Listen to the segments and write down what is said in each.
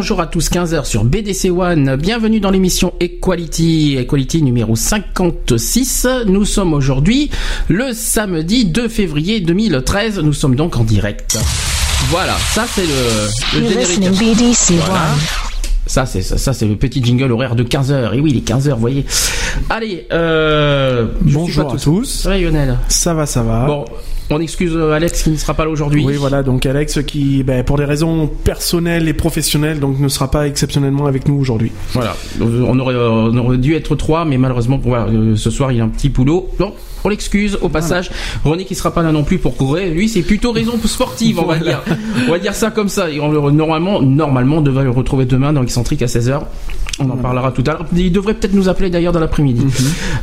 Bonjour à tous, 15h sur BDC One. Bienvenue dans l'émission Equality, Equality numéro 56. Nous sommes aujourd'hui le samedi 2 février 2013. Nous sommes donc en direct. Voilà, ça c'est le, le générique. BDC Voilà. Ça c'est ça, ça, c'est le petit jingle horaire de 15h. Et oui, il est 15h, vous voyez. Allez, euh, Bonjour à tous. Ça va Lionel? Ça va, ça va. Bon, on excuse euh, Alex qui ne sera pas là aujourd'hui. Oui, voilà, donc Alex qui, ben, pour des raisons personnelles et professionnelles, donc ne sera pas exceptionnellement avec nous aujourd'hui. Voilà, on aurait, euh, on aurait dû être trois, mais malheureusement, voilà, euh, ce soir il a un petit boulot. Donc, on l'excuse au passage. René qui sera pas là non plus pour courir, lui c'est plutôt raison sportive, on va dire. On va dire ça comme ça. Et on le- normalement, normalement, on devrait le retrouver demain dans l'excentrique à 16h. On en parlera tout à l'heure. Il devrait peut-être nous appeler d'ailleurs dans l'après-midi.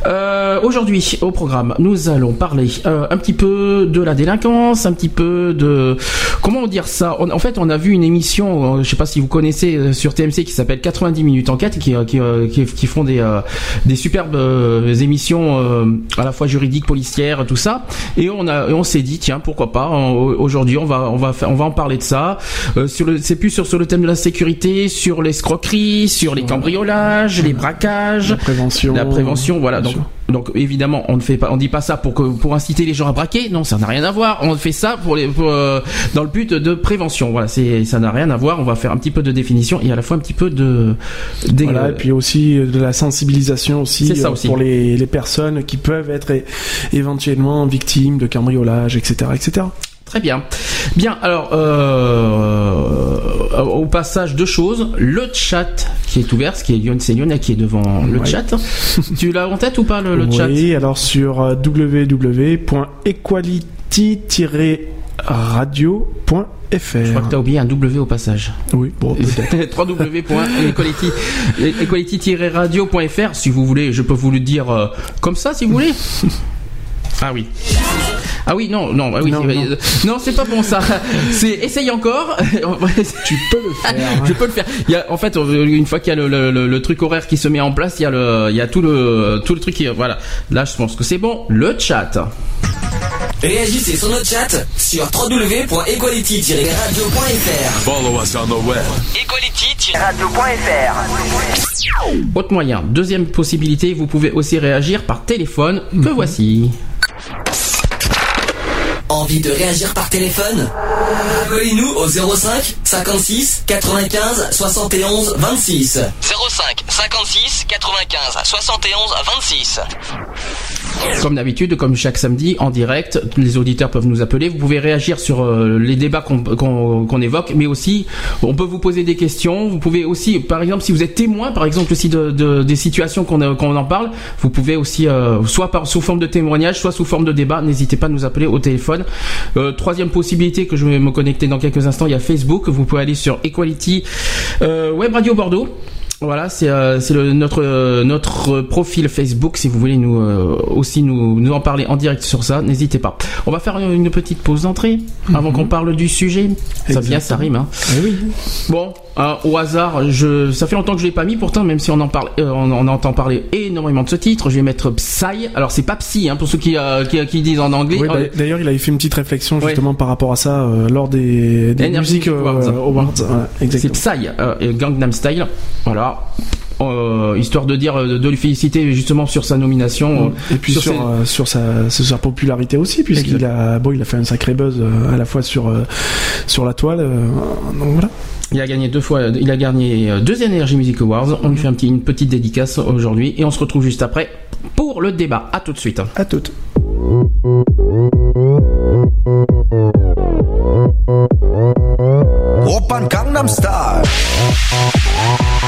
Euh, Aujourd'hui, au programme, nous allons parler euh, un petit peu de la délinquance, un petit peu de comment dire ça? On- en fait, on a vu une émission, euh, je sais pas si vous connaissez euh, sur TMC, qui s'appelle 90 minutes enquête, qui euh, qui, qui, qui font des euh, des superbes euh, émissions euh, à la fois juridiques, policières, tout ça. Et on a, et on s'est dit tiens pourquoi pas. Aujourd'hui, on va on va on va en parler de ça. Euh, sur le, c'est plus sur sur le thème de la sécurité, sur l'escroquerie, sur les cambriolages, les braquages, La prévention. la prévention, voilà. Donc. Donc évidemment, on ne fait pas, on dit pas ça pour que pour inciter les gens à braquer. Non, ça n'a rien à voir. On fait ça pour les, pour, euh, dans le but de prévention. Voilà, c'est ça n'a rien à voir. On va faire un petit peu de définition et à la fois un petit peu de. des- Voilà, et puis aussi euh, de la sensibilisation aussi, C'est ça euh, aussi. pour les, les personnes qui peuvent être é- éventuellement victimes de cambriolage, etc., etc. Très bien. Bien, alors, euh, au passage, deux choses. Le chat qui est ouvert, ce qui est Lyon, c'est Lionel qui est devant le Ouais. chat. tu l'as en tête ou pas le, le chat? oui, alors sur euh, www.equality-radio.fr. Je crois que t'as oublié un W au passage. Oui, bon, peut-être. www.equality-radio.fr si vous voulez, je peux vous le dire euh, comme ça si vous voulez. Ah oui. Ah oui, non, non, ah oui, Non, c'est- non. non, c'est pas bon ça. C'est essaye encore. tu peux le faire. Je peux le faire. Il y a, en fait, une fois qu'il y a le, le- le- le truc horaire qui se met en place, il y a le, il y a tout le, tout le truc qui, voilà. Là, je pense que c'est bon. Le chat. Réagissez sur notre chat sur www.equality-radio.fr. Follow us on the web. Equality-radio.fr Autre moyen. Deuxième possibilité, vous pouvez aussi réagir par téléphone. Que voici. Envie de réagir par téléphone Appelez-nous au 05 56 95 71 26. 05 56 95 71 26 Comme d'habitude, comme chaque samedi, en direct, les auditeurs peuvent nous appeler. Vous pouvez réagir sur euh, les débats qu'on évoque, mais aussi, on peut vous poser des questions. Vous pouvez aussi, par exemple, si vous êtes témoin, par exemple, aussi de, de- des situations qu'on en parle, vous pouvez aussi, euh, soit par, sous forme de témoignage, soit sous forme de débat. N'hésitez pas à nous appeler au téléphone. Euh, troisième possibilité que je vais me connecter dans quelques instants, il y a Facebook. Vous pouvez aller sur Equality euh, Web Radio Bordeaux. Voilà, c'est euh, c'est le- notre euh, notre profil Facebook. Si vous voulez nous euh, aussi nous nous en parler en direct sur ça, n'hésitez pas. On va faire une, petite pause d'entrée avant qu'on parle du sujet. Ça vient, ça rime. Hein. Eh oui. Bon, euh, au hasard, je ça fait longtemps que je l'ai pas mis. Pourtant, même si on en parle, euh, on, on entend parler énormément de ce titre, je vais mettre Psy. Alors c'est pas Psy, hein, pour ceux qui, euh, qui qui disent en anglais. Oui, d'a- D'ailleurs, il avait fait une petite réflexion Ouais. justement par rapport à ça euh, lors des, des musiques euh, Awards. Awards. Voilà, C'est. Psy, euh, Gangnam Style. Voilà. Euh, histoire de dire euh, de lui féliciter justement sur sa nomination euh, Et puis sur, sur ses- euh, sur sa, sur sa popularité aussi, puisqu'il a, bon, il a fait un sacré buzz euh, à la fois sur, euh, sur la toile. euh, donc voilà. Il a gagné deux fois, il a gagné deux Energy Music Awards. On lui fait un petit, une petite dédicace aujourd'hui et on se retrouve juste après pour le débat. À tout de suite. À toutes. Open Style.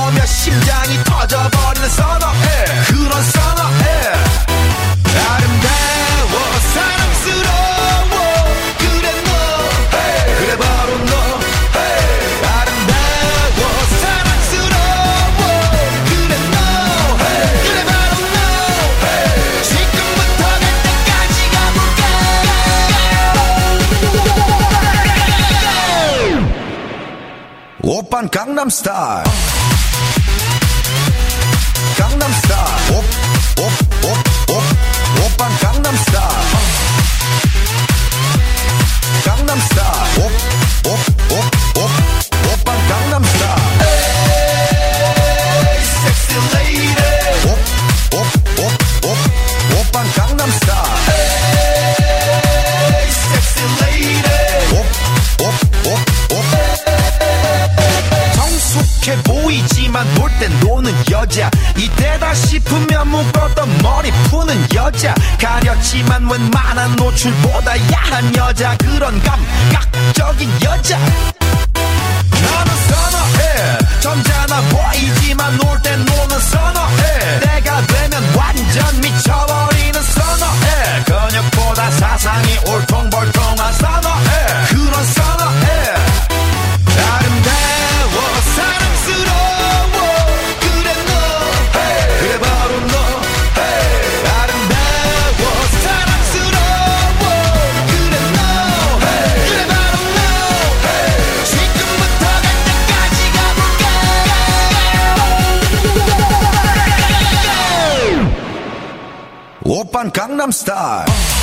이 오면 심장이 터져버리는 선어해. 그런 선어해. 아름다워 사랑 von Gangnam Style. Gangnam Style. Op, op, op, op, op, Gangnam Style. Gangnam Style. 가렸지만 웬만한 노출보다 야한 여자 그런 감각적인 여자. 나는 선어해. 점잖아 보이지만 놀땐 Gangnam Style.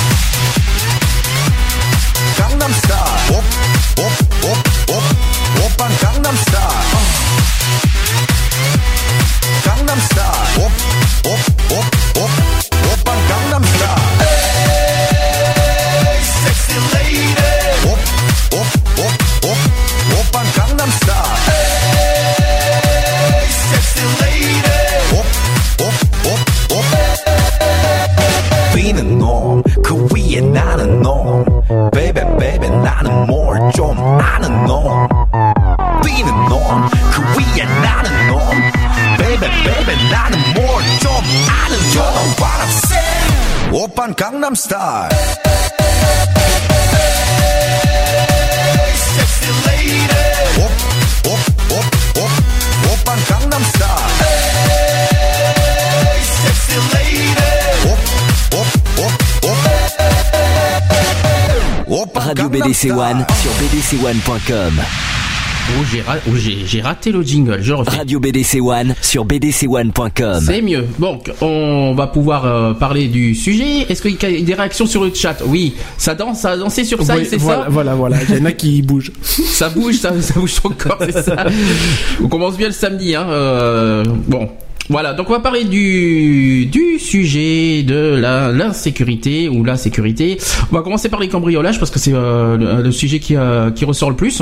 빤 Radio BDC One sur bdc1.com. Oh, j'ai ra- oh, j'ai- raté le jingle, je refais. Radio BDC One sur bdc1.com. C'est mieux. Bon, on va pouvoir euh, parler du sujet. Est-ce qu'il y a des réactions sur le chat? Oui, ça danse, ça a dansé sur ça, Oui, c'est voilà, ça? voilà, voilà. Il y en a qui bougent. Ça bouge, ça, ça bouge son corps, c'est ça. On commence bien le samedi, hein. euh, bon. Voilà, donc on va parler du, du sujet de la l'insécurité ou la sécurité. On va commencer par les cambriolages parce que c'est euh, le, le sujet qui, euh, qui ressort le plus.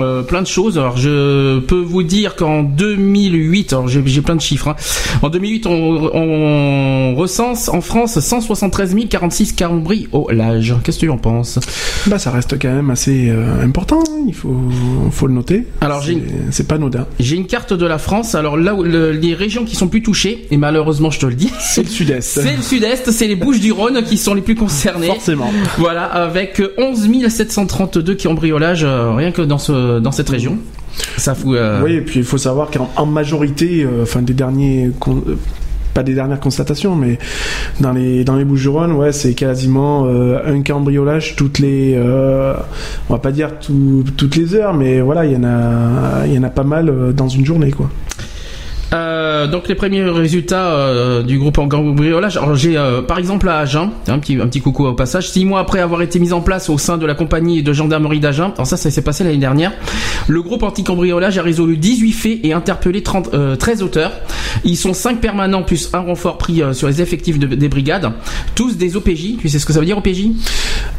Euh, plein de choses. Alors je peux vous dire qu'en 2008, alors j'ai plein de chiffres. hein. En 2008, on, on recense en France 173 046 cambriolages. Qu'est-ce que tu en penses? Bah, ça reste quand même assez euh, important. hein. Il faut, faut le noter. Alors, C'est- pas anodin. J'ai une carte de la France. Alors là, où le- les régions qui sont plus touchées, et malheureusement, je te le dis, C'est le sud-est. c'est le Sud-Est, c'est les Bouches-du-Rhône qui sont les plus concernées. Forcément. Voilà, avec 11 732 cambriolages euh, rien que dans ce dans cette région. Euh, Oui, et puis il faut savoir qu'en en majorité, euh, enfin des derniers, euh, pas des dernières constatations, mais dans les dans les Bouches-du-Rhône, ouais, c'est quasiment euh, un cambriolage toutes les, euh, on va pas dire tout- toutes les heures, mais voilà, il y en a, il y en a pas mal euh, dans une journée, quoi. Euh, donc les premiers résultats euh, du groupe en cambriolage. Alors j'ai euh, par exemple à Agen, un petit un petit coucou au passage. Six mois après avoir été mis en place au sein de la compagnie de gendarmerie d'Agen, alors ça ça s'est passé l'année dernière. Le groupe anti-cambriolage a résolu 18 faits et interpellé 30, euh, 13 auteurs. Ils sont 5 permanents plus un renfort pris euh, sur les effectifs de- des brigades, tous des OPJ. Tu sais ce que ça veut dire OPJ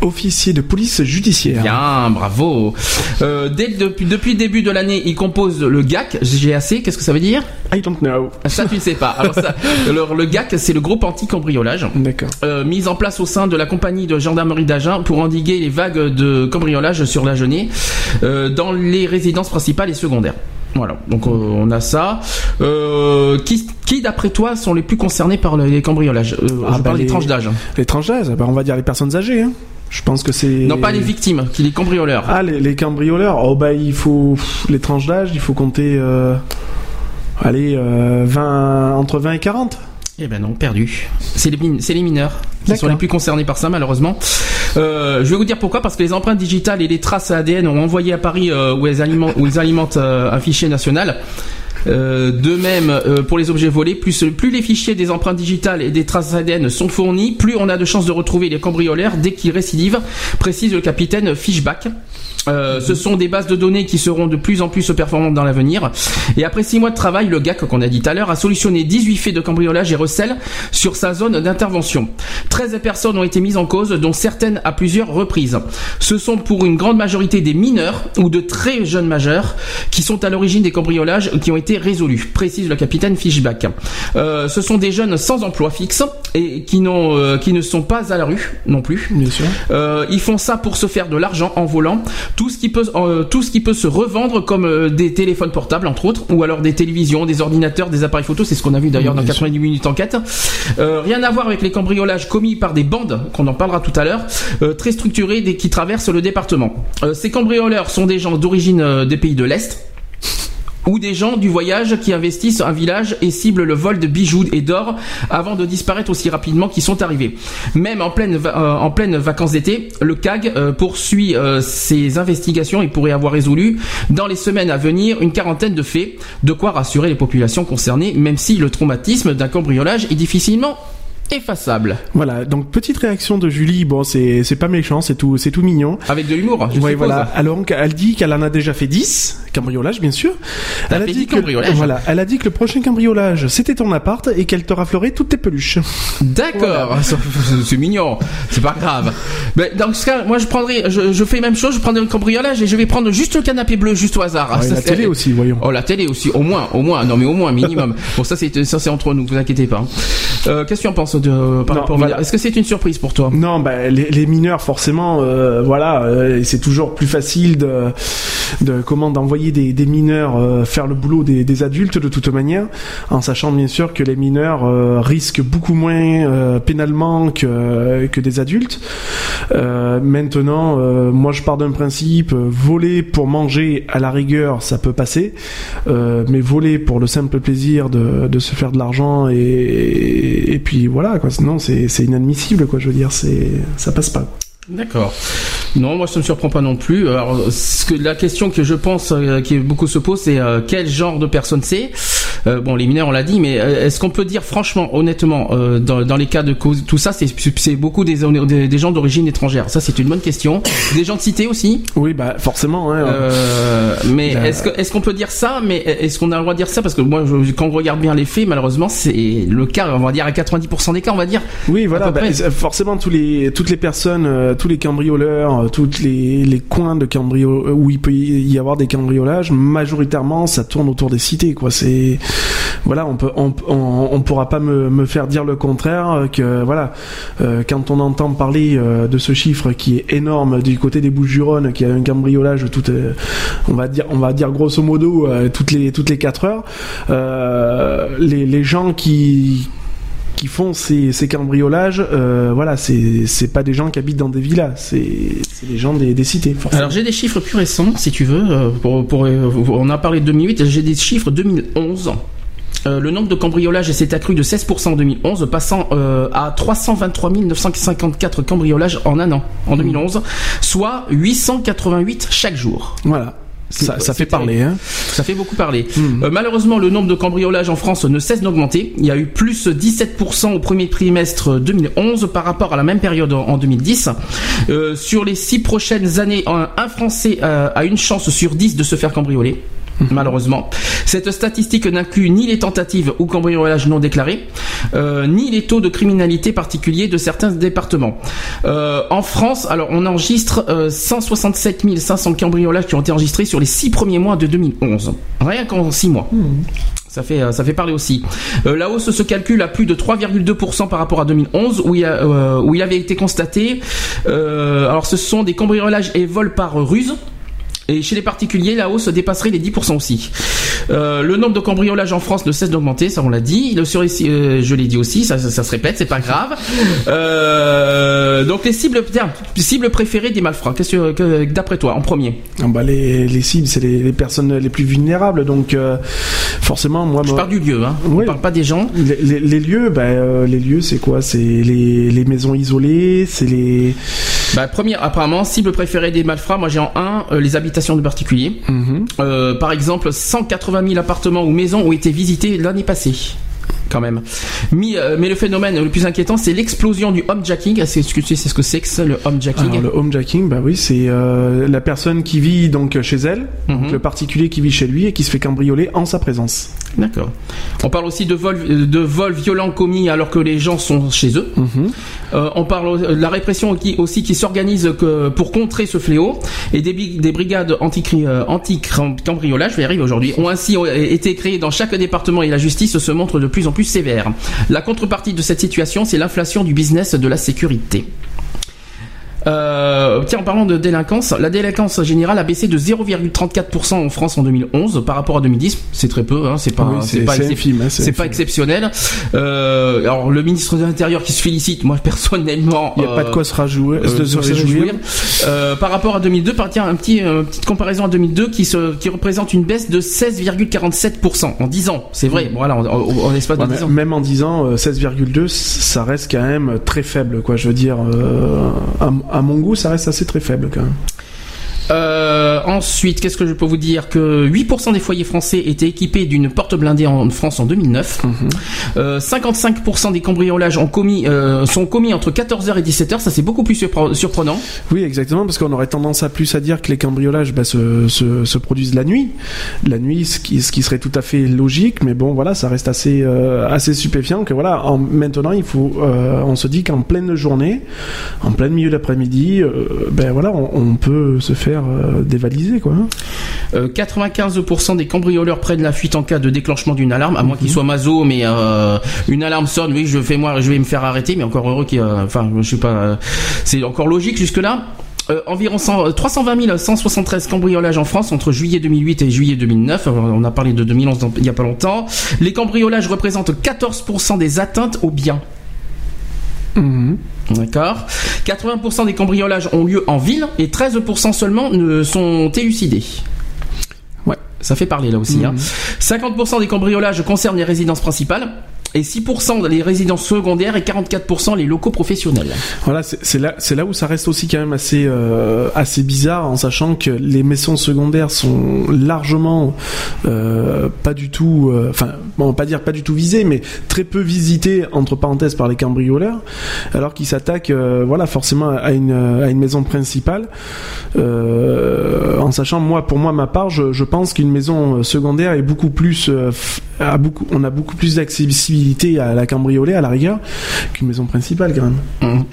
Officier de police judiciaire. Bien, bravo. Euh, dès, depuis, depuis le début de l'année, ils composent le GAC, GAC, qu'est-ce que ça veut dire? I don't know. Ça, tu ne sais pas. Alors ça, le, le GAC, c'est le groupe anti-cambriolage. D'accord. Euh, mise en place au sein de la compagnie de gendarmerie d'Agen pour endiguer les vagues de cambriolage sur la Genée euh, dans les résidences principales et secondaires. Voilà, donc euh, on a ça. Euh, qui, qui d'après toi sont les plus concernés par le- les cambriolages? Euh, Ah, Je bah, parle des les- tranches d'âge. Les tranches d'âge, bah, on va dire les personnes âgées. Hein. Je pense que c'est. Non, pas les victimes, qui les cambrioleurs. Ah, les, les cambrioleurs. Oh bah il faut pff, les tranches d'âge, il faut compter. Euh... Allez, euh, 20 entre 20 et 40. Eh ben non, perdu. C'est les, min- c'est les mineurs qui sont les plus concernés par ça, malheureusement. Euh, je vais vous dire pourquoi, parce que les empreintes digitales et les traces ADN ont envoyé à Paris euh, où elles alimentent, où ils alimentent euh, un fichier national. Euh, de même, euh, pour les objets volés, plus, les fichiers des empreintes digitales et des traces ADN sont fournis, plus on a de chances de retrouver les cambrioleurs dès qu'ils récidivent, précise le capitaine Fishback. Euh, ce sont des bases de données qui seront de plus en plus performantes dans l'avenir. Et après six mois de travail, le GAC, qu'on a dit tout à l'heure, a solutionné 18 faits de cambriolage et recel sur sa zone d'intervention. 13 personnes ont été mises en cause, dont certaines à plusieurs reprises. Ce sont pour une grande majorité des mineurs ou de très jeunes majeurs qui sont à l'origine des cambriolages qui ont été résolus, précise le capitaine Fishback. Euh, ce sont des jeunes sans emploi fixe et qui, n'ont, euh, qui ne sont pas à la rue non plus. Bien sûr. Euh, ils font ça pour se faire de l'argent en volant. Tout ce qui peut, euh, tout ce qui peut se revendre comme euh, des téléphones portables entre autres, ou alors des télévisions, des ordinateurs, des appareils photo. C'est ce qu'on a vu d'ailleurs dans 90 minutes enquête. Euh, rien à voir avec les cambriolages commis par des bandes, qu'on en parlera tout à l'heure, euh, très structurées et qui traversent le département. Euh, ces cambrioleurs sont des gens d'origine des pays de l'Est ou des gens du voyage qui investissent un village et ciblent le vol de bijoux et d'or avant de disparaître aussi rapidement qu'ils sont arrivés. Même en pleine, euh, en pleine vacances d'été, le CAG euh, poursuit euh, ses investigations et pourrait avoir résolu dans les semaines à venir une quarantaine de faits, de quoi rassurer les populations concernées, même si le traumatisme d'un cambriolage est difficilement effaçable. Voilà, donc petite réaction de Julie, bon c'est c'est pas méchant, c'est tout c'est tout mignon. Avec de l'humour, je Ouais, suppose. voilà. Alors elle dit qu'elle en a déjà fait 10 cambriolages bien sûr. Elle a dit 10 que voilà, elle a dit que le prochain cambriolage, c'était ton appart et qu'elle te raflerait toutes tes peluches. D'accord, c'est mignon, c'est pas grave. Mais dans ce cas, moi je prendrai, je, je fais la même chose, je prendrai le cambriolage et je vais prendre juste le canapé bleu, juste au hasard. Ça, la télé aussi, voyons. Oh la télé aussi, au moins, au moins, non mais au moins minimum. bon ça c'est ça c'est entre nous, vous inquiétez pas. Euh, Qu'est-ce que tu en penses de par Non, rapport au voilà. mineur? Est-ce que c'est une surprise pour toi? Non, bah, les, les mineurs, forcément, euh, voilà, euh, c'est toujours plus facile de, de comment d'envoyer des, des mineurs euh, faire le boulot des, des adultes de toute manière, en sachant bien sûr que les mineurs euh, risquent beaucoup moins euh, pénalement que, que des adultes. Euh, maintenant, euh, moi, je pars d'un principe euh, voler pour manger à la rigueur, ça peut passer, euh, mais voler pour le simple plaisir de, de se faire de l'argent et, et puis voilà, quoi. Sinon, c'est inadmissible, quoi. Je veux dire, c'est ça passe pas. D'accord. Non, moi ça me surprend pas non plus. Alors, ce que la question que je pense euh, qui beaucoup se pose, c'est euh, quel genre de personne c'est? Euh, bon, les mineurs, on l'a dit, mais euh, est-ce qu'on peut dire franchement, honnêtement, euh, dans, dans les cas de cause, tout ça, c'est beaucoup des, des, des gens d'origine étrangère. Ça, c'est une bonne question. Des gens de cité aussi? Oui, bah forcément. Hein, Euh, mais Bah. est-ce que est-ce qu'on peut dire ça? Mais est-ce qu'on a le droit de dire ça? Parce que moi, je- quand on regarde bien les faits, malheureusement, c'est le cas. On va dire à 90% des cas, on va dire. Oui, voilà. Bah, forcément, tous les, toutes les personnes, euh, tous les cambrioleurs, euh, toutes les, les coins de cambriol où il peut y avoir des cambriolages, majoritairement, ça tourne autour des cités, quoi. Voilà, on peut, on, on, on pourra pas me, me faire dire le contraire euh, que, voilà, euh, quand on entend parler euh, de ce chiffre qui est énorme du côté des Bouches-du-Rhône, qui a un cambriolage euh, on va dire, on va dire grosso modo euh, toutes les toutes les quatre heures, euh, les, les gens qui qui font ces, ces cambriolages, euh, voilà, c'est c'est pas des gens qui habitent dans des villas, c'est c'est des gens des, des cités. Forcément. Alors j'ai des chiffres plus récents, si tu veux. euh, Pour, pour, euh, on a parlé de 2008, j'ai des chiffres 2011. Euh, le nombre de cambriolages s'est accru de 16% en 2011, passant euh, à 323 954 cambriolages en un an, en 2011, soit 888 chaque jour. voilà. Ça, fait parler, hein. Ça fait beaucoup parler. Mhm. Euh, malheureusement, le nombre de cambriolages en France ne cesse d'augmenter. Il y a eu plus 17% au premier trimestre 2011 par rapport à la même période en en 2010. Euh, sur les six prochaines années, un, un Français euh, a une chance sur 10 de se faire cambrioler. Malheureusement, cette statistique n'inclut ni les tentatives ou cambriolages non déclarés, euh, ni les taux de criminalité particuliers de certains départements. Euh, en France, alors on enregistre euh, 167 500 cambriolages qui ont été enregistrés sur les six premiers mois de 2011. Rien qu'en six mois. Ça fait, euh, ça fait parler aussi. Euh, la hausse se calcule à plus de 3,2% par rapport à 2011, où il, a, euh, où il avait été constaté. euh, alors, ce sont des cambriolages et vols par ruse. Et chez les particuliers, la hausse dépasserait les 10% aussi. Euh, le nombre de cambriolages en France ne cesse d'augmenter, ça on l'a dit. Le sur euh, je l'ai dit aussi, ça, ça, ça se répète, c'est pas grave. Euh, donc les cibles, tiens, cibles préférées des malfrats. Qu'est-ce que, que- d'après toi, en premier? Ah bah, les, les cibles, c'est les, les personnes les plus vulnérables, donc forcément, moi, Je moi- parle du lieu, hein. Oui. On parle pas des gens. les, lieux, bah, les lieux, c'est quoi? C'est les, les maisons isolées, c'est les. Bah, première, apparemment, cible préférée des malfrats, moi j'ai en un euh, les habitations de particuliers. Mhm. Euh, par exemple, 180 000 appartements ou maisons ont été visités l'année passée. Quand même. Mi- euh, mais le phénomène le plus inquiétant, c'est l'explosion du homejacking. Est-ce que tu sais ce que c'est que ça, le homejacking Alors, le homejacking, bah oui, c'est euh, la personne qui vit donc chez elle, Mhm. donc le particulier qui vit chez lui et qui se fait cambrioler en sa présence. D'accord. On parle aussi de vols euh, de vols violents commis alors que les gens sont chez eux. Mhm. Euh, on parle de la répression qui, aussi qui s'organise pour contrer ce fléau et des, brigades anti cambriolage, je vais y arriver aujourd'hui, ont ainsi euh, été créées dans chaque département et la justice se montre de plus en plus sévère. La contrepartie de cette situation, c'est l'inflation du business de la sécurité. Euh, tiens, en parlant de délinquance, la délinquance générale a baissé de 0,34% en France en 2011 par rapport à 2010. C'est très peu, hein, c'est pas, Oui, c'est hein, exceptionnel. Euh, alors le ministre de l'Intérieur qui se félicite, moi personnellement, Il n'y a pas de euh, quoi se réjouir. euh, de se réjouir. Euh, par rapport à 2002, par- tiens, un petit, euh, petite comparaison à 2002 qui, se, qui représente une baisse de 16,47% en en 10 ans. C'est vrai, voilà, en, en- en espace Ouais, de 10 ans. même en disant euh, 16,2, ça reste quand même très faible, quoi. Je veux dire, euh, à mon goût, ça reste assez très faible quand même. Euh, ensuite, qu'est-ce que je peux vous dire Que 8% des foyers français étaient équipés d'une porte blindée en France en 2009. Euh, 55% des cambriolages ont commis, euh, sont commis entre 14h et 17h. Ça, c'est beaucoup plus surpre- surprenant. Oui, exactement, parce qu'on aurait tendance à plus à dire que les cambriolages bah, se, se, se produisent la nuit. La nuit, ce qui, ce qui serait tout à fait logique, mais bon, voilà, ça reste assez, euh, assez stupéfiant que voilà, en, maintenant, il faut, euh, on se dit qu'en pleine journée, en plein milieu d'après-midi, euh, ben voilà, on, on peut se faire euh, dévaliser, quoi. hein. Euh, 95% des cambrioleurs prennent la fuite en cas de déclenchement d'une alarme, à moins Mhm. qu'ils soient maso, mais euh, une alarme sonne, oui, je fais moi, je vais me faire arrêter, mais encore heureux qu'il, enfin, je sais pas, c'est encore logique jusque là. Euh, environ 100, euh, 320 173 cambriolages en France entre juillet 2008 et juillet 2009. Euh, On a parlé de 2011 dans- il y a pas longtemps. Les cambriolages représentent 14% des atteintes aux biens. Mhm. D'accord. 80% des cambriolages ont lieu en ville et 13% seulement ne sont élucidés. Ouais. Ça fait parler là aussi. hein. 50% des cambriolages concernent les résidences principales et 6% les résidences secondaires et 44% les locaux professionnels. Voilà, c'est là, là où ça reste aussi quand même assez, euh, assez bizarre, en sachant que les maisons secondaires sont largement euh, pas du tout, euh, enfin, bon, on va pas dire pas du tout visées, mais très peu visitées entre parenthèses par les cambrioleurs, alors qu'ils s'attaquent, euh, voilà, forcément à une, à une maison principale, euh, en sachant, moi, pour moi, ma part, je, pense qu'une maison secondaire est beaucoup plus, euh, on a beaucoup plus d'accessibilité à la cambrioler à la rigueur qu'une maison principale quand même.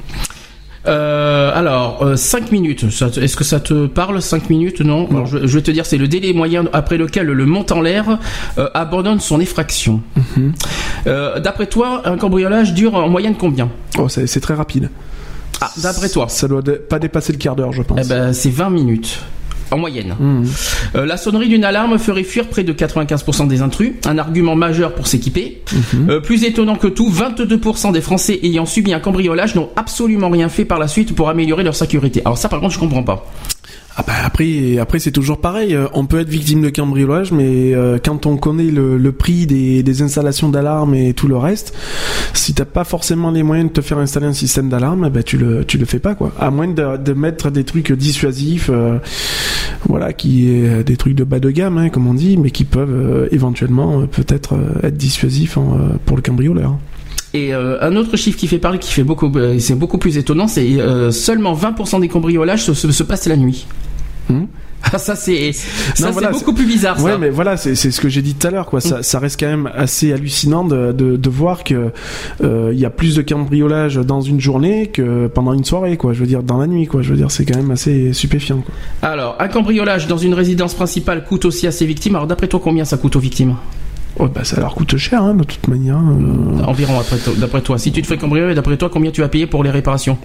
Euh, alors, 5 minutes. Ça te- Est-ce que ça te parle 5 minutes Non? Alors, je, je vais te dire, c'est le délai moyen après lequel le montant l'air euh, abandonne son effraction. Euh, D'après toi, un cambriolage dure en moyenne combien? Oh, c'est très rapide. Ah, d'après toi Ça doit pas dépasser le quart d'heure, je pense. Eh ben, c'est 20 minutes. En moyenne. Mhm. Euh, la sonnerie d'une alarme ferait fuir près de 95% des intrus, un argument majeur pour s'équiper. Euh, plus étonnant que tout, 22% des Français ayant subi un cambriolage n'ont absolument rien fait par la suite pour améliorer leur sécurité. Alors ça par contre je comprends pas. Ah bah après, après c'est toujours pareil. Euh, On peut être victime de cambriolage, mais euh, quand on connaît le, le prix des, des installations d'alarme et tout le reste, si t'as pas forcément les moyens de te faire installer un système d'alarme, ben tu le tu le fais pas quoi. À moins de, de mettre des trucs dissuasifs. euh, voilà, qui est des trucs de bas de gamme, hein, comme on dit, mais qui peuvent euh, éventuellement euh, peut-être euh, être dissuasifs euh, pour le cambrioleur. Et euh, un autre chiffre qui fait parler, qui fait beaucoup, euh, c'est beaucoup plus étonnant, c'est euh, seulement 20% des cambriolages se, se, se passent la nuit. Hmm. Ah, ça c'est ça voilà, c'est beaucoup plus bizarre. Ouais, ça. mais voilà, c'est ce que j'ai dit tout à l'heure, quoi. Ça, ça reste quand même assez hallucinant de, de, de voir que euh, il y a plus de cambriolages dans une journée que pendant une soirée, quoi. Je veux dire, dans la nuit, quoi. Je veux dire, c'est quand même assez stupéfiant, quoi. Alors, un cambriolage dans une résidence principale coûte aussi à ses victimes. Alors, d'après toi, combien ça coûte aux victimes? Oh, bah, ça leur coûte cher, hein, de toute manière. euh. Environ, d'après toi-. Si tu te fais cambrioler, d'après toi, combien tu vas payer pour les réparations?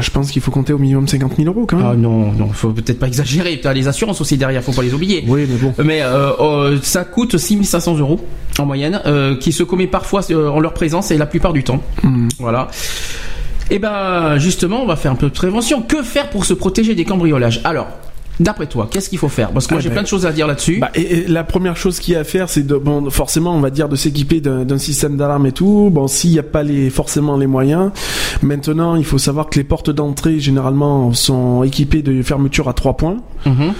Je pense qu'il faut compter au minimum 50 000 euros, quand même. Ah non, non, faut peut-être pas exagérer. T'as les assurances aussi derrière, faut pas les oublier. Oui, mais bon. Mais euh, euh, ça coûte 6500 euros en moyenne, euh, qui se commet parfois en leur présence et la plupart du temps. Hmm. Voilà. Et ben justement, on va faire un peu de prévention. Que faire pour se protéger des cambriolages? Alors, d'après toi, qu'est-ce qu'il faut faire? Parce que moi Ah j'ai ben- plein de choses à dire là-dessus. Bah, et, et la première chose qu'il y a à faire, c'est de, bon, forcément, on va dire de s'équiper d'un système d'alarme et tout. Bon, s'il n'y a pas les, forcément les moyens. Maintenant, il faut savoir que les portes d'entrée, généralement, sont équipées de fermeture à trois points. Mhm.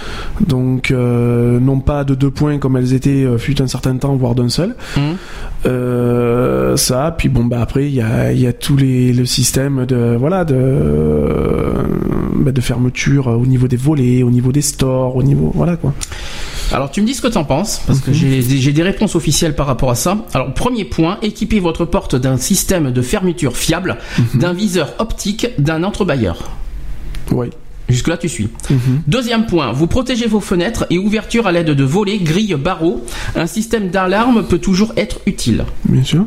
Donc, euh, non pas de deux points comme elles étaient, euh, fut un certain temps, voire d'un seul. Mhm. Euh, ça, puis bon, bah après, il y a, y les, le système de, voilà, de, bah, de fermeture au niveau des volets, au niveau des stores, au niveau, voilà, quoi. Alors tu me dis ce que t'en penses, parce que j'ai j'ai des réponses officielles par rapport à ça. Alors premier point, équipez votre porte d'un système de fermeture fiable, d'un viseur optique, d'un entrebâilleur. Oui. Jusque là tu suis. Deuxième point, vous protégez vos fenêtres et ouvertures à l'aide de volets, grilles, barreaux. Un système d'alarme peut toujours être utile. Bien sûr.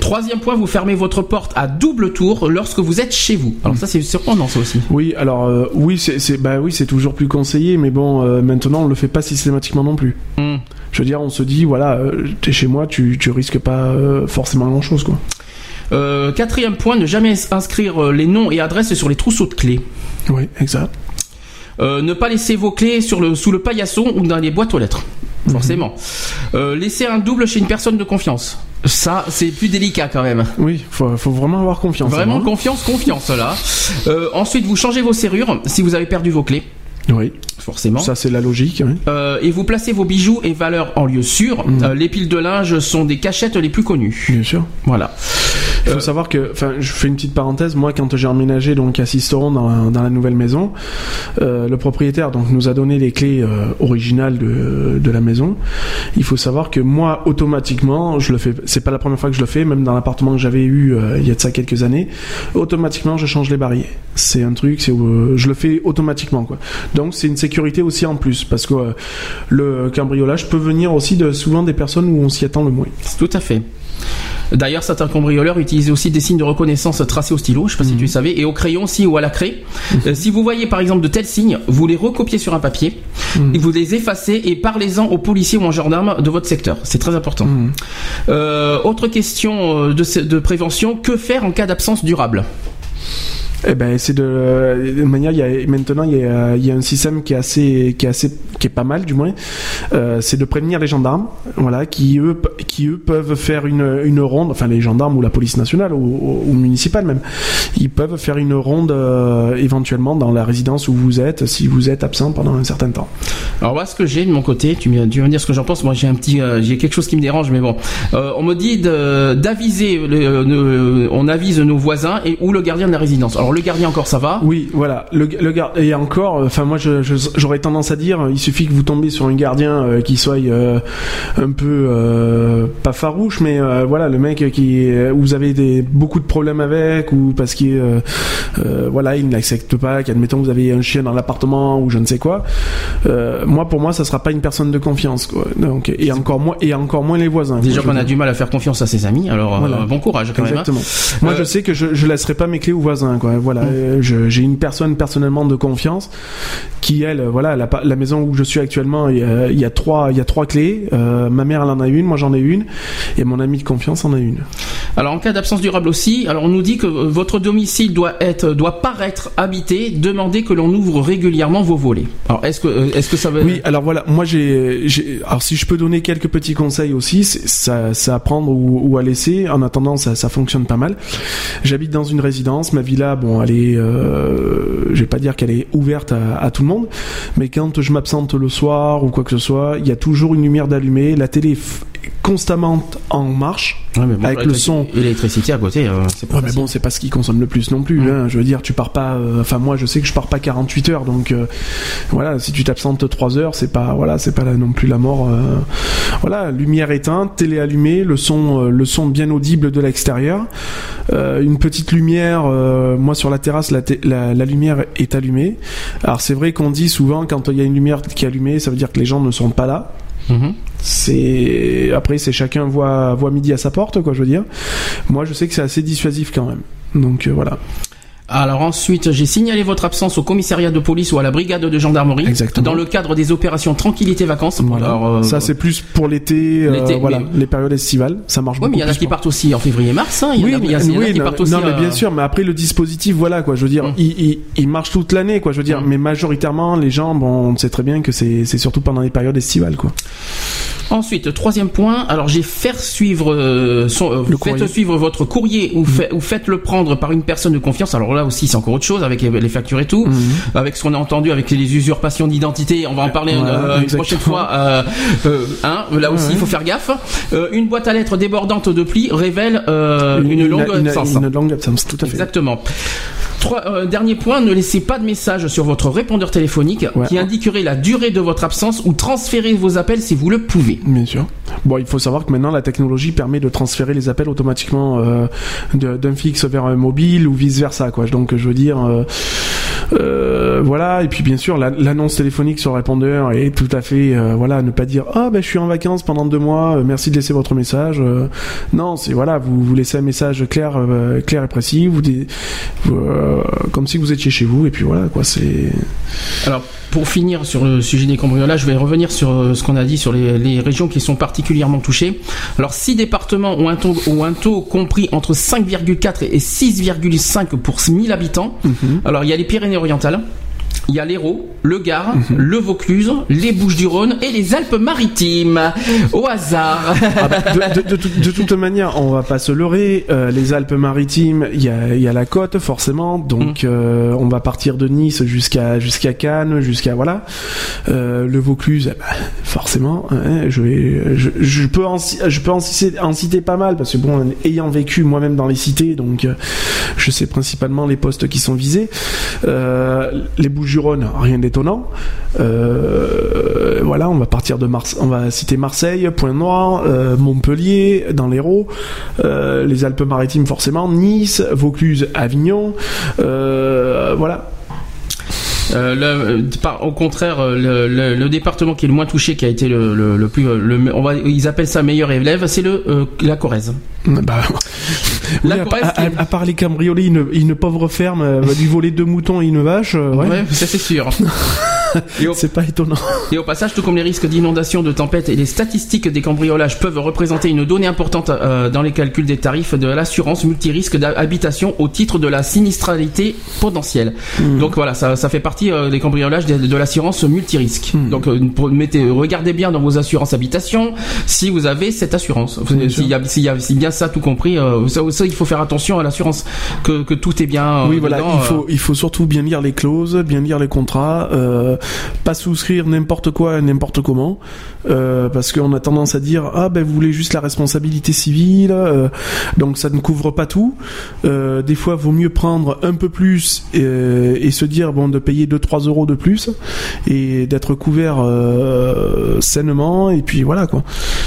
Troisième point, vous fermez votre porte à double tour lorsque vous êtes chez vous. Alors ça c'est surprenant ça aussi. Oui, alors euh, oui, c'est c'est- bah oui, c'est toujours plus conseillé, mais bon, euh, maintenant on le fait pas systématiquement non plus. Hmm. Je veux dire, on se dit voilà, euh, t'es chez moi, tu tu risques pas euh, forcément grand chose quoi. Quatrième point, ne jamais inscrire les noms et adresses sur les trousseaux de clés. Oui, exact. Euh, ne pas laisser vos clés sur le, sous le paillasson ou dans les boîtes aux lettres. Forcément. Euh, laisser un double chez une personne de confiance. Ça, c'est plus délicat quand même. Oui, faut faut vraiment avoir confiance. Vraiment hein. confiance, confiance là. Euh, ensuite, vous changez vos serrures si vous avez perdu vos clés, Oui, forcément. ça c'est la logique. oui. Euh, et vous placez vos bijoux et valeurs en lieu sûr. Euh, les piles de linge sont des cachettes les plus connues. Bien sûr. Voilà. Il faut Euh, savoir que, enfin, je fais une petite parenthèse. Moi, quand j'ai emménagé donc à Sisteron dans, la- dans la nouvelle maison, le propriétaire donc nous a donné les clés originales de, de la maison. Il faut savoir que moi, automatiquement, je le fais. C'est pas la première fois que je le fais. Même dans l'appartement que j'avais eu il y a de ça quelques années, automatiquement, je change les barilles. C'est un truc, c'est je le fais automatiquement quoi. Donc c'est une sécurité aussi en plus parce que euh, le cambriolage peut venir aussi de souvent des personnes où on s'y attend le moins. Tout à fait. D'ailleurs, certains cambrioleurs utilisent aussi des signes de reconnaissance tracés au stylo, je sais pas si tu le savais, et au crayon aussi ou à la craie. Euh, si vous voyez par exemple de tels signes, vous les recopiez sur un papier, et vous les effacez et parlez-en aux policiers ou aux gendarmes de votre secteur. C'est très important. Euh, autre question de, de prévention, que faire en cas d'absence durable? Eh ben, c'est de, manière, maintenant, il y a, un système qui est assez, qui est assez, qui est pas mal, du moins. Euh, c'est de prévenir les gendarmes, voilà, qui eux, qui eux peuvent faire une, une ronde, enfin, les gendarmes ou la police nationale ou, municipale même. Ils peuvent faire une ronde, euh, éventuellement, dans la résidence où vous êtes, si vous êtes absent pendant un certain temps. Alors voilà ce que j'ai de mon côté. Tu tu vas me dire ce que j'en pense. Moi j'ai un petit, euh, j'ai quelque chose qui me dérange, mais bon. On me dit d'aviser, on avise nos voisins et ou le gardien de la résidence. Le gardien encore ça va. Oui, voilà. Le, le gar- et encore, euh, enfin moi, j'aurais tendance à dire, il suffit que vous tombiez sur un gardien euh, qui soit euh, un peu euh, pas farouche, mais voilà, le mec qui, où vous avez des beaucoup de problèmes avec, ou parce qu'il, voilà, il n'accepte pas, qu'admettons vous avez un chien dans l'appartement ou je ne sais quoi. Moi, pour moi, ça sera pas une personne de confiance, quoi. Donc, et encore moins, et encore moins les voisins. Déjà qu'on a du mal à faire confiance à ses amis. Alors Voilà. bon courage quand même. hein. Exactement. Moi, Euh, je sais que je, je laisserai pas mes clés aux voisins, quoi. Voilà, Mm. Euh, j'ai une personne personnellement de confiance qui, elle, euh, voilà, la, maison où je suis actuellement, il y a, il y a trois, il y a trois clés. Euh, ma mère, elle en a une, moi j'en ai une, et mon ami de confiance en a une. Alors en cas d'absence durable aussi, alors on nous dit que votre domicile doit être doit paraître habité, demandez que l'on ouvre régulièrement vos volets. Alors est-ce que est-ce que ça veut Oui, alors voilà, moi j'ai, alors si je peux donner quelques petits conseils aussi, c'est ça, à prendre ou, ou à laisser. En attendant, ça, ça fonctionne pas mal. J'habite dans une résidence, ma villa, bon, elle est, euh, je vais pas dire qu'elle est ouverte à, à tout le monde, mais quand je m'absente le soir ou quoi que ce soit, il y a toujours une lumière d'allumée, la télé constamment en marche. Ouais, mais bon, avec le son. l'électricité à côté, euh, c'est pas Ouais, mais bon, c'est pas ce qui consomme le plus non plus. Mm. Hein. Je veux dire, tu pars pas. euh, Enfin, moi, je sais que je pars pas 48 heures, donc euh, voilà. Si tu t'absentes 3 heures, c'est pas voilà, c'est pas là non plus la mort. Voilà, lumière éteinte, télé allumée, le son, le son bien audible de l'extérieur, une petite lumière. moi, sur la terrasse, la, la lumière est allumée. Alors, c'est vrai qu'on dit souvent quand il y a une lumière qui est allumée, ça veut dire que les gens ne sont pas là. Mhm. C'est après c'est chacun voit voit midi à sa porte quoi je veux dire. Moi je sais que c'est assez dissuasif quand même. Donc euh, voilà. Alors ensuite, j'ai signalé votre absence au commissariat de police ou à la brigade de gendarmerie Exactement. dans le cadre des opérations tranquillité vacances. Voilà. Alors, euh, ça c'est plus pour l'été, euh, voilà, mais- les périodes estivales, ça marche Oui, beaucoup mais il y en a qui partent aussi en février-mars. Hein. Oui, y a- mais- il y en a oui, qui non, partent aussi. non, mais bien euh, sûr, mais après le dispositif, voilà quoi, je veux dire, Mm. il, il, il marche toute l'année quoi, je veux dire, Mm. mais majoritairement les gens, bon, on sait très bien que c'est surtout pendant les périodes estivales quoi. Ensuite, troisième point. Alors, j'ai faire suivre son, Le faites courrier. suivre votre courrier ou, fait- ou faites-le prendre par une personne de confiance. Alors là aussi, c'est encore autre chose avec les, factures et tout. Avec ce qu'on a entendu avec les usurpations d'identité, on va en parler euh, une prochaine fois. Euh, euh, hein, là aussi, il ouais. faut faire gaffe. Une boîte à lettres débordante de plis révèle une, longue une, absence. une longue absence, tout à fait. Exactement. Trois, euh, dernier point, ne laissez pas de message sur votre répondeur téléphonique Ouais. qui indiquerait la durée de votre absence ou transférez vos appels si vous le pouvez. Bien sûr. Bon, il faut savoir que maintenant la technologie permet de transférer les appels automatiquement euh, d'un fixe vers un mobile ou vice versa, quoi. Donc, je veux dire, euh, voilà. Et puis, bien sûr, la- l'annonce téléphonique sur répondeur est tout à fait, euh, voilà, ne pas dire ah ben je suis en vacances pendant deux mois, euh, merci de laisser votre message. Euh, non, c'est voilà, vous vous laissez un message clair, euh, clair et précis, vous, euh, comme si vous étiez chez vous, et puis voilà, quoi. C'est Alors, pour finir sur le sujet des cambriolages, je vais revenir sur euh, ce qu'on a dit sur les, les régions qui sont particulièrement touchées. Alors, six départements ont un taux, ont un taux compris entre 5,4 et 6,5 pour 1000 habitants. Alors, il y a les Pyrénées-Orientales. Il y a l'Hérault, le Gard, le Vaucluse, les Bouches-du-Rhône et les Alpes-Maritimes. Au hasard. Ah bah, de, de- de tout- de toute manière, on va pas se leurrer. euh, les Alpes-Maritimes, il y a, il y a la côte forcément, donc euh, on va partir de Nice jusqu'à jusqu'à Cannes, jusqu'à voilà. Euh, le Vaucluse, eh ben, forcément. hein, je, vais, je, je peux en je peux en citer, en citer pas mal parce que bon, ayant vécu moi-même dans les cités, donc je sais principalement les postes qui sont visés. Les Bouches-du-Rhône, rien d'étonnant. Euh, voilà, on va partir de Mars, on va citer Marseille, Pointe-Noire, euh, Montpellier, dans l'Hérault, euh, les Alpes-Maritimes forcément, Nice, Vaucluse, Avignon, voilà. Euh, le- euh, par- au contraire, euh, le, le- le département qui est le moins touché, qui a été le, le- le plus, euh, le- on va, ils appellent ça meilleur élève, c'est le euh, la Corrèze. Bah, La oui, Corrèze à- est- à part les cambriolés, une, une pauvre ferme, va lui voler deux moutons et une vache, ouais, Ouais, ça c'est sûr. Et au, c'est pas étonnant. et au passage, tout comme les risques d'inondation, de tempête et les statistiques des cambriolages peuvent représenter une donnée importante euh, dans les calculs des tarifs de l'assurance multirisque d'habitation au titre de la sinistralité potentielle. Donc voilà, ça, ça fait partie euh, des cambriolages de, de l'assurance multirisque. Donc euh, mettez, regardez bien dans vos assurances habitation si vous avez cette assurance. S'il y a, s'il y a si bien ça tout compris, euh, ça, ça, il faut faire attention à l'assurance que, que tout est bien. euh, Oui, voilà, il euh. faut, il faut surtout bien lire les clauses, bien lire les contrats, euh, pas souscrire n'importe quoi, n'importe comment, euh, parce qu'on a tendance à dire ah ben vous voulez juste la responsabilité civile, euh, donc ça ne couvre pas tout. Euh, des fois, vaut mieux prendre un peu plus et, et se dire bon de payer 2-3 euros de plus et d'être couvert sainement et puis voilà quoi.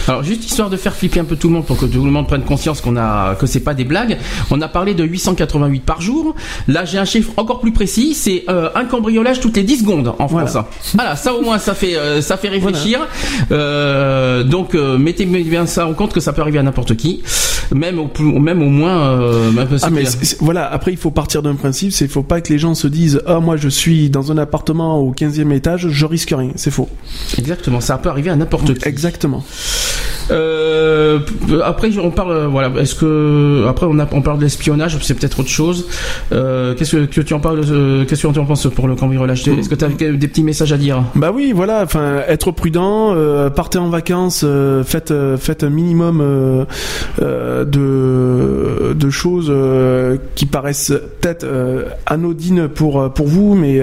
Alors juste histoire de faire flipper un peu tout le monde pour que tout le monde prenne conscience qu'on a que c'est pas des blagues. On a parlé de 888 par jour. Là j'ai un chiffre encore plus précis, c'est un cambriolage toutes les 10 secondes en. France. Voilà, ça au moins ça fait euh, ça fait réfléchir. Euh, donc euh, mettez bien ça en compte que ça peut arriver à n'importe qui, même au plus, même au moins même Ah voilà, après il faut partir d'un principe, c'est faut pas que les gens se disent ah moi je suis dans un appartement au 15e étage, je risque rien, c'est faux. exactement, ça peut arriver à n'importe qui. Exactement. Après, on parle, voilà. Est-ce que après on, a, on parle de l'espionnage, c'est peut-être autre chose. Qu'est-ce que, que tu en parles Qu'est-ce que tu en penses pour le cambriolage? Est-ce que tu as des petits messages à dire Bah oui, voilà, enfin, être prudent, euh, partez en vacances, euh, faites, euh, faites un minimum de, de choses qui paraissent peut-être anodines pour, pour vous, mais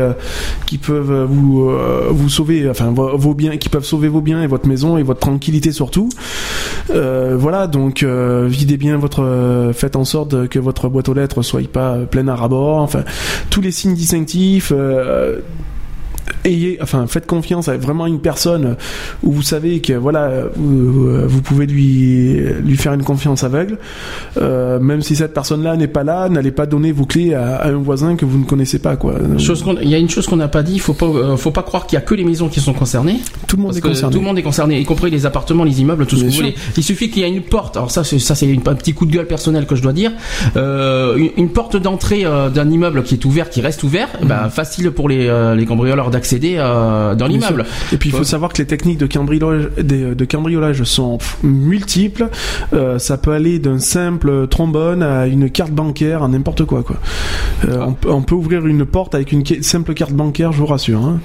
qui peuvent vous, vous sauver, enfin, vos, biens, qui peuvent sauver vos biens et votre maison et votre tranquillité surtout. Voilà, donc videz bien votre, faites en sorte que votre boîte aux lettres soit pas pleine à rabord. Enfin, tous les signes distinctifs. Ayez, enfin, faites confiance à vraiment une personne où vous savez que voilà, vous, euh, vous pouvez lui lui faire une confiance aveugle, Euh, même si cette personne-là n'est pas là, n'allez pas donner vos clés à, à un voisin que vous ne connaissez pas, quoi. Chose Il y a une chose qu'on n'a pas dit. Il faut pas, euh, faut pas croire qu'il y a que les maisons qui sont concernées. Tout le monde est que concerné. tout le monde est concerné, y compris les appartements, les immeubles, tout ce que Bien vous sûr. voulez. Il suffit qu'il y ait une porte. Alors ça, c'est ça, c'est un petit coup de gueule personnel que je dois dire. Euh, une, une porte d'entrée d'un immeuble qui est ouvert, qui reste ouvert, eh ben, facile pour les, les cambrioleurs euh, dans l'immeuble. Et puis il faut Ouais. savoir que les techniques de cambriolage, de cambriolage sont multiples. Euh, ça peut aller d'un simple trombone à une carte bancaire, à n'importe quoi. quoi. Euh, on, peut- on peut ouvrir une porte avec une simple carte bancaire, je vous rassure. hein.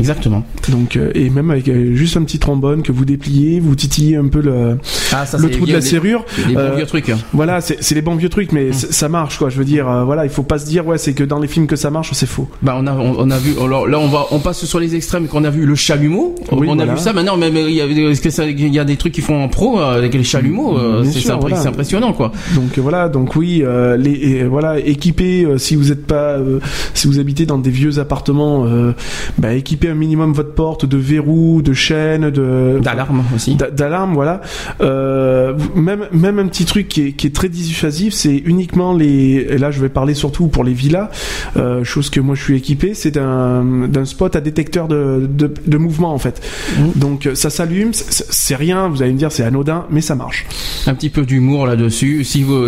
Exactement. Donc euh, et même avec euh, juste un petit trombone que vous dépliez, vous titillez un peu le, Ah, ça, le trou de la les- serrure. Les bons Euh, vieux trucs. Voilà, c'est c'est les bons vieux trucs, Mm. mais c- ça marche quoi. Je veux dire, euh, voilà, il faut pas se dire ouais, c'est que dans les films que ça marche, c'est faux. Bah on a on, on a vu alors là on va on passe sur les extrêmes qu'on a vu le chalumeau Oui, on a vu ça maintenant même il y a il y a des trucs qui font en pro avec les chalumeaux Bien c'est voilà. impressionnant quoi Donc voilà, donc oui, euh, les et, voilà, équipez euh, si vous êtes pas, euh, si vous habitez dans des vieux appartements, euh, bah, un minimum votre porte de verrous, de chaînes, de d'alarme aussi d'a- d'alarme, voilà. Euh, même même un petit truc qui est, qui est très dissuasif, c'est uniquement les. Et là, je vais parler surtout pour les villas, euh, chose que moi je suis équipé, c'est d'un d'un spot à détecteur de de, de mouvement en fait. Mhm. Donc euh, ça s'allume, c'est rien, vous allez me dire c'est anodin, mais ça marche. un petit peu d'humour là-dessus. Si vous,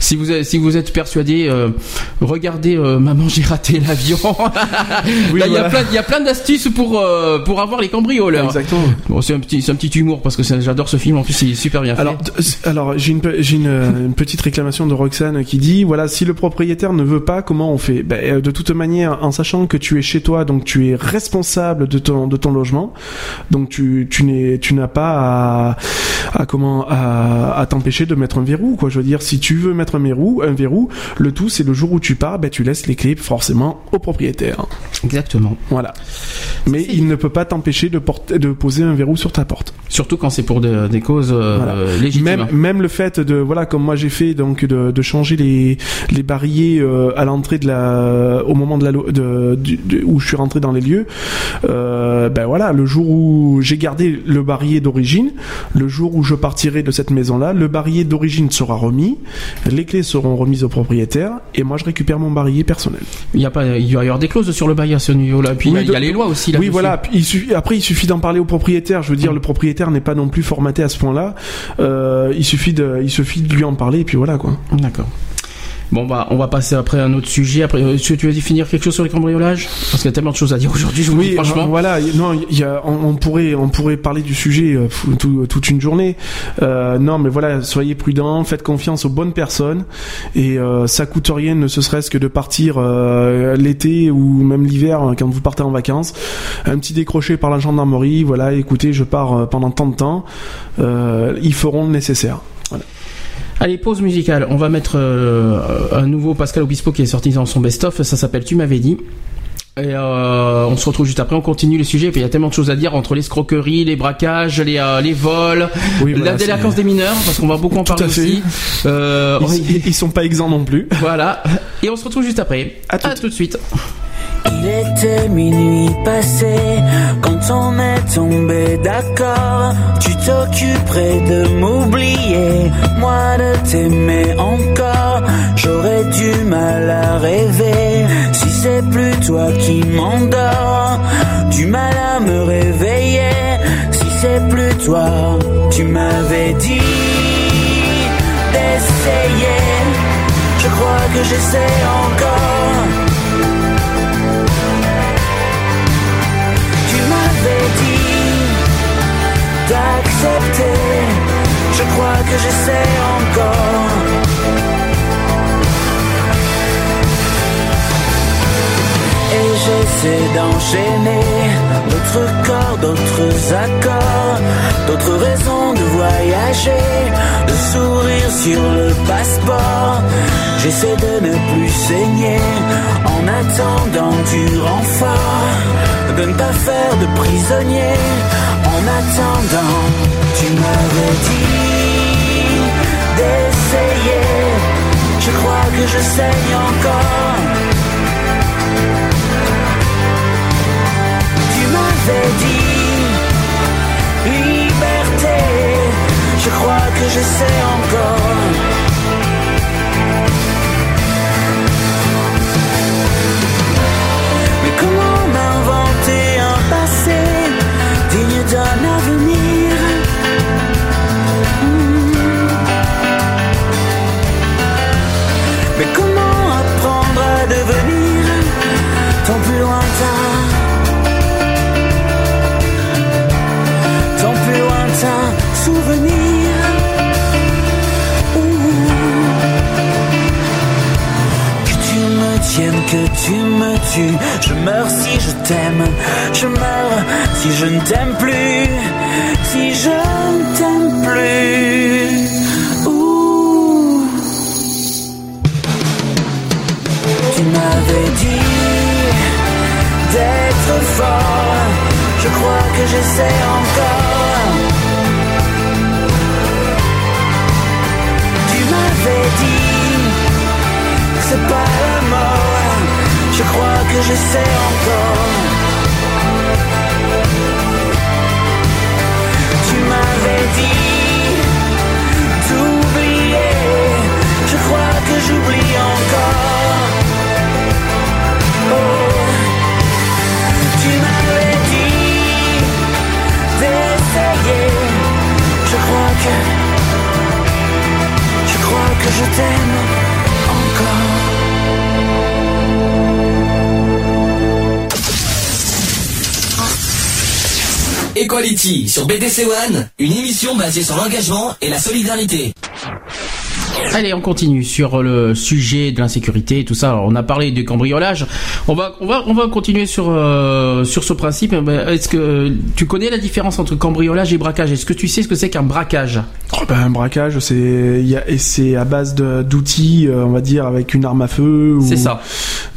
si vous, êtes- si vous êtes persuadé, euh, regardez Maman j'ai raté l'avion. Oui, Là, il y a plein, il y a plein d'astuces pour euh, pour avoir les cambrioleurs. Exactement. Bon, c'est un petit, c'est un petit humour parce que j'adore ce film. En plus, il est super bien fait. Alors, j'ai une, pe- j'ai une, euh, une petite réclamation de Roxane qui dit voilà si le propriétaire ne veut pas comment on fait? Ben, euh, de toute manière en sachant que tu es chez toi donc tu es responsable de ton de ton logement donc tu tu n'es tu n'as pas à, à comment à, à t'empêcher de mettre un verrou quoi je veux dire si tu veux mettre un verrou un verrou le tout c'est le jour où tu pars ben tu laisses les clés forcément au propriétaire Exactement. voilà mais il ne peut pas t'empêcher de porter de poser un verrou sur ta porte Surtout quand c'est pour de- des causes euh, Voilà. légitimes. Même, même le fait de voilà comme moi j'ai fait donc de, de changer les les euh, à l'entrée de la au moment de la de, de- où je suis rentré dans les lieux euh, ben voilà le jour où j'ai gardé le barillet d'origine le jour où je partirai de cette maison là le barillet d'origine sera remis les clés seront remises au propriétaire et moi je récupère mon barillet personnel Il y a pas, il va y avoir des clauses sur le bail à ce niveau-là. Puis il y a- Oui, il y, a de- les lois aussi. Oui voilà. Puis il suffit- après il suffit d'en parler au propriétaire. Je veux dire le propriétaire n'est pas non plus formaté à ce point là euh, il suffit de il suffit de lui en parler et puis voilà quoi. D'accord. Bon bah on va passer après à un autre sujet. Après, euh, tu tu vas finir quelque chose sur les cambriolages? Parce qu'il y a tellement de choses à dire aujourd'hui. Je vous le dis Oui, franchement. euh, voilà. Non, il y a, on, on pourrait, on pourrait parler du sujet euh, tout- toute une journée. Euh, non, mais voilà, soyez prudents, faites confiance aux bonnes personnes, et euh, ça coûte rien, ne ce serait-ce que de partir euh, l'été ou même l'hiver hein, quand vous partez en vacances. Un petit décroché par la gendarmerie. Voilà, écoutez, je pars pendant tant de temps. Euh, ils feront le nécessaire. Voilà. Allez, pause musicale. On va mettre euh, un nouveau Pascal Obispo qui est sorti dans son best-of. Ça s'appelle Tu m'avais dit. Et euh, on se retrouve juste après, on continue le sujet. Il y a tellement de choses à dire entre les escroqueries, les braquages, les, euh, les vols, Oui, voilà, la délinquance des mineurs, parce qu'on va beaucoup en parler à aussi. Euh, Ils, ils sont pas exempts non plus. voilà. Et on se retrouve juste après. À tout. tout de suite. Il était minuit passé quand on est tombé d'accord. Tu t'occuperais de m'oublier, moi de t'aimer encore. J'aurais du mal à rêver si c'est plus toi qui m'endors. Du mal à me réveiller si c'est plus toi. Tu m'avais dit d'essayer. Je crois que j'essaie encore. D'accepter crois que j'essaie encore. Et j'essaie d'enchaîner d'autres corps, d'autres accords, d'autres raisons de voyager, de sourire sur le passeport. J'essaie de ne plus saigner en attendant du renfort, de ne pas faire de prisonnier. En attendant, tu m'avais dit d'essayer. Je crois que je saigne encore. Tu m'avais dit liberté. Je crois que je sais encore. Que tu me tues Je meurs si je t'aime Je meurs si je ne t'aime plus Si je ne t'aime plus. Tu m'avais dit d'être fort. Je crois que j'essaie encore. Tu m'avais dit c'est pas la mort. Je crois que j'essaie encore. Tu m'avais dit d'oublier. Je crois que j'oublie encore. Oh, tu m'avais dit d'essayer. Je crois que, je crois que je t'aime Equality sur BDC One, une émission basée sur l'engagement et la solidarité. Allez, on continue sur le sujet de l'insécurité et tout ça. Alors, on a parlé du cambriolage. On va, on va, on va continuer sur euh, sur ce principe. Ben, Est-ce que tu connais la différence entre cambriolage et braquage? Est-ce que tu sais ce que c'est qu'un braquage? Oh, ben, un braquage, c'est à base d'outils, euh, on va dire, avec une arme à feu. ou- C'est ça.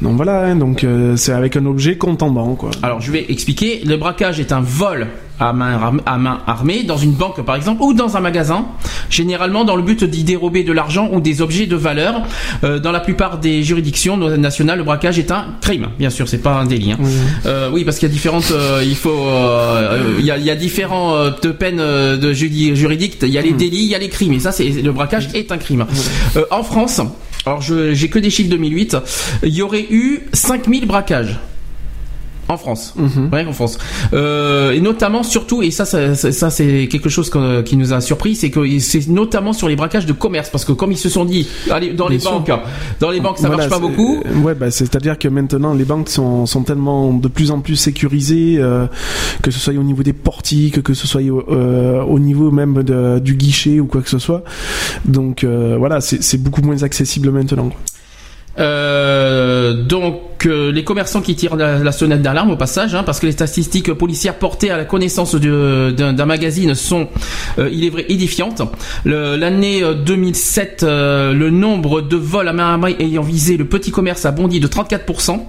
Donc voilà, hein, donc euh, c'est avec un objet contendant, quoi. Alors, je vais expliquer. Le braquage est un vol à main, arm- à main armée dans une banque, par exemple, ou dans un magasin, généralement dans le but d'y dérober de l'argent ou des objets de valeur. Euh, dans la plupart des juridictions nationales, le braquage est un crime. Bien sûr, c'est pas un délit. hein. Euh, oui, parce qu'il y a différentes, euh, il faut, il y a, il y a différents de peines de juridiques. Il y a les délits, il y a les crimes. Et ça, c'est le braquage est un crime. En France, alors j'ai que des chiffres 2008, il y aurait eu 5000 braquages. En France, ouais, en France, euh, et notamment surtout, et ça, ça, ça, c'est quelque chose que- qui nous a surpris, c'est que c'est notamment sur les braquages de commerce, parce que comme ils se sont dit, allez, dans les sûr. banques, dans les banques, ça Voilà, marche pas beaucoup. Ouais, bah, c'est-à-dire que maintenant les banques sont, sont tellement de plus en plus sécurisées, euh, que ce soit au niveau des portiques, que ce soit au, euh, au niveau même de- du guichet ou quoi que ce soit. Donc euh, voilà, c'est beaucoup moins accessible maintenant. Euh, donc euh, les commerçants qui tirent la, la sonnette d'alarme au passage, hein, parce que les statistiques policières portées à la connaissance d'un magazine sont, euh, il est vrai, édifiantes. L'année euh, 2007, euh, le nombre de vols à main armée ayant visé le petit commerce a bondi de 34%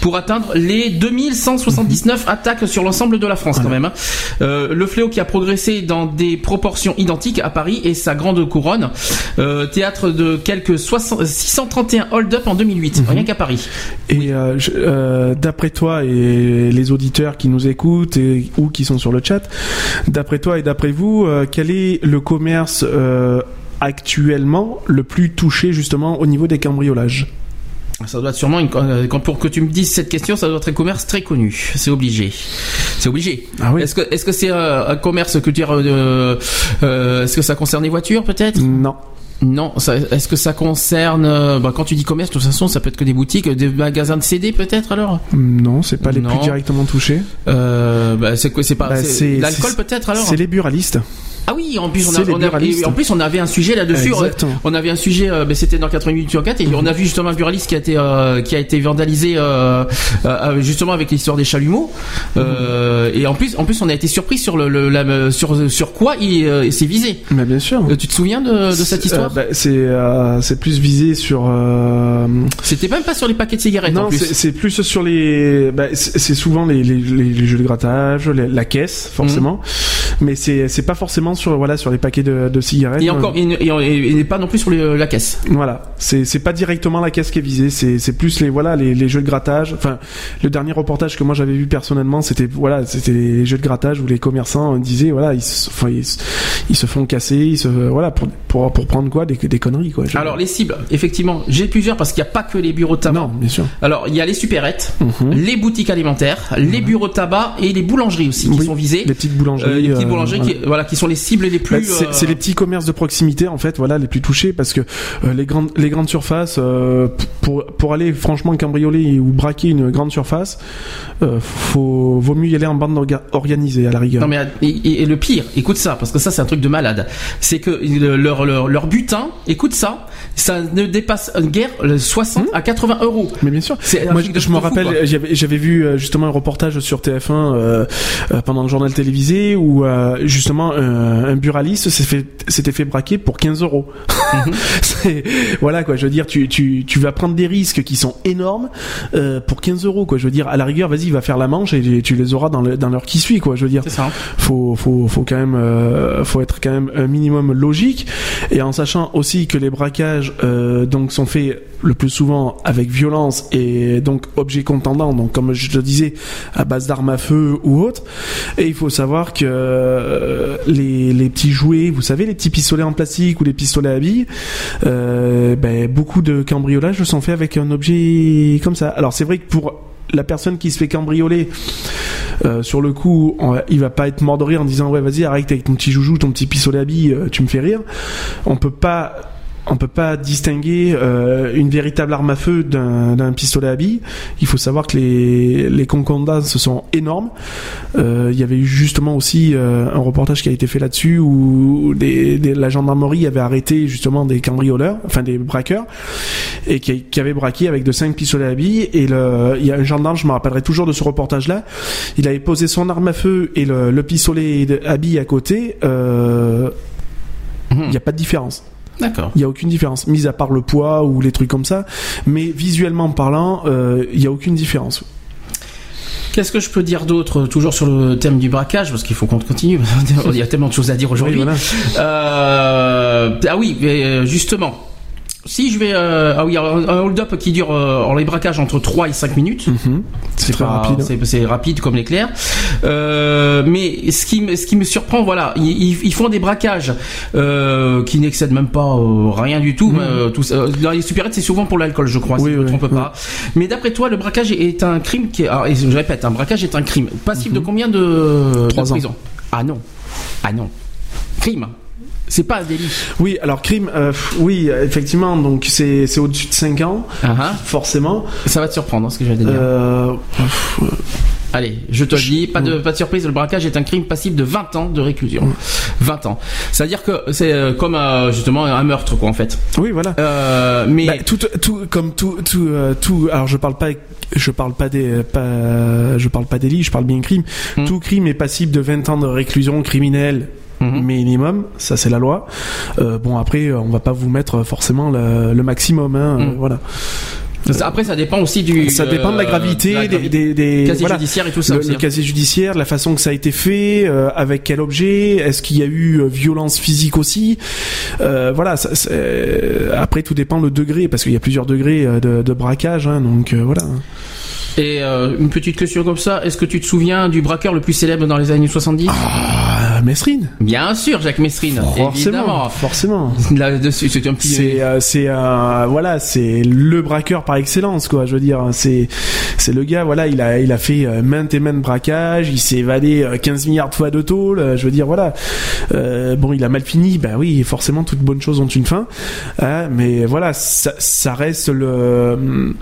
pour atteindre les 2179 attaques sur l'ensemble de la France quand même. hein. Euh, le fléau qui a progressé dans des proportions identiques à Paris et sa grande couronne, euh, théâtre de quelques 60 631 hold-up en 2008, rien qu'à Paris. Et euh, euh, d'après toi et les auditeurs qui nous écoutent et, ou qui sont sur le chat, d'après toi et d'après vous, euh, quel est le commerce actuellement le plus touché justement au niveau des cambriolages? Ça doit être sûrement une, quand pour que tu me dises cette question, ça doit être un commerce très connu. C'est obligé. C'est obligé. Ah oui. Est-ce que est-ce que c'est un commerce que tu euh, euh, est-ce que ça concerne les voitures peut-être? Non. Non. Est-ce que ça concerne euh, bah, quand tu dis commerce, de toute façon, ça peut être que des boutiques, des magasins de CD peut-être alors Non, c'est pas les Non. plus directement touchés. euh, bah, C'est quoi C'est pas Bah, l'alcool peut-être alors C'est les buralistes. Ah oui, en plus on, a, on en plus on avait un sujet là-dessus. Exactement. On avait un sujet, euh, ben, c'était dans 88 sur 4 et on a vu justement un buraliste qui a été euh, qui a été vandalisé euh, euh, justement avec l'histoire des chalumeaux. Euh, Et en plus, en plus on a été surpris sur le, le- la- sur sur quoi il, euh, s'est visé. Mais bien sûr. Euh, tu te souviens de, de cette histoire Euh, bah, C'est euh, c'est plus visé sur. euh, C'était même pas sur les paquets de cigarettes Non, c'est plus sur les. bah, c'est souvent les, les, les, les jeux de grattage, la caisse forcément, Mhm. mais c'est c'est pas forcément sur voilà sur les paquets de, de cigarettes. Et encore, et, et- et pas non plus sur les- la caisse. Voilà, c'est pas directement la caisse qui est visée, c'est plus les voilà les, les jeux de grattage. Enfin, le dernier reportage que moi j'avais vu personnellement, c'était voilà c'était les jeux de grattage où les commerçants disaient voilà ils se, enfin, ils, ils se font casser, ils se voilà pour pour pour prendre quoi? Des, des conneries quoi. Alors les cibles, effectivement, j'ai plusieurs parce qu'il n'y a pas que les bureaux de tabac. non, bien sûr. Alors il y a les supérettes, Mhm. les boutiques alimentaires, les bureaux de tabac et les boulangeries aussi qui Oui, sont visées. Les petites boulangeries. Euh, les petites euh, boulangeries voilà. qui, voilà, qui sont les cibles les plus. Bah, c'est euh, c'est les petits commerces de proximité en fait, voilà, les plus touchés parce que euh, les grandes les grandes surfaces euh, pour pour aller franchement cambrioler ou braquer une grande surface, faut vaut mieux y aller en bande orga- organisée à la rigueur. Non mais et, le pire, écoute ça parce que ça c'est un truc de malade. C'est que le- leur, leur leur butin, écoute ça, ça ne dépasse guère le 60 à 80 euros. Mais bien sûr. Moi, je, me rappelle, j'avais vu euh, justement un reportage sur TF1 euh, euh, pendant le journal télévisé où euh, justement un, buraliste fait s'était fait braquer pour 15 euros. C'est- voilà quoi. Je veux dire, tu, tu, tu vas prendre des risques qui sont énormes pour 15 euros quoi. Je veux dire, à la rigueur, vas-y, va faire la manche et tu les auras dans l'heure qui suit quoi. Je veux dire, ça. faut faut faut quand même faut être quand même un minimum logique et en sachant aussi que les braquages euh, donc sont faits le plus souvent avec violence et donc objet contendant donc comme je te disais à base d'armes à feu ou autre et il faut savoir que euh, les, petits jouets vous savez les petits pistolets en plastique ou les pistolets à billes euh, ben, beaucoup de cambriolages sont faits avec un objet comme ça alors c'est vrai que pour la personne qui se fait cambrioler sur le coup, on il va pas être mort de rire en disant ouais vas-y arrête avec ton petit joujou, ton petit pistolet à billes, tu me fais rire. On peut pas on peut pas distinguer euh, une véritable arme à feu d'un pistolet à billes. Il faut savoir que les, les concordances sont énormes. Euh, Il y avait eu justement aussi euh, un reportage qui a été fait là-dessus où des, des- la gendarmerie avait arrêté justement des cambrioleurs, enfin des braqueurs, et qui, qui avaient braqué avec de 5 pistolets à billes. Et le, il y a un gendarme, je me rappellerai toujours de ce reportage-là, il avait posé son arme à feu et le, le pistolet à billes à côté. Mhm. Il n'y a pas de différence. D'accord. Il n'y a aucune différence, mis à part le poids ou les trucs comme ça. Mais visuellement parlant, euh, il n'y a aucune différence. Qu'est-ce que je peux dire d'autre toujours sur le thème du braquage parce qu'il faut qu'on continue. Il y a tellement de choses à dire aujourd'hui. Oui, voilà. Euh, ah oui, euh, justement. Si je vais euh, ah oui un hold-up qui dure euh, en les braquages entre 3 et 5 minutes. Mhm. C'est très pas- rapide. C'est, c'est rapide comme l'éclair. Euh, mais ce qui, me, ce qui me surprend, voilà, ils, font des braquages euh, qui n'excèdent même pas euh, rien du tout. mais, euh, tout dans les supérettes, c'est souvent pour l'alcool, je crois, Mhm. Oui, si je ne me trompe oui. pas. Mais d'après toi, le braquage est un crime qui est, alors, et je répète, un braquage est un crime passible de combien de, de Mhm. Trois ans. prison? Ah non, ah non, crime. C'est pas un délit. Oui, alors crime, euh, oui, effectivement, donc c'est c'est au-dessus de 5 ans, Ah, ah. forcément. Ça va te surprendre, hein, ce que je vais te dire. Euh, Allez, je te le dis, pas de, pas de surprise, le braquage est un crime passible de 20 ans de réclusion. 20 ans. C'est-à-dire que c'est euh, comme euh, justement un meurtre, quoi, en fait. oui, voilà. Euh, mais Bah, tout, tout, comme tout, tout, euh, tout. Alors, je parle pas, je parle pas des, pas, je parle pas délit, je parle bien crime. Mm. Tout crime est passible de 20 ans de réclusion criminelle. Mhm. minimum, ça c'est la loi. Euh, bon après, euh, on va pas vous mettre forcément le, le maximum, hein, euh, voilà. après, ça dépend aussi du. Ça dépend de la euh, gravité, de la des, des, des- casier voilà. judiciaire et tout ça le, aussi. le hein. casier judiciaire, la façon que ça a été fait, euh, avec quel objet, est-ce qu'il y a eu euh, violence physique aussi, euh, voilà. Ça, après tout dépend le degré, parce qu'il y a plusieurs degrés de, de braquage, hein, donc euh, voilà. Et euh, une petite question comme ça, est-ce que tu te souviens du braqueur le plus célèbre dans les années 70 Ah, Mesrine, Bien sûr, Jacques Messrine, forcément, évidemment. forcément. Là-dessus, c'est un petit. C'est euh, c'est euh, voilà c'est le braqueur par excellence quoi je veux dire c'est c'est le gars voilà il a il a fait euh, maintes et maintes braquages il s'est évadé euh, 15 milliards de fois de tôle euh, je veux dire voilà Euh, bon il a mal fini ben oui forcément toutes bonnes choses ont une fin hein, mais voilà ça, ça reste le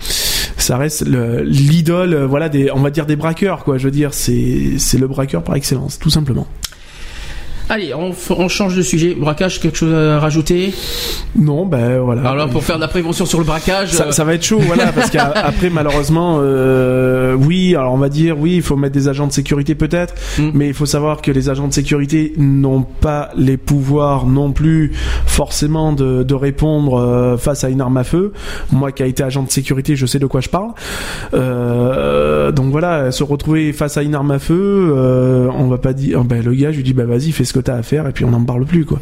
ça reste le- l'idole euh, voilà des on va dire des braqueurs quoi. Je veux dire c'est le braqueur par excellence tout simplement Allez, on, change de sujet. Braquage, quelque chose à rajouter? Non, ben voilà. Alors pour faire de la prévention sur le braquage. Ça, euh, ça va être chaud, voilà, parce qu'après, malheureusement, euh, oui, alors on va dire, oui, il faut mettre des agents de sécurité peut-être, Mm. mais il faut savoir que les agents de sécurité n'ont pas les pouvoirs non plus forcément de, de répondre euh, face à une arme à feu. Moi qui a été agent de sécurité, je sais de quoi je parle. Donc voilà, se retrouver face à une arme à feu, on va pas dire, ben, le gars, je lui dis, bah vas-y, fais ce que à faire, et puis on n'en parle plus, quoi.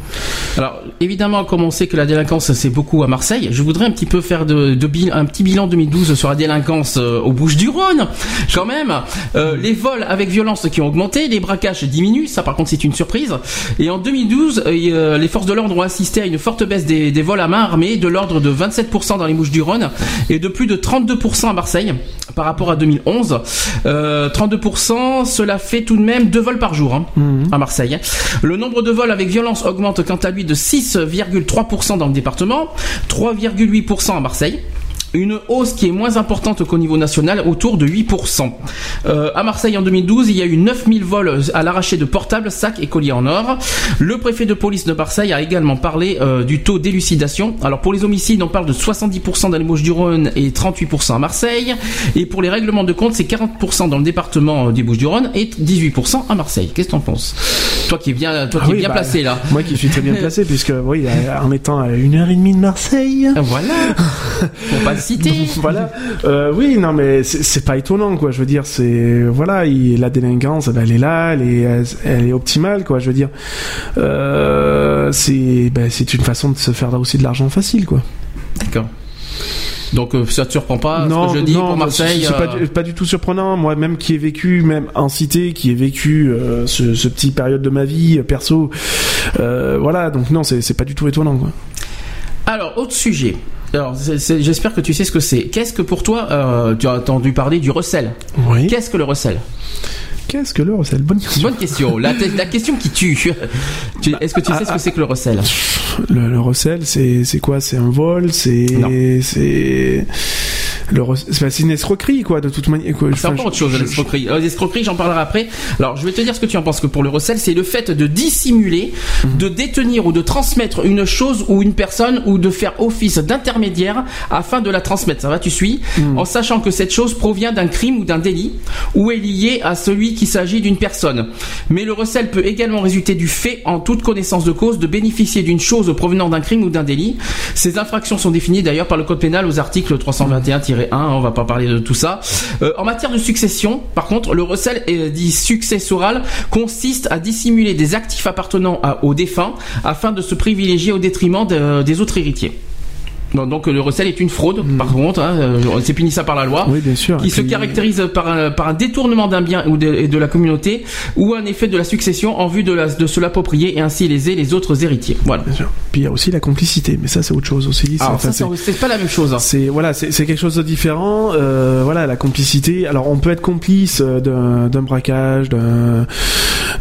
Alors, évidemment, comme on sait que la délinquance, c'est beaucoup à Marseille, je voudrais un petit peu faire de, de un petit bilan 2012 sur la délinquance euh, aux Bouches-du-Rhône. Quand même, Euh, les vols avec violence qui ont augmenté, les braquages diminuent, ça par contre c'est une surprise. Et en 2012, euh, euh, les forces de l'ordre ont assisté à une forte baisse des, des vols à main armée de l'ordre de 27% dans les Bouches-du-Rhône et de plus de 32% à Marseille par rapport à 2011. Euh, 32%, cela fait tout de même deux vols par jour hein, à Marseille. Le nombre de vols avec violence augmente quant à lui de 6,3% dans le département, 3,8% à Marseille. Une hausse qui est moins importante qu'au niveau national, autour de 8%. Euh, à Marseille en 2012, il y a eu 9000 vols à l'arraché de portables, sacs et colliers en or. Le préfet de police de Marseille a également parlé euh, du taux d'élucidation. Alors pour les homicides, on parle de 70% dans les Bouches-du-Rhône et 38% à Marseille. Et pour les règlements de compte, c'est 40% dans le département euh, des Bouches-du-Rhône et 18% à Marseille. Qu'est-ce que t'en penses? Toi qui es bien, toi Ah qui es bien bah, placé là. Moi qui suis très bien placé, puisque, oui, en étant à une heure et demie de Marseille. Voilà. Pour citer. voilà. Euh, oui, non, mais c'est pas étonnant, quoi. Je veux dire, c'est voilà, il, la délinquance, ben, elle est là, elle est, elle, elle est optimale, quoi. Je veux dire, euh, c'est, ben, c'est une façon de se faire aussi de l'argent facile, quoi. D'accord. Donc euh, ça te surprend pas ce que je dis non, pour Marseille c'est pas, du- pas du tout surprenant. Moi, même qui ai vécu, même en cité, qui ai vécu euh, ce, ce petit période de ma vie perso, euh, voilà. Donc non, c'est c'est pas du tout étonnant, quoi. Alors, autre sujet. Alors, j'espère que tu sais ce que c'est. Qu'est-ce que pour toi, euh, tu as entendu parler du recel Oui. Qu'est-ce que le recel Qu'est-ce que le recel? Bonne question. Bonne question. La, la question qui tue. Tu- Est-ce que tu sais ce que c'est que le recel? Le, le recel, c'est quoi? C'est un vol? C'est le rec- c'est c'est une escroquerie quoi de toute manière. quoi. C'est Enfin, encore autre chose, je- l'escroquerie. Euh, l'escroquerie, j'en parlerai après. Alors, je vais te dire ce que tu en penses. Que pour le recel, c'est le fait de dissimuler, Mhm. de détenir ou de transmettre une chose ou une personne ou de faire office d'intermédiaire afin de la transmettre. Ça va, tu suis Mhm. En sachant que cette chose provient d'un crime ou d'un délit ou est liée à celui qui s'agit d'une personne. Mais le recel peut également résulter du fait, en toute connaissance de cause, de bénéficier d'une chose provenant d'un crime ou d'un délit. Ces infractions sont définies d'ailleurs par le code pénal aux articles 321-1. On va pas parler de tout ça. Euh, en matière de succession, par contre, le recel euh, dit successoral consiste à dissimuler des actifs appartenant à- au défunt afin de se privilégier au détriment de- des autres héritiers. Non, donc le recel est une fraude, par contre, hein, euh, c'est puni ça par la loi Oui, bien sûr. qui se caractérise par un, par un détournement d'un bien ou de, la communauté ou un effet de la succession en vue de, la, de se l'approprier et ainsi léser les autres héritiers. Voilà. Bien sûr. Puis il y a aussi la complicité, mais ça c'est autre chose aussi. Alors Enfin, ça, c'est- pas la même chose. hein. c'est voilà, c'est quelque chose de différent. Euh, voilà, la complicité. Alors, on peut être complice euh, d'un braquage, d'un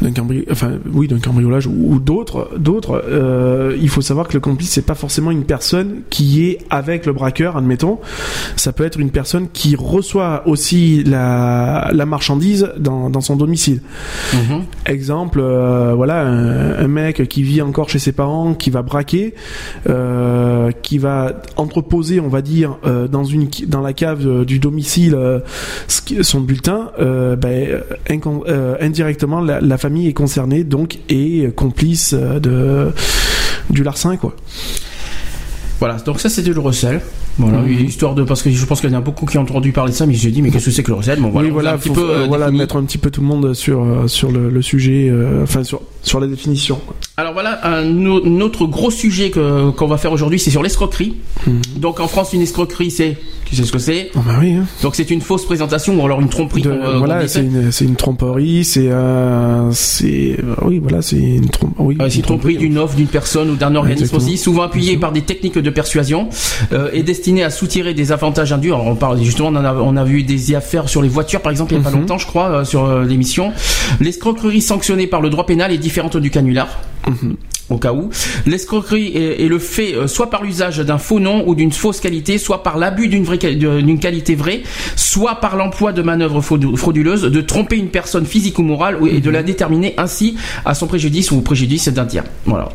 d'un cambri- enfin oui, d'un cambriolage ou, ou d'autres, d'autres. Euh, il faut savoir que le complice c'est pas forcément une personne qui avec le braqueur, admettons. Ça peut être une personne qui reçoit aussi la la marchandise dans dans son domicile. Mhm. Exemple, euh, voilà, un, un mec qui vit encore chez ses parents, qui va braquer, euh, qui va entreposer, on va dire, euh, dans une dans la cave du domicile son bulletin, ben, indirectement la, la famille est concernée, donc est complice de du larcin, quoi. Voilà, donc ça c'était le recel. Voilà, Mhm. histoire de parce que je pense qu'il y en a beaucoup qui ont entendu parler de ça, mais j'ai dit mais qu'est-ce que c'est que le recel? Bon voilà, oui, voilà, un petit peu euh, voilà, mettre un petit peu tout le monde sur euh, sur le, le sujet, euh, enfin sur sur la définition. quoi. Alors voilà, un, au- un autre gros sujet que qu'on va faire aujourd'hui, c'est sur l'escroquerie. Mhm. Donc en France, une escroquerie, c'est tu sais ce que c'est Oh, bah oui. Hein. Donc c'est une fausse présentation ou alors une tromperie. De- euh, voilà, c'est une, une tromperie, c'est un, c'est, euh, oui, voilà, c'est une trompe, oui. Euh, c'est une tromperie d'une offre d'une personne ou d'un organisme Exactement. aussi, souvent appuyé par des techniques de persuasion euh, et destiné à soutirer des avantages indus. Alors on parle justement, on, a, on a vu des affaires sur les voitures par exemple il y a pas Mhm. longtemps, je crois, euh, sur euh, l'émission. L'escroquerie sanctionnée par le droit pénal est différente du canular. Mhm. Au cas où. L'escroquerie est, est le fait euh, soit par l'usage d'un faux nom ou d'une fausse qualité, soit par l'abus d'une vraie d'une qualité vraie, soit par l'emploi de manœuvres fraudu- frauduleuses, de tromper une personne physique ou morale et de la déterminer ainsi à son préjudice ou au préjudice d'un tiers. Voilà.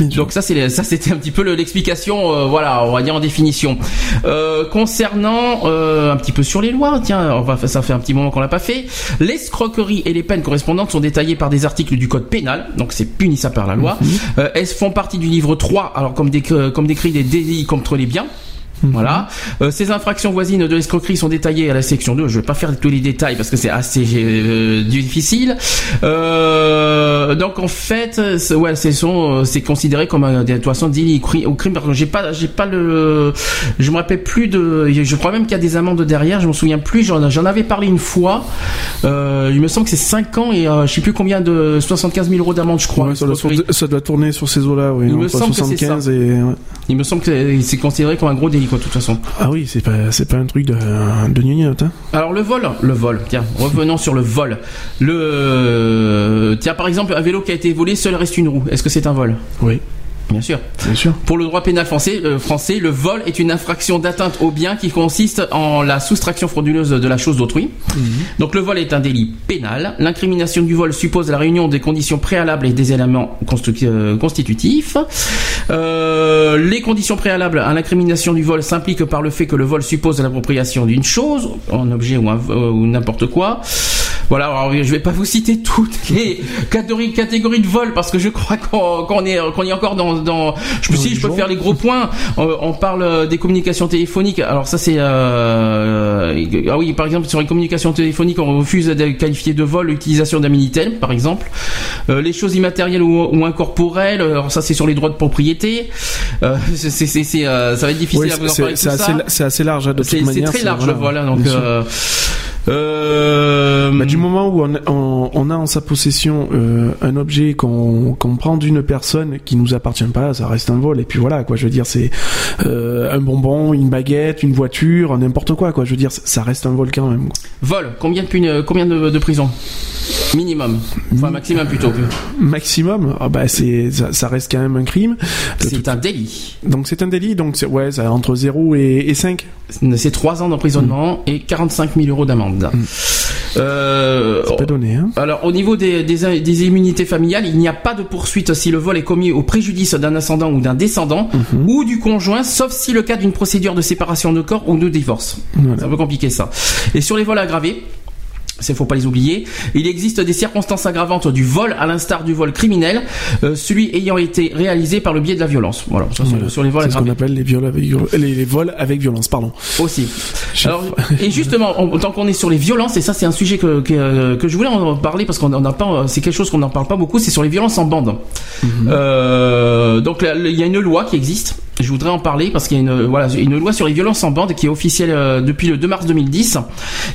Donc ça c'est ça c'était un petit peu le- l'explication euh, voilà on va dire en définition. Euh, concernant euh, un petit peu sur les lois tiens on va ça fait un petit moment qu'on l'a pas fait. L'escroquerie et les peines correspondantes sont détaillées par des articles du code pénal donc c'est punissable par la loi. Euh, elles font partie du livre 3 alors comme, déc- euh, comme décrit des délits contre les biens. Voilà. Euh, ces infractions voisines de l'escroquerie sont détaillées à la section 2. Je vais pas faire tous les détails parce que c'est assez euh, difficile. Euh, donc en fait, c'est- ouais, c'est considéré comme un, de toute façon délit au cri- au crime. J'ai pas, j'ai pas le, je me rappelle plus de. Je crois même qu'il y a des amendes derrière. Je me souviens plus. J'en, avais parlé une fois. Il me semble que c'est 5 ans et je sais plus combien de 75 000 euros d'amende, je crois. Ouais, ça, doit, l'escroquerie. ça doit tourner sur ces eaux-là, oui. Il me entre semble que c'est 75 ça. et. ouais. Il me semble que c'est considéré comme un gros délit, quoi, de toute façon. Ah oui, c'est pas, c'est pas un truc de, de gnognotte, hein. Alors le vol, le vol. Tiens, revenons sur le vol. Le tiens par exemple un vélo qui a été volé, seul reste une roue. Est-ce que c'est un vol? Oui, Bien sûr. bien sûr. Pour le droit pénal français, euh, français, le vol est une infraction d'atteinte au bien qui consiste en la soustraction frauduleuse de la chose d'autrui. Donc le vol est un délit pénal. L'incrimination du vol suppose la réunion des conditions préalables et des éléments euh, constitutifs. Euh, les conditions préalables à l'incrimination du vol s'impliquent par le fait que le vol suppose l'appropriation d'une chose, un objet ou, un- euh, ou n'importe quoi. Voilà, alors je vais pas vous citer toutes les catégories, catégories de vol parce que je crois qu'on est, qu'on est encore dans, dans je peux, si, je peux faire les gros points. On, on parle euh, des communications téléphoniques. Alors ça c'est, euh, ah oui, par exemple sur les communications téléphoniques, on refuse de qualifier de vol l'utilisation d'un minitel, par exemple. Euh, les choses immatérielles ou, ou incorporelles. Alors ça c'est sur les droits de propriété. Euh, c'est, c'est, c'est, c'est, euh, ça va être difficile Oui, à vous en c'est, parler c'est assez, c'est large, hein, de C'est, toute c'est manière. très large, voilà, voilà. Donc euh, euh, Bah, du moment où on, on, on a en sa possession euh, un objet qu'on prend d'une personne qui nous appartient pas, ça reste un vol. Et puis voilà, quoi. Je veux dire, c'est euh, un bonbon, une baguette, une voiture, n'importe quoi, quoi. Je veux dire, ça reste un vol quand même. quoi. Vol, combien de, puni- combien de, de prison Minimum. Enfin, maximum plutôt. Maximum, ah bah c'est ça, ça reste quand même un crime. C'est un délit. Donc c'est un délit, donc c'est ouais, ça entre 0 et, et 5. C'est 3 ans d'emprisonnement et 45 000 euros d'amende. Euh, Ça peut donner, hein. alors, au niveau des, des, des immunités familiales, il n'y a pas de poursuite si le vol est commis au préjudice d'un ascendant ou d'un descendant ou du conjoint, sauf si le cas d'une procédure de séparation de corps ou de divorce. Voilà. C'est un peu compliqué ça. Et sur les vols aggravés, c'est faut pas les oublier. Il existe des circonstances aggravantes du vol, à l'instar du vol criminel, euh, celui ayant été réalisé par le biais de la violence. Voilà, ça, c'est Voilà. sur les vols C'est ce qu'on appelle les, viols avec, viol- les, les vols avec violence, pardon. aussi. Alors, et justement, on- tant qu'on est sur les violences, et ça c'est un sujet que, que, que je voulais en parler parce qu'on en a pas, c'est quelque chose qu'on n'en parle pas beaucoup, c'est sur les violences en bande. Euh, donc il y a une loi qui existe. Je voudrais en parler parce qu'il y a une, voilà, une loi sur les violences en bande qui est officielle euh, depuis le 2 mars 2010,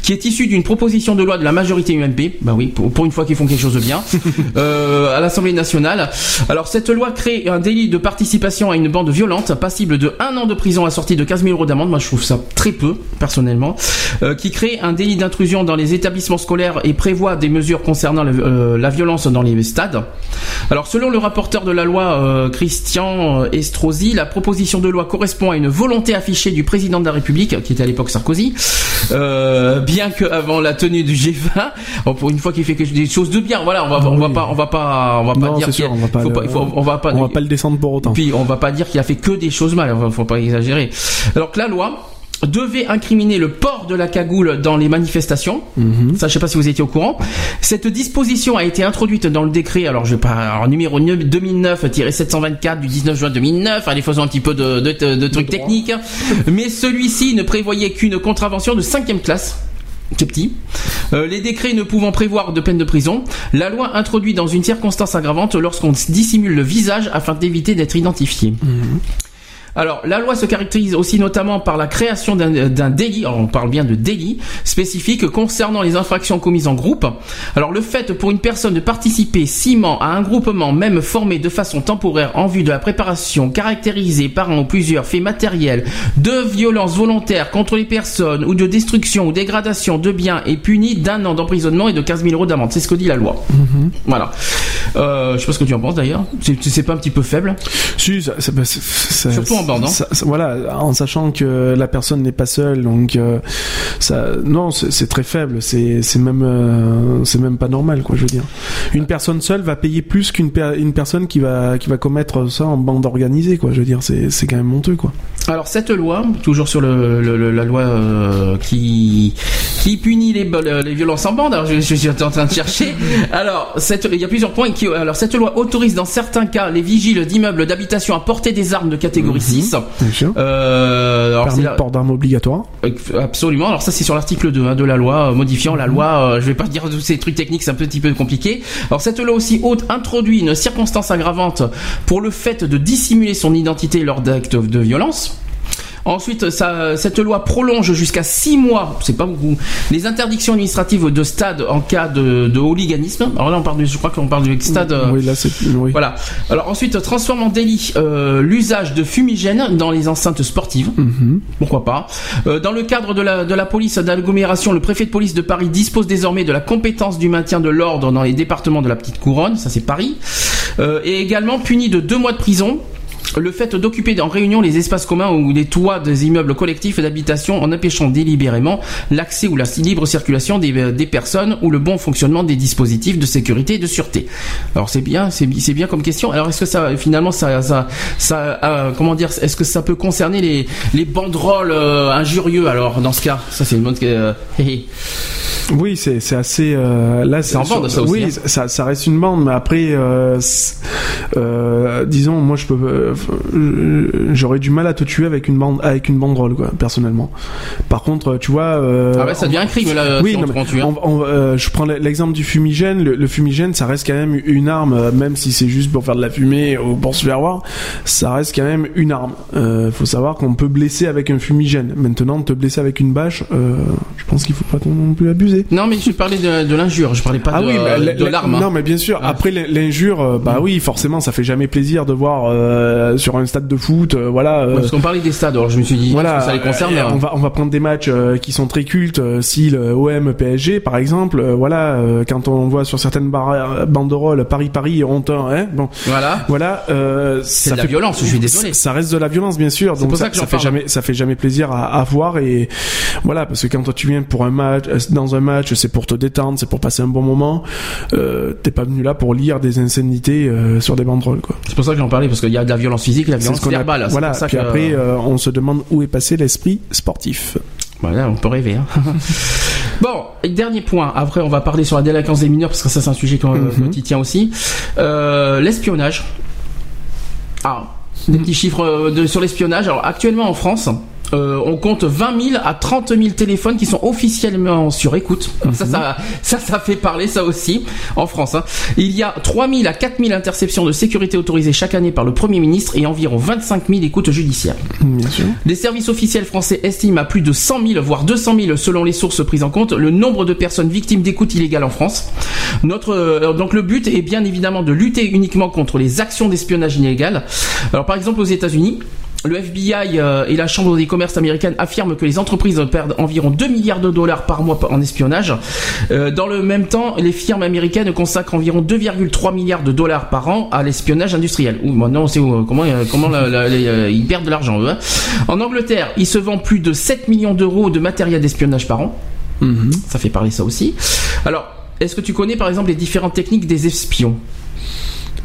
qui est issue d'une proposition de loi de la majorité UMP. Bah oui, pour, pour une fois qu'ils font quelque chose de bien, euh, à l'Assemblée nationale. Alors cette loi crée un délit de participation à une bande violente passible de un an de prison assorti de 15 000 euros d'amende. Moi, je trouve ça très peu personnellement. Euh, qui crée un délit d'intrusion dans les établissements scolaires et prévoit des mesures concernant le- la violence dans les stades. Alors, selon le rapporteur de la loi Christian Estrosi, la proposition de loi correspond à une volonté affichée du président de la République, qui était à l'époque Sarkozy, euh, bien que avant la tenue du G20, bon, pour une fois qu'il fait des choses de bien, voilà, on va, on va pas, on va pas, on va pas Non, dire a- on va pas faut le- pas- il faut- on va pas, On va pas le descendre pour autant. puis on va pas dire qu'il a fait que des choses mal, faut- faut pas exagérer. Alors que la loi devait incriminer le port de la cagoule dans les manifestations. Ça, je sais pas si vous étiez au courant. Cette disposition a été introduite dans le décret, alors je vais pas, alors numéro 2009-724 du 19 juin 2009. Allez, faisons un petit peu de, de, de- de trucs techniques. Mais celui-ci ne prévoyait qu'une contravention de cinquième classe. C'est petit. Euh, les décrets ne pouvant prévoir de peine de prison, la loi introduit dans une circonstance aggravante lorsqu'on dissimule le visage afin d'éviter d'être identifié. Alors, la loi se caractérise aussi notamment par la création d'un délit, alors on parle bien de délit, spécifique concernant les infractions commises en groupe. Alors, le fait pour une personne de participer ciment à un groupement même formé de façon temporaire en vue de la préparation caractérisée par un ou plusieurs faits matériels de violence volontaire contre les personnes ou de destruction ou dégradation de biens est puni d'un an d'emprisonnement et de 15 000 euros d'amende. C'est ce que dit la loi. Voilà. Euh, je sais pas ce que tu en penses d'ailleurs. C'est pas un petit peu faible? Si, ça- ça- bah, c'est- ça- Surtout en hein. voilà, en sachant que la personne n'est pas seule, donc euh, ça, non, c'est très faible. C'est même, euh, c'est même pas normal, quoi. Je veux dire, une personne seule va payer plus qu'une per- une personne qui va qui va commettre ça en bande organisée, quoi. Je veux dire, c'est c'est quand même honteux, quoi. Alors cette loi, toujours sur le, le- le- la loi euh, qui qui punit les, bo- les violences en bande. Alors je, je- j'étais en train de chercher. Alors cette, il y a plusieurs points. Qui, alors cette loi autorise dans certains cas les vigiles d'immeubles d'habitation à porter des armes de catégorie 6. Bien sûr. Euh, alors Permis de port d'armes obligatoire. euh, Absolument. Alors ça c'est sur l'article 2 hein, de la loi euh, modifiant la loi. euh, je vais pas dire tous ces trucs techniques, c'est un petit peu compliqué. Alors cette loi aussi haute introduit une circonstance aggravante pour le fait de dissimuler son identité lors d'actes de violence. Ensuite, ça, cette loi prolonge jusqu'à six mois, c'est pas beaucoup, les interdictions administratives de stade en cas de, de hooliganisme. Alors là, on parle du, je crois qu'on parle du stade. euh, Oui, là, c'est oui. Voilà. Alors ensuite, transforme en délit euh, l'usage de fumigènes dans les enceintes sportives. Mhm. Pourquoi pas Euh, Dans le cadre de la, de la police d'agglomération, le préfet de police de Paris dispose désormais de la compétence du maintien de l'ordre dans les départements de la Petite Couronne, ça c'est Paris, Euh, et également puni de deux mois de prison. Le fait d'occuper en réunion les espaces communs ou les toits des immeubles collectifs d'habitation en empêchant délibérément l'accès ou la libre circulation des, euh, des personnes ou le bon fonctionnement des dispositifs de sécurité et de sûreté. Alors c'est bien, c'est bi- c'est bien comme question. Alors est-ce que ça finalement ça ça, ça euh, comment dire est-ce que ça peut concerner les les banderoles euh, injurieux alors dans ce cas? Ça c'est une bonne euh. Oui, c'est assez. euh, là, C'est en bande, ça aussi, Oui, hein. ça, ça reste une bande, mais après, disons, moi, je peux, j'aurais du mal à te tuer avec une bande, avec une banderole, quoi, personnellement. Par contre, tu vois. euh, Ah ça devient un crime là oui, si non, mais hein. on- euh, je prends l'exemple du fumigène. Le, le fumigène, ça reste quand même une arme, euh, même si c'est juste pour faire de la fumée ou pour se faire voir. Ça reste quand même une arme. Euh, faut savoir qu'on peut blesser avec un fumigène. Maintenant, te blesser avec une bâche, euh, je pense qu'il faut pas non plus abuser. Non mais je parlais de, de l'injure, je parlais pas Ah de, oui, bah, de l'arme. hein. Non, mais bien sûr. Ah. Après l'in- l'injure, euh, bah oui, forcément, ça fait jamais plaisir de voir euh, sur un stade de foot, euh, voilà. euh, Ouais, parce qu'on parlait des stades, alors je me suis dit voilà, que ça les concerne euh, hein. on va on va prendre des matchs qui sont très cultes, si le OM PSG par exemple, voilà, quand on voit sur certaines banderoles Paris Paris honteux, hein, bon, Voilà. voilà, C'est de la fait- violence, je suis désolé. Ça reste de la violence bien sûr, C'est donc pour ça, ça ça fait parle. jamais ça fait jamais plaisir à, à voir et voilà parce que quand toi tu viens pour un match dans un match, c'est pour te détendre, c'est pour passer un bon moment, euh, t'es pas venu là pour lire des insanités euh, sur des banderoles quoi. C'est pour ça que j'en parlais parce qu'il y a de la violence physique la violence ce a- Voilà. ça Puis que- après, euh, on se demande où est passé l'esprit sportif. Voilà, on peut rêver. hein. bon, et dernier point. Après, on va parler sur la délinquance des mineurs parce que ça, c'est un sujet qu'on Mhm. qui tient aussi. Euh, l'espionnage. Ah, des petits chiffres euh, de, sur l'espionnage. Alors, actuellement en France. Euh, on compte 20 000 à 30 000 téléphones qui sont officiellement sur écoute. Ça, ça, ça, ça fait parler ça aussi en France. hein. Il y a 3 000 à 4 000 interceptions de sécurité autorisées chaque année par le Premier ministre et environ 25 000 écoutes judiciaires. Les services officiels français estiment à plus de 100 000, voire 200 000 selon les sources prises en compte, le nombre de personnes victimes d'écoute illégale en France. Notre, euh, donc le but est bien évidemment de lutter uniquement contre les actions d'espionnage illégal. Alors par exemple aux États-Unis, le FBI euh, et la Chambre des commerces américaine affirment que les entreprises perdent environ 2 milliards de dollars par mois en espionnage. Euh, dans le même temps, les firmes américaines consacrent environ 2,3 milliards de dollars par an à l'espionnage industriel. Ou maintenant, on sait où, comment, euh, comment la- la- les, euh, ils perdent de l'argent. eux, hein. En Angleterre, il se vend plus de 7 millions d'euros de matériel d'espionnage par an. Ça fait parler ça aussi. Alors, est-ce que tu connais par exemple les différentes techniques des espions?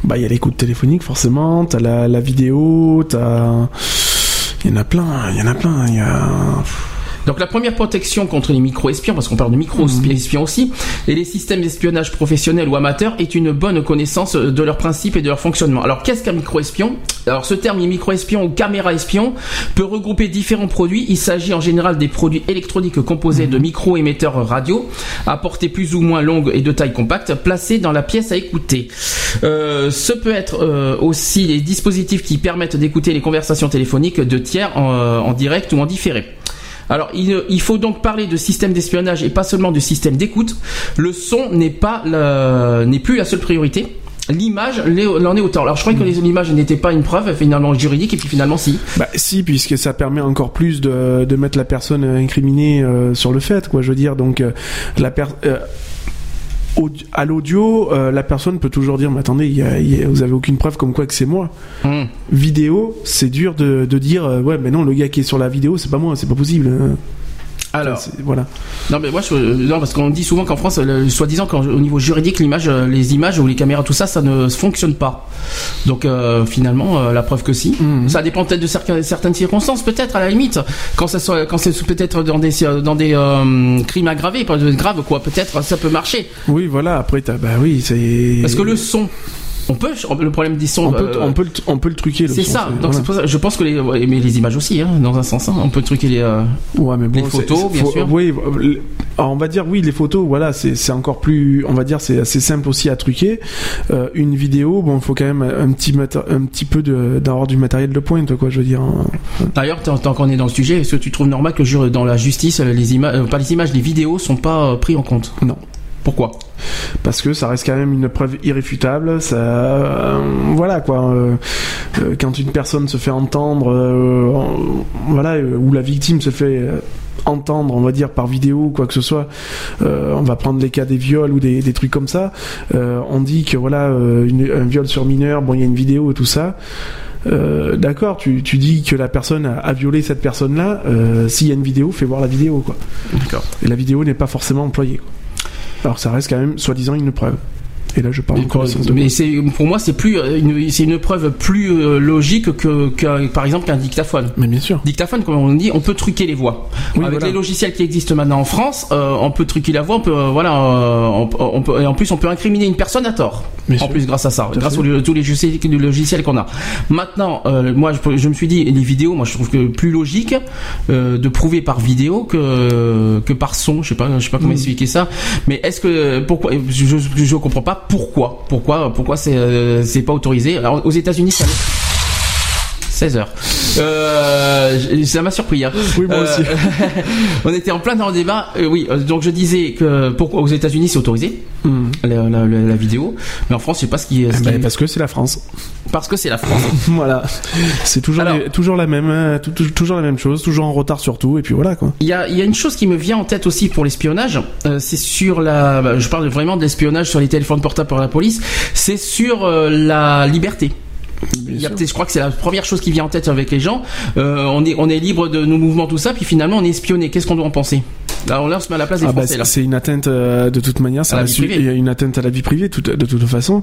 Bah, il y a l'écoute téléphonique, forcément. T'as la, la vidéo, t'as. Il y en a plein, il y en a plein. Il y a. Donc la première protection contre les micro-espions, parce qu'on parle de micro-espions aussi, et les systèmes d'espionnage professionnels ou amateurs est une bonne connaissance de leurs principes et de leur fonctionnement. Alors qu'est-ce qu'un micro-espion? Alors ce terme micro-espion ou caméra-espion peut regrouper différents produits. Il s'agit en général des produits électroniques composés de micro-émetteurs radio à portée plus ou moins longue et de taille compacte placés dans la pièce à écouter. Euh, ce peut être euh, aussi les dispositifs qui permettent d'écouter les conversations téléphoniques de tiers en, euh, en direct ou en différé. Alors, il, faut donc parler de système d'espionnage et pas seulement de système d'écoute. Le son n'est pas n'est plus la seule priorité. L'image l'en est autant. Alors, je crois que les- l'image n'était pas une preuve finalement juridique et puis finalement si. Bah si, puisque ça permet encore plus de, mettre la personne incriminée euh, sur le fait, quoi. Je veux dire, donc euh, la per euh, à l'audio, euh, la personne peut toujours dire, mais attendez, y a- y a- vous avez aucune preuve comme quoi que c'est moi. Hmm. Vidéo, c'est dur de, de dire, euh, ouais, mais non, le gars qui est sur la vidéo, c'est pas moi, c'est pas possible. Alors, voilà. non mais moi, je, non parce qu'on dit souvent qu'en France, le- soi-disant qu'au niveau juridique, l'image, euh, les images ou les caméras, tout ça, ça ne fonctionne pas. Donc euh, finalement, euh, la preuve que si. Mhm. Ça dépend peut-être de certaines, circonstances, peut-être à la limite, quand ça soit, quand c'est peut-être dans des dans des euh, crimes aggravés, pas de grave quoi, peut-être ça peut marcher. Oui, voilà. Après, t'as, bah oui, c'est. Parce que le son, on peut, le problème des sons. on peut, euh, on peut, le, on peut le truquer. c'est ça. Donc voilà. c'est pour ça, je pense que les, ouais, mais les images aussi, hein, dans un sens, hein, on peut truquer les. euh, Ouais, mais bon, Les c'est- photos, bien faut- sûr. Oui, euh, on va dire oui, les photos, voilà, c'est encore plus, on va dire, c'est assez simple aussi à truquer. Euh, une vidéo, bon, il faut quand même un petit un petit peu d'avoir du matériel de pointe, quoi, je veux dire. hein. D'ailleurs, tant, tant qu'on est dans le sujet, est-ce que tu trouves normal que jure- dans la justice, les images, euh, pas les images, les vidéos sont pas euh, pris en compte? Non. Pourquoi? Parce que ça reste quand même une preuve irréfutable. Ça, euh, voilà quoi. euh, euh, quand une personne se fait entendre, en- voilà, ou la victime se fait entendre, on va dire par vidéo ou quoi que ce soit. euh, on va prendre les cas des viols ou des, des trucs comme ça. euh, on dit que voilà, une- un viol sur mineur, bon, il y a une vidéo et tout ça. Euh, D'accord, tu, tu dis que la personne a, a violé cette personne-là. S'il y a une vidéo, fais voir la vidéo, quoi. D'accord. Et la vidéo n'est pas forcément employée. Quoi. Alors ça reste quand même soi-disant une preuve. Et là, je parle de Mais c'est pour moi, c'est plus euh, c'est une preuve plus euh, logique que, que, par exemple qu'un dictaphone. Mais bien sûr. Dictaphone, comme on dit, on peut truquer les voix. Oui, Avec voilà. les logiciels qui existent maintenant en France, euh, on peut truquer la voix. On peut, euh, voilà, euh, on, on peut, et en plus, on peut incriminer une personne à tort. Bien en sûr. plus, grâce à ça, Tout grâce aux tous les logiciels, qu'on a. Maintenant, moi, je, je me suis dit, les vidéos, moi, je trouve que plus logique de prouver par vidéo que que par son. Je sais pas, je sais pas comment Mm. expliquer ça. Mais est-ce que pourquoi Je, je, je comprends pas pourquoi pourquoi pourquoi c'est euh, c'est pas autorisé. Alors aux États-Unis ça 16h. Euh, ça m'a surpris. Hein. Oui, moi euh, aussi. on était en plein dans le débat. Euh, oui, donc je disais que pour, aux États-Unis, c'est autorisé, hmm. la, vidéo. Mais en France, c'est pas ce qui. Eh ben, parce que c'est la France. Parce que c'est la France. voilà. C'est toujours, toujours, la même, toujours la même chose, toujours en retard sur tout. Et puis voilà quoi. Il y a, une chose qui me vient en tête aussi pour l'espionnage. C'est sur la. Bah, je parle vraiment de l'espionnage sur les téléphones portables par la police. C'est sur la liberté. Il y a peut-être- je crois que c'est la première chose qui vient en tête avec les gens. Euh, on est, on est libre de nos mouvements, tout ça, puis finalement on est espionné. Qu'est-ce qu'on doit en penser? Alors là, on se met à la place des Ah bah, Français c'est une atteinte euh, de toute manière, ça reste vie privée. il y a une atteinte à la vie privée tout- de toute façon.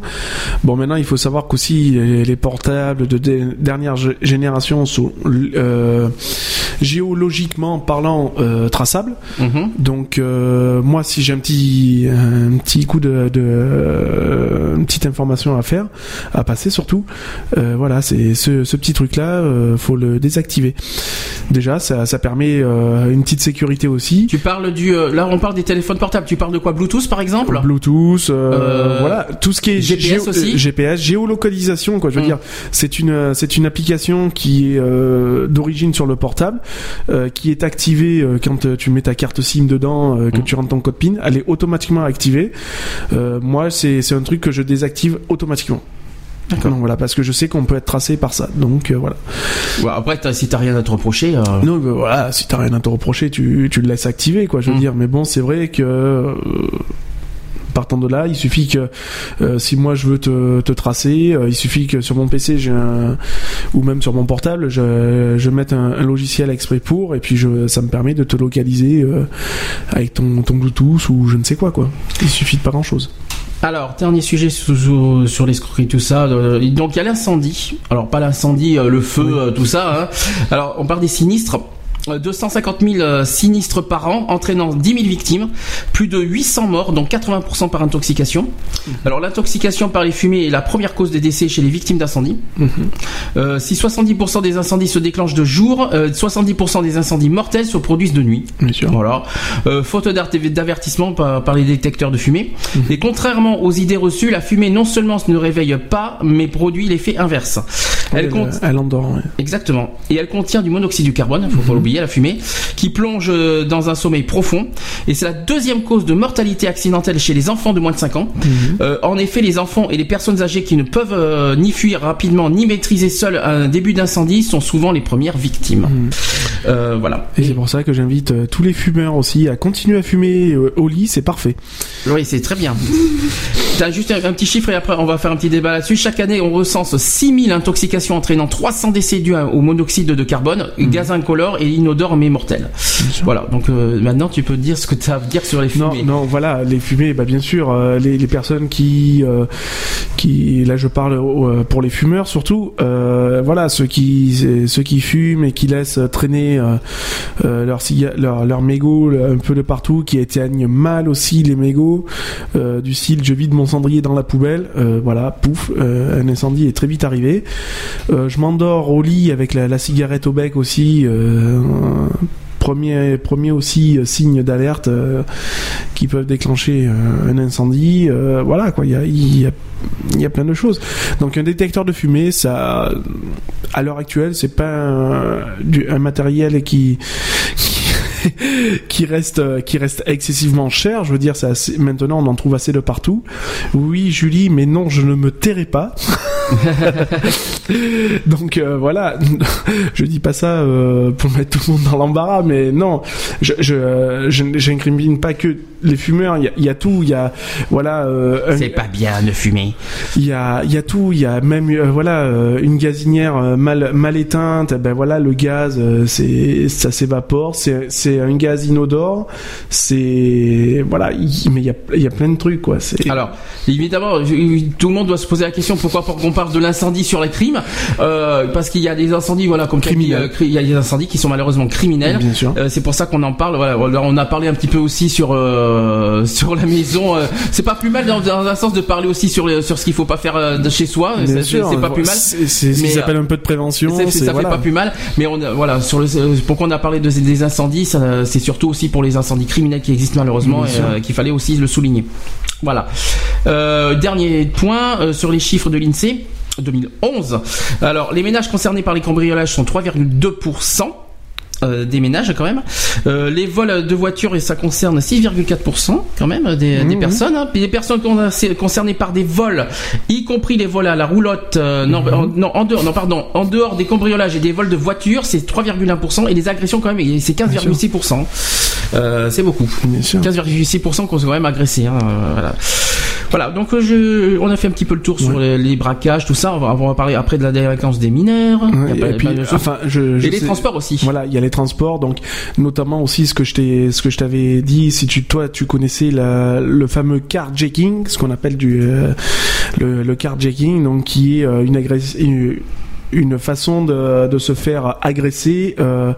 Bon maintenant il faut savoir qu'aussi les, les portables de dernière gé- génération sont euh, géologiquement parlant euh, traçables. Mhm. Donc euh, moi si j'ai un petit un petit coup de, de euh, une petite information à faire à passer surtout euh, voilà c'est ce, ce petit truc là faut le désactiver déjà ça, ça permet euh, une petite sécurité aussi Tu parles du, euh, là on parle des téléphones portables. Tu parles de quoi? Bluetooth par exemple? Bluetooth, euh, Euh, voilà, tout ce qui est GPS géo- aussi? Euh, GPS, géolocalisation, quoi. Je veux Mm. dire, c'est une euh, c'est une application qui est euh, d'origine sur le portable, euh, qui est activée euh, quand euh, tu mets ta carte SIM dedans, euh, que Mm. tu rentres ton code PIN, elle est automatiquement activée. Euh, moi, c'est c'est un truc que je désactive automatiquement. D'accord. Voilà, parce que je sais qu'on peut être tracé par ça. Donc euh, voilà. Ouais, Après, t'as- si t'as rien à te reprocher. euh, Non, voilà, si t'as rien à te reprocher, tu, tu le laisses activer, quoi. Je veux Mm. dire, mais bon, c'est vrai que euh, partant de là, il suffit que si moi je veux te, te tracer, il suffit que sur mon PC, j'ai un ou même sur mon portable, je, je mette un, un logiciel exprès pour, et puis je, ça me permet de te localiser avec ton, ton Bluetooth ou je ne sais quoi, quoi. Il suffit de pas grand chose. Alors, dernier sujet sur, sur, sur l'escroquerie, tout ça. euh, donc, il y a l'incendie. Alors, pas l'incendie, euh, le feu, euh, tout ça. hein. Alors, on parle des sinistres. Euh, 250 000 euh, sinistres par an, entraînant 10 000 victimes, plus de 800 morts, dont 80% par intoxication. Alors l'intoxication par les fumées est la première cause des décès chez les victimes d'incendie. Euh, si 70% des incendies se déclenchent de jour, euh, 70% des incendies mortels se produisent de nuit. Bien sûr. Voilà. Euh, faute d'avertissement par, par les détecteurs de fumée. Mhm. Et contrairement aux idées reçues, la fumée non seulement ne réveille pas, mais produit l'effet inverse. Elle Elle, elle endort. ouais. Exactement. Et elle contient du monoxyde du carbone, faut Mhm. pas l'oublier, la fumée, qui plonge euh, dans un sommeil profond. Et c'est la deuxième cause de mortalité accidentelle chez les enfants de moins de 5 ans. Mhm. Euh, en effet, les enfants et les personnes âgées qui ne peuvent euh, ni fuir rapidement, ni maîtriser seuls un début d'incendie sont souvent les premières victimes. Mhm. Euh, voilà. Et c'est pour ça que j'invite tous les fumeurs aussi à continuer à fumer au lit, c'est parfait. Oui, c'est très bien. T'as juste un, un petit chiffre et après on va faire un petit débat là-dessus. Chaque année, on recense 6000 intoxications entraînant 300 décès dus au monoxyde de carbone, gaz incolore et inodore mais mortel. Voilà, donc euh, maintenant tu peux dire ce que tu as à dire sur les Non, fumées. non, voilà, les fumées, bah bien sûr, euh, les, les personnes qui, euh, qui, là je parle pour les fumeurs surtout, voilà, ceux qui, ceux qui fument et qui laissent traîner leur, leur, leur mégot un peu de partout, qui éteignent mal aussi les mégots, du style je vide mon cendrier dans la poubelle, euh, voilà, pouf, euh, un incendie est très vite arrivé. Euh, je m'endors au lit avec la, cigarette au bec aussi. Premier, premier aussi signe d'alerte qui peuvent déclencher un incendie. voilà quoi, il y a, plein de choses. Donc un détecteur de fumée, ça, à l'heure actuelle, c'est pas un matériel qui qui, qui reste euh, qui reste excessivement cher. Je veux dire, c'est assez- maintenant on en trouve assez de partout. Oui, Julie, mais non, je ne me tairai pas. Donc euh, voilà, je dis pas ça euh, pour mettre tout le monde dans l'embarras, mais non, je je je j'incrimine pas que les fumeurs. Il y a, il y a tout, il y a voilà, euh, C'est pas bien de fumer. il y a il y a tout, il y a même voilà une gazinière mal mal éteinte. Ben voilà, le gaz, c'est ça s'évapore. C'est c'est un gaz inodore. C'est voilà, il- mais il y a y a plein de trucs quoi. C'est Alors, évidemment, tout le monde doit se poser la question pourquoi pour qu'on parle de l'incendie sur les crimes euh, Parce qu'il y a des incendies, voilà, comme Criminels. euh, il y a des incendies qui sont malheureusement criminels. Bien sûr. Euh, c'est pour ça qu'on en parle. Voilà, on a parlé un petit peu aussi sur euh, sur la maison. c'est pas plus mal dans, dans un sens de parler aussi sur les- sur ce qu'il faut pas faire de chez soi. C'est- pas plus mal. C'est ce qui s'appelle un peu de prévention. Ça voilà. fait pas plus mal, mais on voilà sur le pourquoi on a parlé de, des incendies, ça, c'est surtout aussi pour les incendies criminels qui existent malheureusement et euh, qu'il fallait aussi le souligner. Voilà. Euh, dernier point euh, sur les chiffres de l'Insee 2011. Alors les ménages concernés par les cambriolages sont 3,2%. Euh, des ménages quand même. Euh, les vols de voitures et ça concerne 6,4% quand même des, des personnes. hein. Puis les personnes con- concernées par des vols, y compris les vols à la roulotte, euh, non, en, non en dehors, non pardon, en dehors des cambriolages et des vols de voitures, c'est 3,1% et les agressions quand même, c'est 15,6%. Euh, c'est beaucoup. Bien sûr. 15,6% qu'on s'est quand même agressé. Hein, euh, voilà. Voilà, donc euh, je, on a fait un petit peu le tour sur les, les braquages, tout ça. On va, on va parler après de la délinquance des mineurs. Ouais, pas- et puis, enfin, je, je et les sais- transports aussi. Voilà, il y a les transports, donc notamment aussi ce que je t'ai, ce que je t'avais dit, si tu, toi, tu connaissais la, le fameux carjacking, ce qu'on appelle du, euh, le, le carjacking, donc qui est euh, une agress- une, façon de, se faire agresser euh,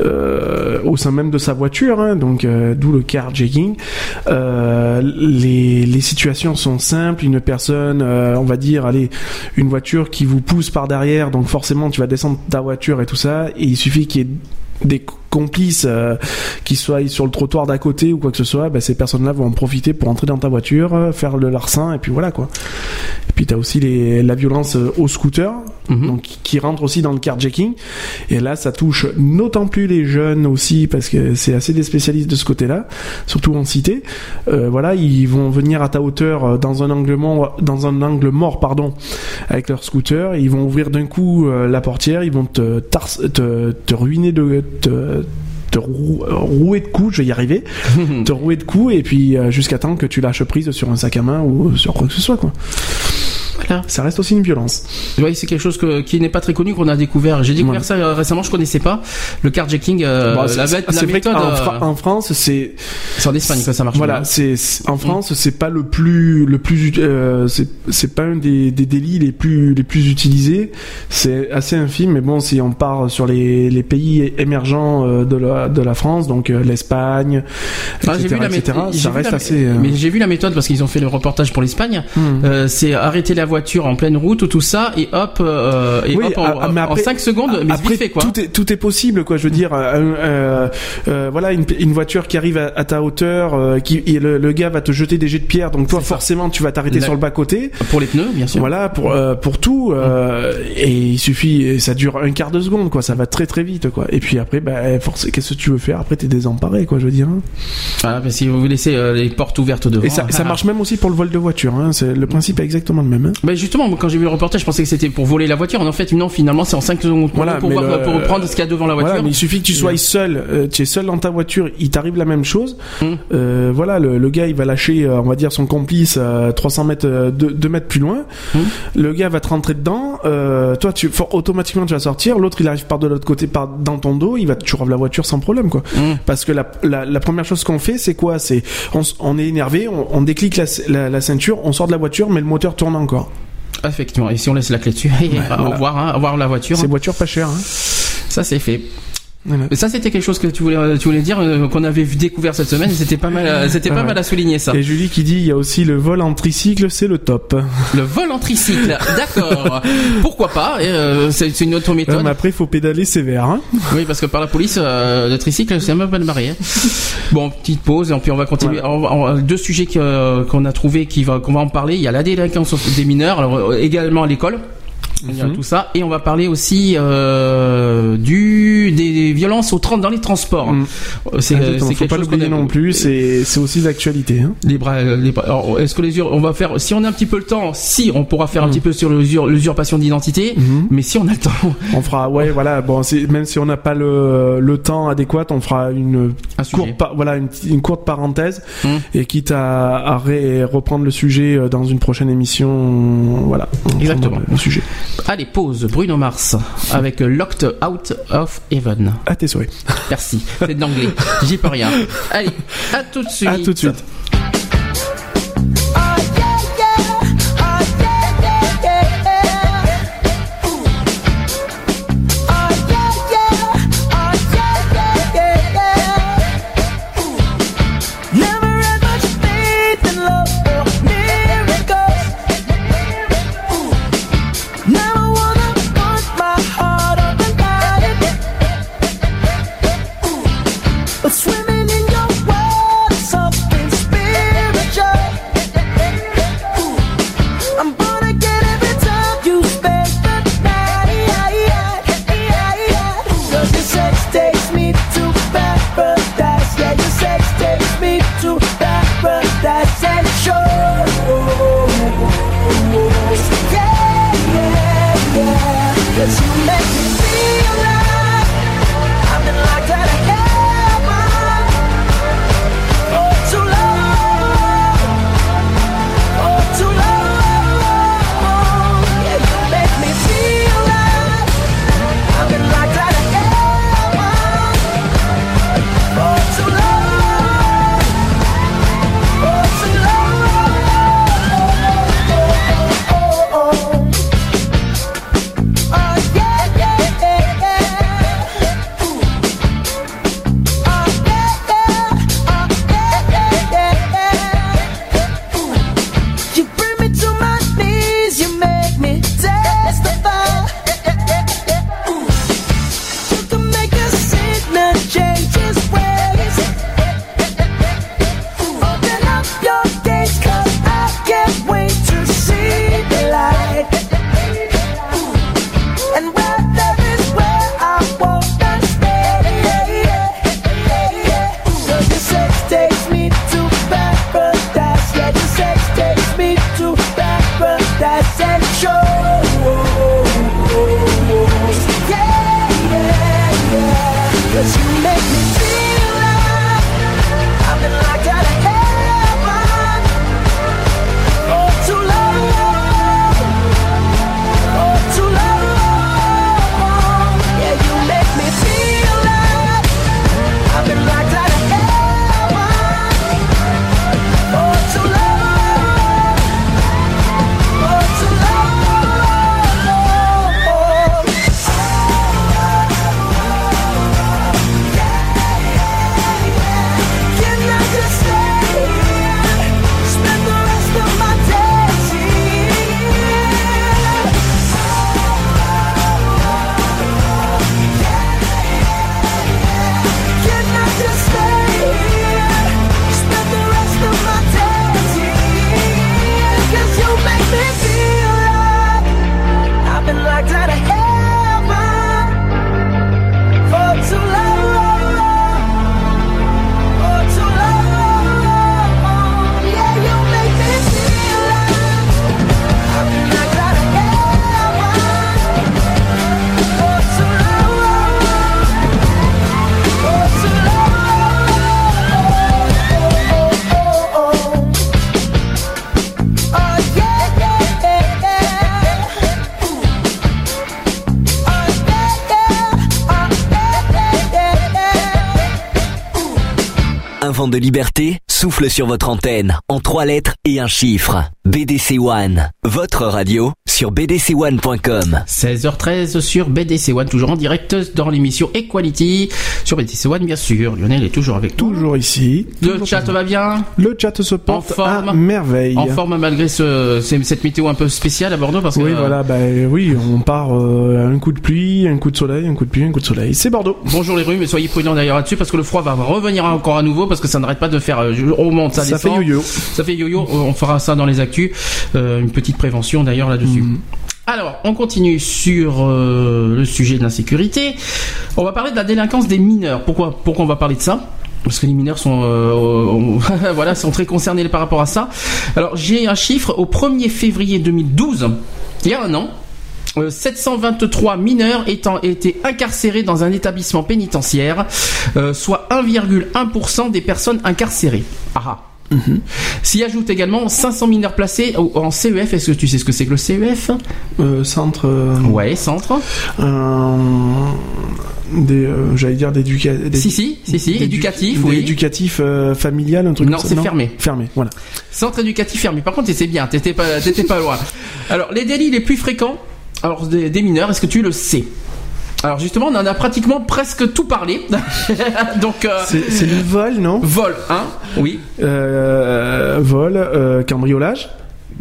euh, au sein même de sa voiture, hein, donc euh, d'où le carjacking. Les, les situations sont simples. Une personne, on va dire, allez, une voiture qui vous pousse par derrière, donc forcément tu vas descendre ta voiture et tout ça, et il suffit qu'il y ait des complices euh, qui soient sur le trottoir d'à côté ou quoi que ce soit, bah, ces personnes-là vont en profiter pour entrer dans ta voiture, euh, faire le larcin et puis voilà quoi. Et puis t'as aussi les, la violence euh, au scooter, Mhm. donc qui rentre aussi dans le carjacking. Et là, ça touche d'autant plus les jeunes aussi parce que c'est assez des spécialistes de ce côté-là, surtout en cité. Euh, voilà, ils vont venir à ta hauteur dans un angle mort, dans un angle mort, pardon, avec leur scooter. Ils vont ouvrir d'un coup la portière, ils vont te, tars- te, te ruiner de te, te rou- euh, rouer de coups, je vais y arriver, te rouer de coups et puis euh, jusqu'à temps que tu lâches prise sur un sac à main ou sur quoi que ce soit quoi. Là. Ça reste aussi une violence. Oui, c'est quelque chose que, qui n'est pas très connu qu'on a découvert. J'ai découvert Ouais. ça euh, récemment, je connaissais pas le carjacking. Euh, Bon, la, c'est- la vrai méthode, euh, Fra- en France, c'est c'est en Espagne que ça marche. Voilà, c'est en France, c'est pas le plus le plus euh, c'est pas un des, des délits les plus les plus utilisés. C'est assez infime, mais bon, si on part sur les, les pays émergents de la de la France, donc l'Espagne, Ah, etc., vu la etc., méthode. ça reste assez. Mais j'ai vu la méthode parce qu'ils ont fait le reportage pour l'Espagne. Euh, c'est arrêter la voiture en pleine route ou tout ça et hop, euh, et Oui, hop en, ah, mais après- 5 secondes, mais Après, vite fait quoi. tout est tout est possible, quoi. Je veux dire, euh, euh, voilà, une, une voiture qui arrive à, à ta hauteur, qui et le, le gars va te jeter des jets de pierre, donc toi ça. forcément tu vas t'arrêter sur le bas côté. Pour les pneus, bien sûr. Voilà pour pour tout euh, et il suffit ça dure un quart de seconde quoi ça va très très vite quoi et puis après bah forcément qu'est-ce que tu veux faire? Après t'es désemparé quoi je veux dire hein. Parce que si vous laissez les portes ouvertes devant. et ça, ça ah. marche même aussi pour le vol de voiture hein. c'est le principe est exactement le même hein. Ben justement, moi, quand j'ai vu le reportage, je pensais que c'était pour voler la voiture. En fait, non, finalement, c'est en 5 secondes Voilà, pour, voir- le- pour prendre ce qu'il y a devant la voiture. Voilà, mais il suffit que tu sois seul, euh, tu es seul dans ta voiture, il t'arrive la même chose. Mm. Euh, voilà, le, le gars il va lâcher, euh, on va dire son complice à 300 mètres, euh, 2, mètres plus loin. Mm. Le gars va te rentrer dedans. Euh, toi, tu for- automatiquement tu vas sortir. L'autre il arrive par de l'autre côté, par dans ton dos, il va te tuer la voiture sans problème quoi. Mm. Parce que la, la, la première chose qu'on fait, c'est quoi? C'est on, on est énervé, on, on déclique la, la, la ceinture, on sort de la voiture, mais le moteur tourne encore. Effectivement. Et si on laisse la clé dessus, au revoir, hein, au revoir la voiture. C'est voiture pas chère. Hein. Ça, c'est fait. Voilà. Mais ça, c'était quelque chose que tu voulais, tu voulais dire, euh, qu'on avait découvert cette semaine. et C'était pas mal, euh, c'était pas Ouais. mal à souligner ça. Et Julie qui dit, il y a aussi le vol en tricycle, c'est le top. Le vol en tricycle. D'accord. Pourquoi pas euh, C'est une autre Ouais, méthode. mais après, il faut pédaler sévère. Hein. Oui, parce que par la police, euh, le tricycle, c'est un peu mal barré. hein. Bon, petite pause, et puis on va continuer. Voilà. On deux sujets qu'on a trouvé, qui va, qu'on va en parler. Il y a la délinquance des mineurs, alors euh, également à l'école. Mhm. tout ça, et on va parler aussi euh, du des violences dans les transports. Mm. C'est c'est faut quelque pas l'oublier non plus, c'est aussi d'actualité. Hein. les bras, euh, les bras. Est-ce que les on va faire, si on a un petit peu le temps, si on pourra faire un Mm. petit peu sur l'usur- l'usurpation d'identité, Mhm. mais si on a le temps, On fera, ouais, voilà. Bon, même si on n'a pas le, le temps adéquat, on fera une un courte, voilà, une, une courte parenthèse, et quitte à, à ré- reprendre le sujet dans une prochaine émission, voilà. Exactement. Le sujet. Allez, pause. Bruno Mars avec Locked Out of Heaven. À tes souhaits. Merci. C'est de l'anglais. J'y peux rien. Allez, à tout de suite. À tout de suite. Liberté souffle sur votre antenne en trois lettres et un chiffre. BDC One, votre radio sur bdc1.com. 16h13 sur BDC One, toujours en direct dans l'émission Equality sur BDC One, bien sûr. Lionel est toujours avec nous. Toujours ici. Le chat va bien Le chat se porte En forme. à merveille. En forme malgré ce, ce- cette météo un peu spéciale à Bordeaux parce que Oui, euh, voilà, bah oui, on part euh, un coup de pluie, un coup de soleil, un coup de pluie, un coup de soleil. C'est Bordeaux. Bonjour les rues, mais soyez prudents d'ailleurs là-dessus parce que le froid va revenir encore à nouveau parce que ça n'arrête pas de faire. euh, on monte, ça, Ça fait descend. yo-yo. Ça fait yo-yo. On fera ça dans les actus. Euh, une petite prévention d'ailleurs là-dessus. Mm. Alors, on continue sur euh, le sujet de l'insécurité. On va parler de la délinquance des mineurs. Pourquoi on va parler de ça? Parce que les mineurs sont euh, sont très concernés par rapport à ça. Alors j'ai un chiffre au 1er février 2012, il y a un an, euh, 723 mineurs étant été incarcérés dans un établissement pénitentiaire, euh, soit 1,1% des personnes incarcérées. Ah ah. S'y ajoute également 500 mineurs placés en CEF. Est-ce que tu sais ce que c'est que le CEF Euh, centre. euh, Ouais, centre. des, euh, j'allais dire d'éduca- d'édu- Si, si, si, éducatif, oui. Éducatif familial, un truc Non, comme ça. c'est fermé. Fermé, voilà. Centre éducatif fermé. Par contre, c'est bien, t'étais pas, t'étais pas loin. Alors, les délits les plus fréquents, alors des, des mineurs, est-ce que tu le sais? Alors justement, on en a pratiquement presque tout parlé. Donc, euh, C'est le vol, non? Vol, hein? Oui. euh, Vol, euh, cambriolage?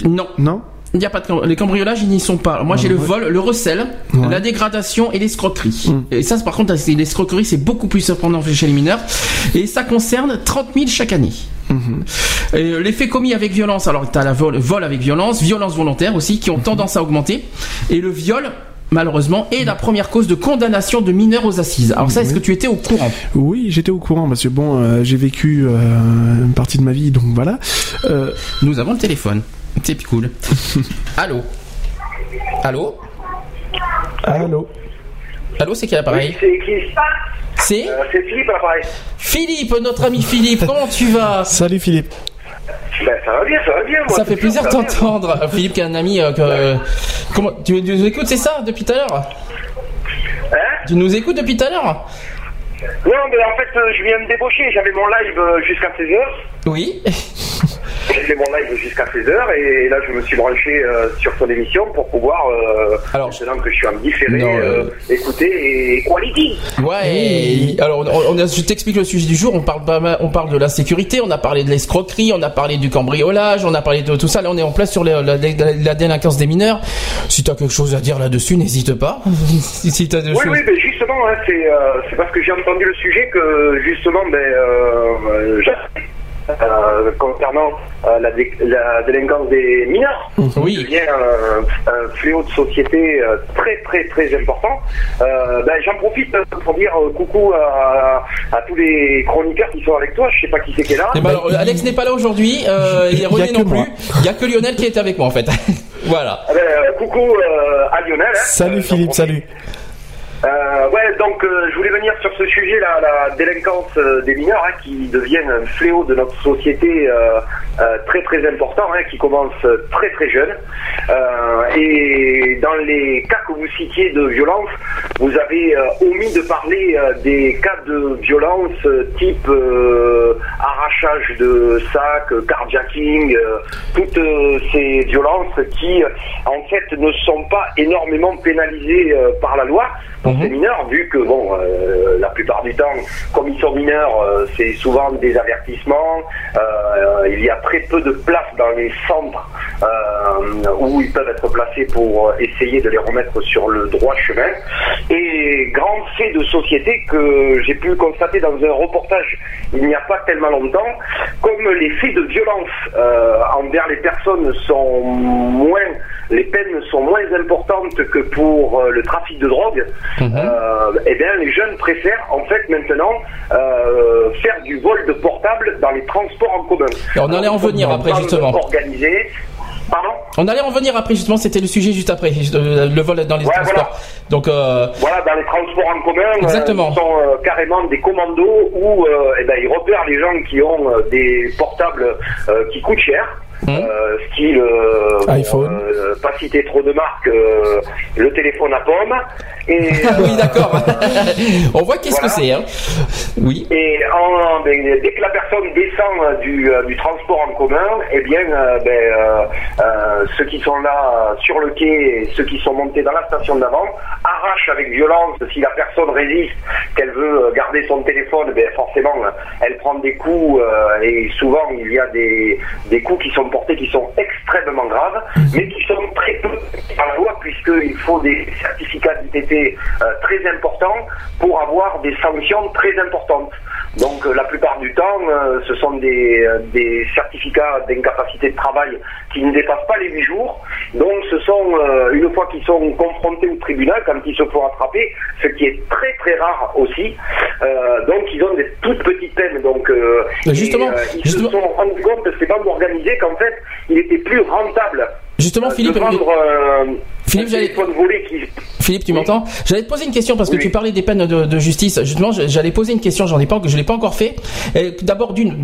Non. Non? Il n'y a pas de les cambriolages, ils n'y sont pas. Moi, j'ai le vol, le recel, Ouais. la dégradation et l'escroquerie. Mm. Et ça, par contre, l'escroquerie, c'est beaucoup plus surprenant chez les mineurs. Et ça concerne 30 000 chaque année. Et, euh, les faits commis avec violence, alors tu as la vol, vol avec violence, violence volontaire aussi, qui ont tendance à augmenter. Et le viol, malheureusement, est la première cause de condamnation de mineurs aux assises. Alors ça, est-ce que tu étais au courant? Oui, j'étais au courant parce que bon, euh, j'ai vécu euh, une partie de ma vie, donc voilà. Euh, Nous avons le téléphone. C'est cool. Allô? Allô? Allô? Allô, c'est quel appareil C'est qui? C'est? Euh, C'est Philippe l'appareil. Philippe, notre ami Philippe, comment tu vas? Salut Philippe. Ben, ça va bien, ça va bien. Moi, Ça fait plaisir de t'entendre. Euh, Philippe qui est un ami euh, que... Comment tu, tu nous écoutes, c'est ça, depuis tout à l'heure Hein Tu nous écoutes depuis tout à l'heure Non, mais en fait, euh, je viens de débaucher. J'avais mon live euh, jusqu'à 16h. Oui. J'ai fait mon live jusqu'à 16h et là, je me suis branché euh, sur ton émission pour pouvoir, euh, Alors, maintenant que je suis en différé, Non, euh, euh, écouter et quality. Ouais. et- alors, on, on a- je t'explique le sujet du jour. On parle pas mal- on parle de la sécurité, on a parlé de l'escroquerie, on a parlé du cambriolage, on a parlé de tout ça. Là, on est en place sur la, la- la- la délinquance des mineurs. Si t'as quelque chose à dire là-dessus, n'hésite pas. si Oui, choses. oui, mais justement, hein, c'est euh, c'est parce que j'ai entendu le sujet que justement, ben, euh, euh, euh, concernant euh, la, dé- la délinquance des mineurs, Oui. qui devient un, un fléau de société euh, très très très important. Euh, ben, J'en profite pour dire euh, coucou à, à tous les chroniqueurs qui sont avec toi. Je sais pas qui c'est qui est là. Eh ben alors, euh, Alex n'est pas là aujourd'hui, euh, Y a René non plus. Il y a que Lionel qui est avec moi en fait. voilà. Ah ben, euh, coucou euh, à Lionel. hein. Salut Euh, Philippe, salut. Euh, ouais, donc euh, je voulais venir sur ce sujet, là, la délinquance euh, des mineurs, hein, qui deviennent un fléau de notre société très très important, hein, qui commence très très jeune. Et dans les cas que vous citiez de violence, vous avez omis de parler des cas de violence type arrachage de sac, carjacking, toutes ces violences qui, en fait, ne sont pas énormément pénalisées par la loi pour ces mineurs, vu que, bon, euh, la plupart du temps, comme ils sont mineurs, euh, c'est souvent des avertissements, euh, il y a très peu de place dans les centres euh, où ils peuvent être placés pour euh, essayer de les remettre sur le droit chemin. Et grand fait de société que j'ai pu constater dans un reportage il n'y a pas tellement longtemps, comme les faits de violence euh, envers les personnes sont moins, les peines sont moins importantes que pour euh, le trafic de drogue, euh, eh bien les jeunes préfèrent en fait maintenant euh, faire du vol de portable dans les transports en commun. Et on allait en venir après, justement. Pardon On allait en venir après justement, c'était le sujet juste après, le vol dans les Ouais, transports. Donc euh, Voilà, dans les transports en commun, euh, Exactement. ils sont euh, carrément des commandos où eh ben, ils repèrent les gens qui ont des portables qui coûtent cher. Euh, style euh, iPhone. euh, pas citer trop de marques, euh, le téléphone à pomme. Et, oui, euh, d'accord. On voit qu'est-ce que c'est. Hein. Oui. Et en- ben, dès que la personne descend du, du transport en commun, eh bien, ben, euh, euh, ceux qui sont là sur le quai et ceux qui sont montés dans la station d'avant arrachent avec violence. Si la personne résiste, qu'elle veut garder son téléphone, ben, forcément, elle prend des coups euh, et souvent il y a des, des coups qui sont qui sont extrêmement graves, mais qui sont très peu à la loi puisqu'il faut des certificats d'ITT euh, très importants pour avoir des sanctions très importantes. Donc euh, la plupart du temps, euh, ce sont des, euh, des certificats d'incapacité de travail qui ne dépassent pas les 8 jours. Donc ce sont, une fois qu'ils sont confrontés au tribunal, quand ils se font attraper, ce qui est très très rare aussi, euh, donc ils ont des toutes petites peines. Donc euh, justement, et, euh, ils justement- se sont rendus compte, ces bandes organisées, qu'en fait, il était plus rentable Justement, Philippe, de vendre Philippe, j'allais- tu m'entends J'allais te poser une question parce que Oui. tu parlais des peines de, de justice. Justement, j'allais poser une question. J'en ai pas, je l'ai pas encore fait. D'abord, d'une,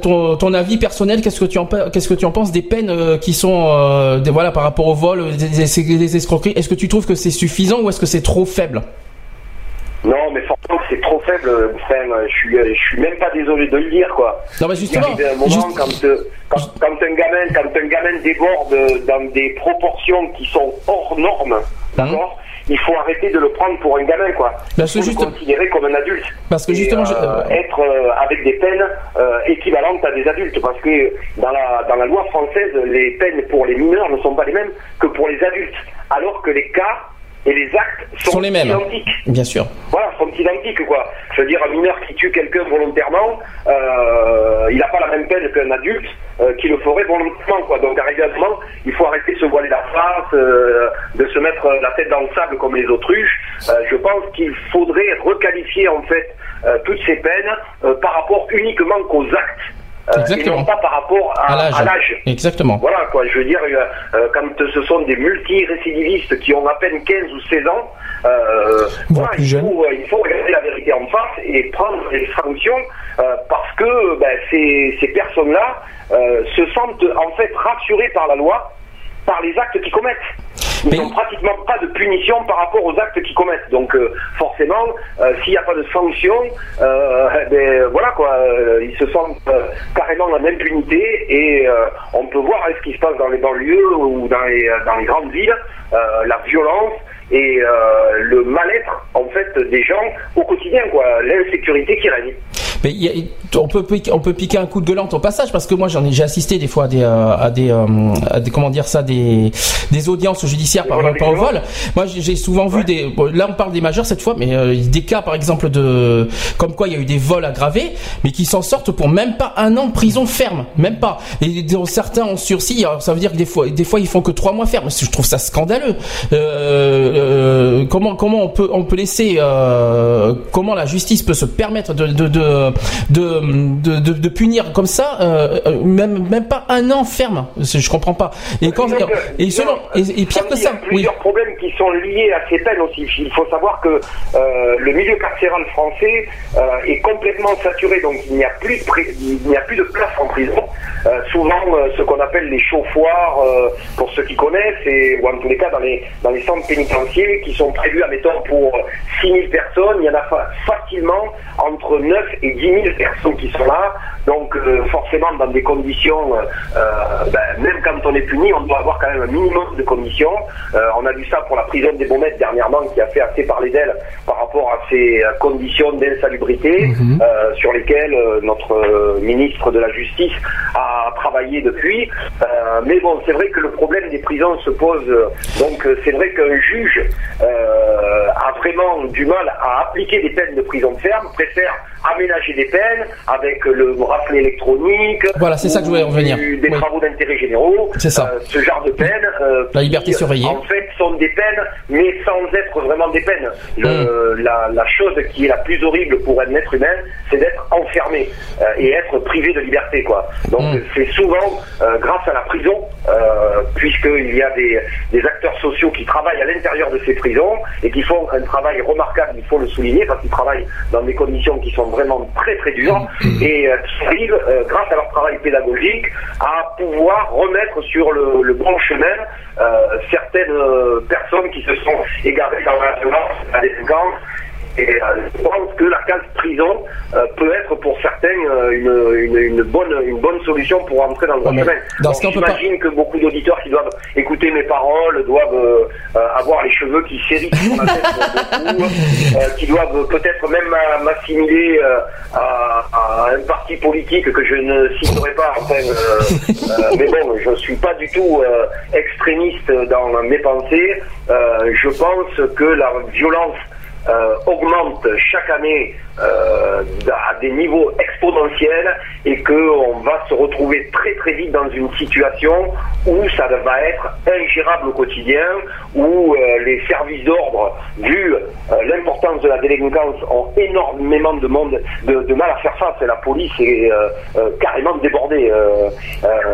ton, ton avis personnel, qu'est-ce que tu en, pe- qu'est-ce que tu en penses des peines euh, qui sont, euh, des, voilà, par rapport au vol, des, des- des escroqueries? Est-ce que tu trouves que c'est suffisant ou est-ce que c'est trop faible? Non, mais c'est trop faible. Enfin, je suis, je suis même pas désolé de le dire, quoi. Non, mais Il justement, arrive un moment juste- quand, euh, quand, quand un gamin, quand un gamin déborde dans des proportions qui sont hors normes, d'accord Il faut arrêter de le prendre pour un gamin, quoi. Parce que Il faut juste- le considérer comme un adulte. Parce que Et, justement, je- euh, euh, être euh, avec des peines euh, équivalentes à des adultes, parce que dans la dans la loi française, les peines pour les mineurs ne sont pas les mêmes que pour les adultes, alors que les cas et les actes sont, sont les mêmes. identiques Bien sûr. voilà, sont identiques quoi. Je veux dire, un mineur qui tue quelqu'un volontairement, euh, il n'a pas la même peine qu'un adulte euh, qui le ferait volontairement quoi. Donc arrivé à un moment, il faut arrêter de se voiler la face, euh, de se mettre la tête dans le sable comme les autruches. Je pense qu'il faudrait requalifier en fait toutes ces peines par rapport uniquement qu'aux actes. et non pas par rapport à, À l'âge. Exactement. Voilà quoi, je veux dire, euh, quand ce sont des multirécidivistes qui ont à peine 15 ou 16 ans, euh, voilà, il, faut, euh, il faut regarder la vérité en face et prendre les sanctions euh, parce que ben, ces, ces personnes-là euh, se sentent en fait rassurées par la loi, par les actes qu'ils commettent. Ils Mais- n'ont pratiquement pas de punition par rapport aux actes qu'ils commettent. Donc euh, forcément, euh, s'il n'y a pas de sanction, euh, ben, voilà quoi, ils se sentent carrément en impunité et on peut voir hein, ce qui se passe dans les banlieues ou dans les, dans les grandes villes, la violence et euh, le mal-être en fait des gens au quotidien quoi, l'insécurité qui règne. Mais y a- on peut piquer- on peut piquer un coup de gueulante au passage parce que moi j'en ai j'ai assisté des fois à des euh, à des, euh, à des- comment dire ça des des audiences judiciaires par rapport au vol. Moi j'ai souvent vu des bon, là on parle des majeurs cette fois mais euh, des cas par exemple de comme quoi il y a eu des vols aggravés mais qui s'en sortent pour même pas un an de prison ferme, même pas. Et dont certains ont sursis, alors ça veut dire que des fois des fois ils font que trois mois ferme. Je trouve ça scandaleux. Euh, euh, comment comment on peut on peut laisser euh, comment la justice peut se permettre de de de de, de, de- de punir comme ça euh, euh, même même pas un an ferme. Je comprends pas. Et quand Donc, et selon et, et pire que Il y a ça oui. plusieurs problèmes qui sont liés à ces peines aussi. Il faut savoir que euh, le milieu carcéral français euh, est complètement saturé, donc il n'y a plus de, pri- il n'y a plus de place en prison. Souvent, ce qu'on appelle les chauffoirs, pour ceux qui connaissent, et, ou en tous les cas dans les, dans les centres pénitentiaires qui sont prévus, admettons, pour 6 000 personnes, il y en a fa- facilement entre 9 et 10 000 personnes qui sont là. Donc euh, forcément, dans des conditions, euh, euh, ben, même quand on est puni, on doit avoir quand même un minimum de conditions. On a vu ça pour la prison des Baumettes dernièrement, qui a fait assez parler d'elle par rapport à ces conditions d'insalubrité euh, sur lesquelles notre ministre de la Justice a travaillé depuis. Mais bon, c'est vrai que le problème des prisons se pose. donc c'est vrai qu'un juge a vraiment du mal à appliquer des peines de prison ferme, préfère aménager des peines avec le bracelet électronique. Voilà, c'est ça que je voulais en ou venir. du- Des Oui. travaux d'intérêt généraux. C'est ça. Euh, ce genre de peines. euh, La liberté qui, surveillée. En fait, sont des peines, mais sans être vraiment des peines. Le- Mm. la, la chose qui est la plus horrible pour un être humain, c'est d'être enfermé euh, et être privé de liberté, quoi. Donc Mm. c'est souvent grâce à la prison, puisqu'il y a des, des acteurs sociaux qui travaillent à l'intérieur de ces prisons et qui font un travail remarquable, il faut le souligner, parce qu'ils travaillent dans des conditions qui sont vraiment très très dures, et euh, qui arrivent, euh, grâce à leur travail pédagogique, à pouvoir remettre sur le, le bon chemin euh, certaines personnes qui se sont égarées dans la violence, la délinquance, et euh, je pense que la case prison euh, peut être pour certains euh, une, une, une bonne, une bonne solution pour entrer dans le droit chemin. pas- J'imagine que beaucoup d'auditeurs qui doivent écouter mes paroles doivent avoir les cheveux qui s'héritent sur la tête de beaucoup, qui doivent peut-être même m'a- m'assimiler à, à un parti politique que je ne citerai pas. Enfin, euh, mais bon, je suis pas du tout extrémiste dans mes pensées. Je pense que la violence augmente chaque année euh, à des niveaux exponentiels et qu'on va se retrouver très très vite dans une situation où ça va être ingérable au quotidien, où euh, les services d'ordre, vu euh, l'importance de la délinquance, ont énormément de, de, mal à faire face. Et la police est carrément débordée.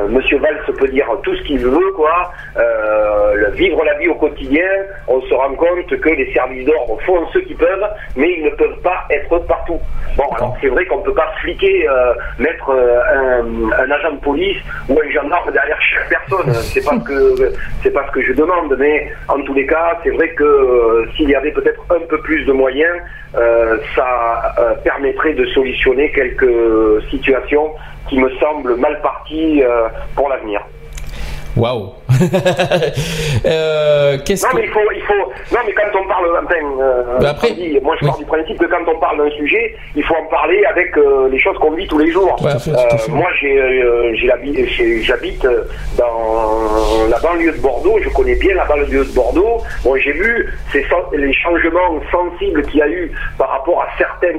Monsieur Valls peut dire tout ce qu'il veut, quoi. Vivre la vie au quotidien, on se rend compte que les services d'ordre font ce qu'ils peuvent, mais ils ne peuvent pas être partout. Bon, alors c'est vrai qu'on ne peut pas fliquer, euh, mettre euh, un, un agent de police ou un gendarme derrière chaque personne. C'est pas ce que c'est pas ce que je demande, mais en tous les cas, c'est vrai que euh, s'il y avait peut-être un peu plus de moyens, ça permettrait de solutionner quelques situations qui me semblent mal parties pour l'avenir. Waouh. Euh, Qu'est-ce Non que mais il faut, il faut, non mais quand on parle, enfin, euh, Mais après- moi je oui. pars du principe que quand on parle d'un sujet, il faut en parler avec euh, les choses qu'on vit tous les jours. Fait, moi j'ai, j'habite dans la banlieue de Bordeaux, je connais bien la banlieue de Bordeaux. Bon j'ai vu ces, les changements sensibles qu'il y a eu par rapport à certains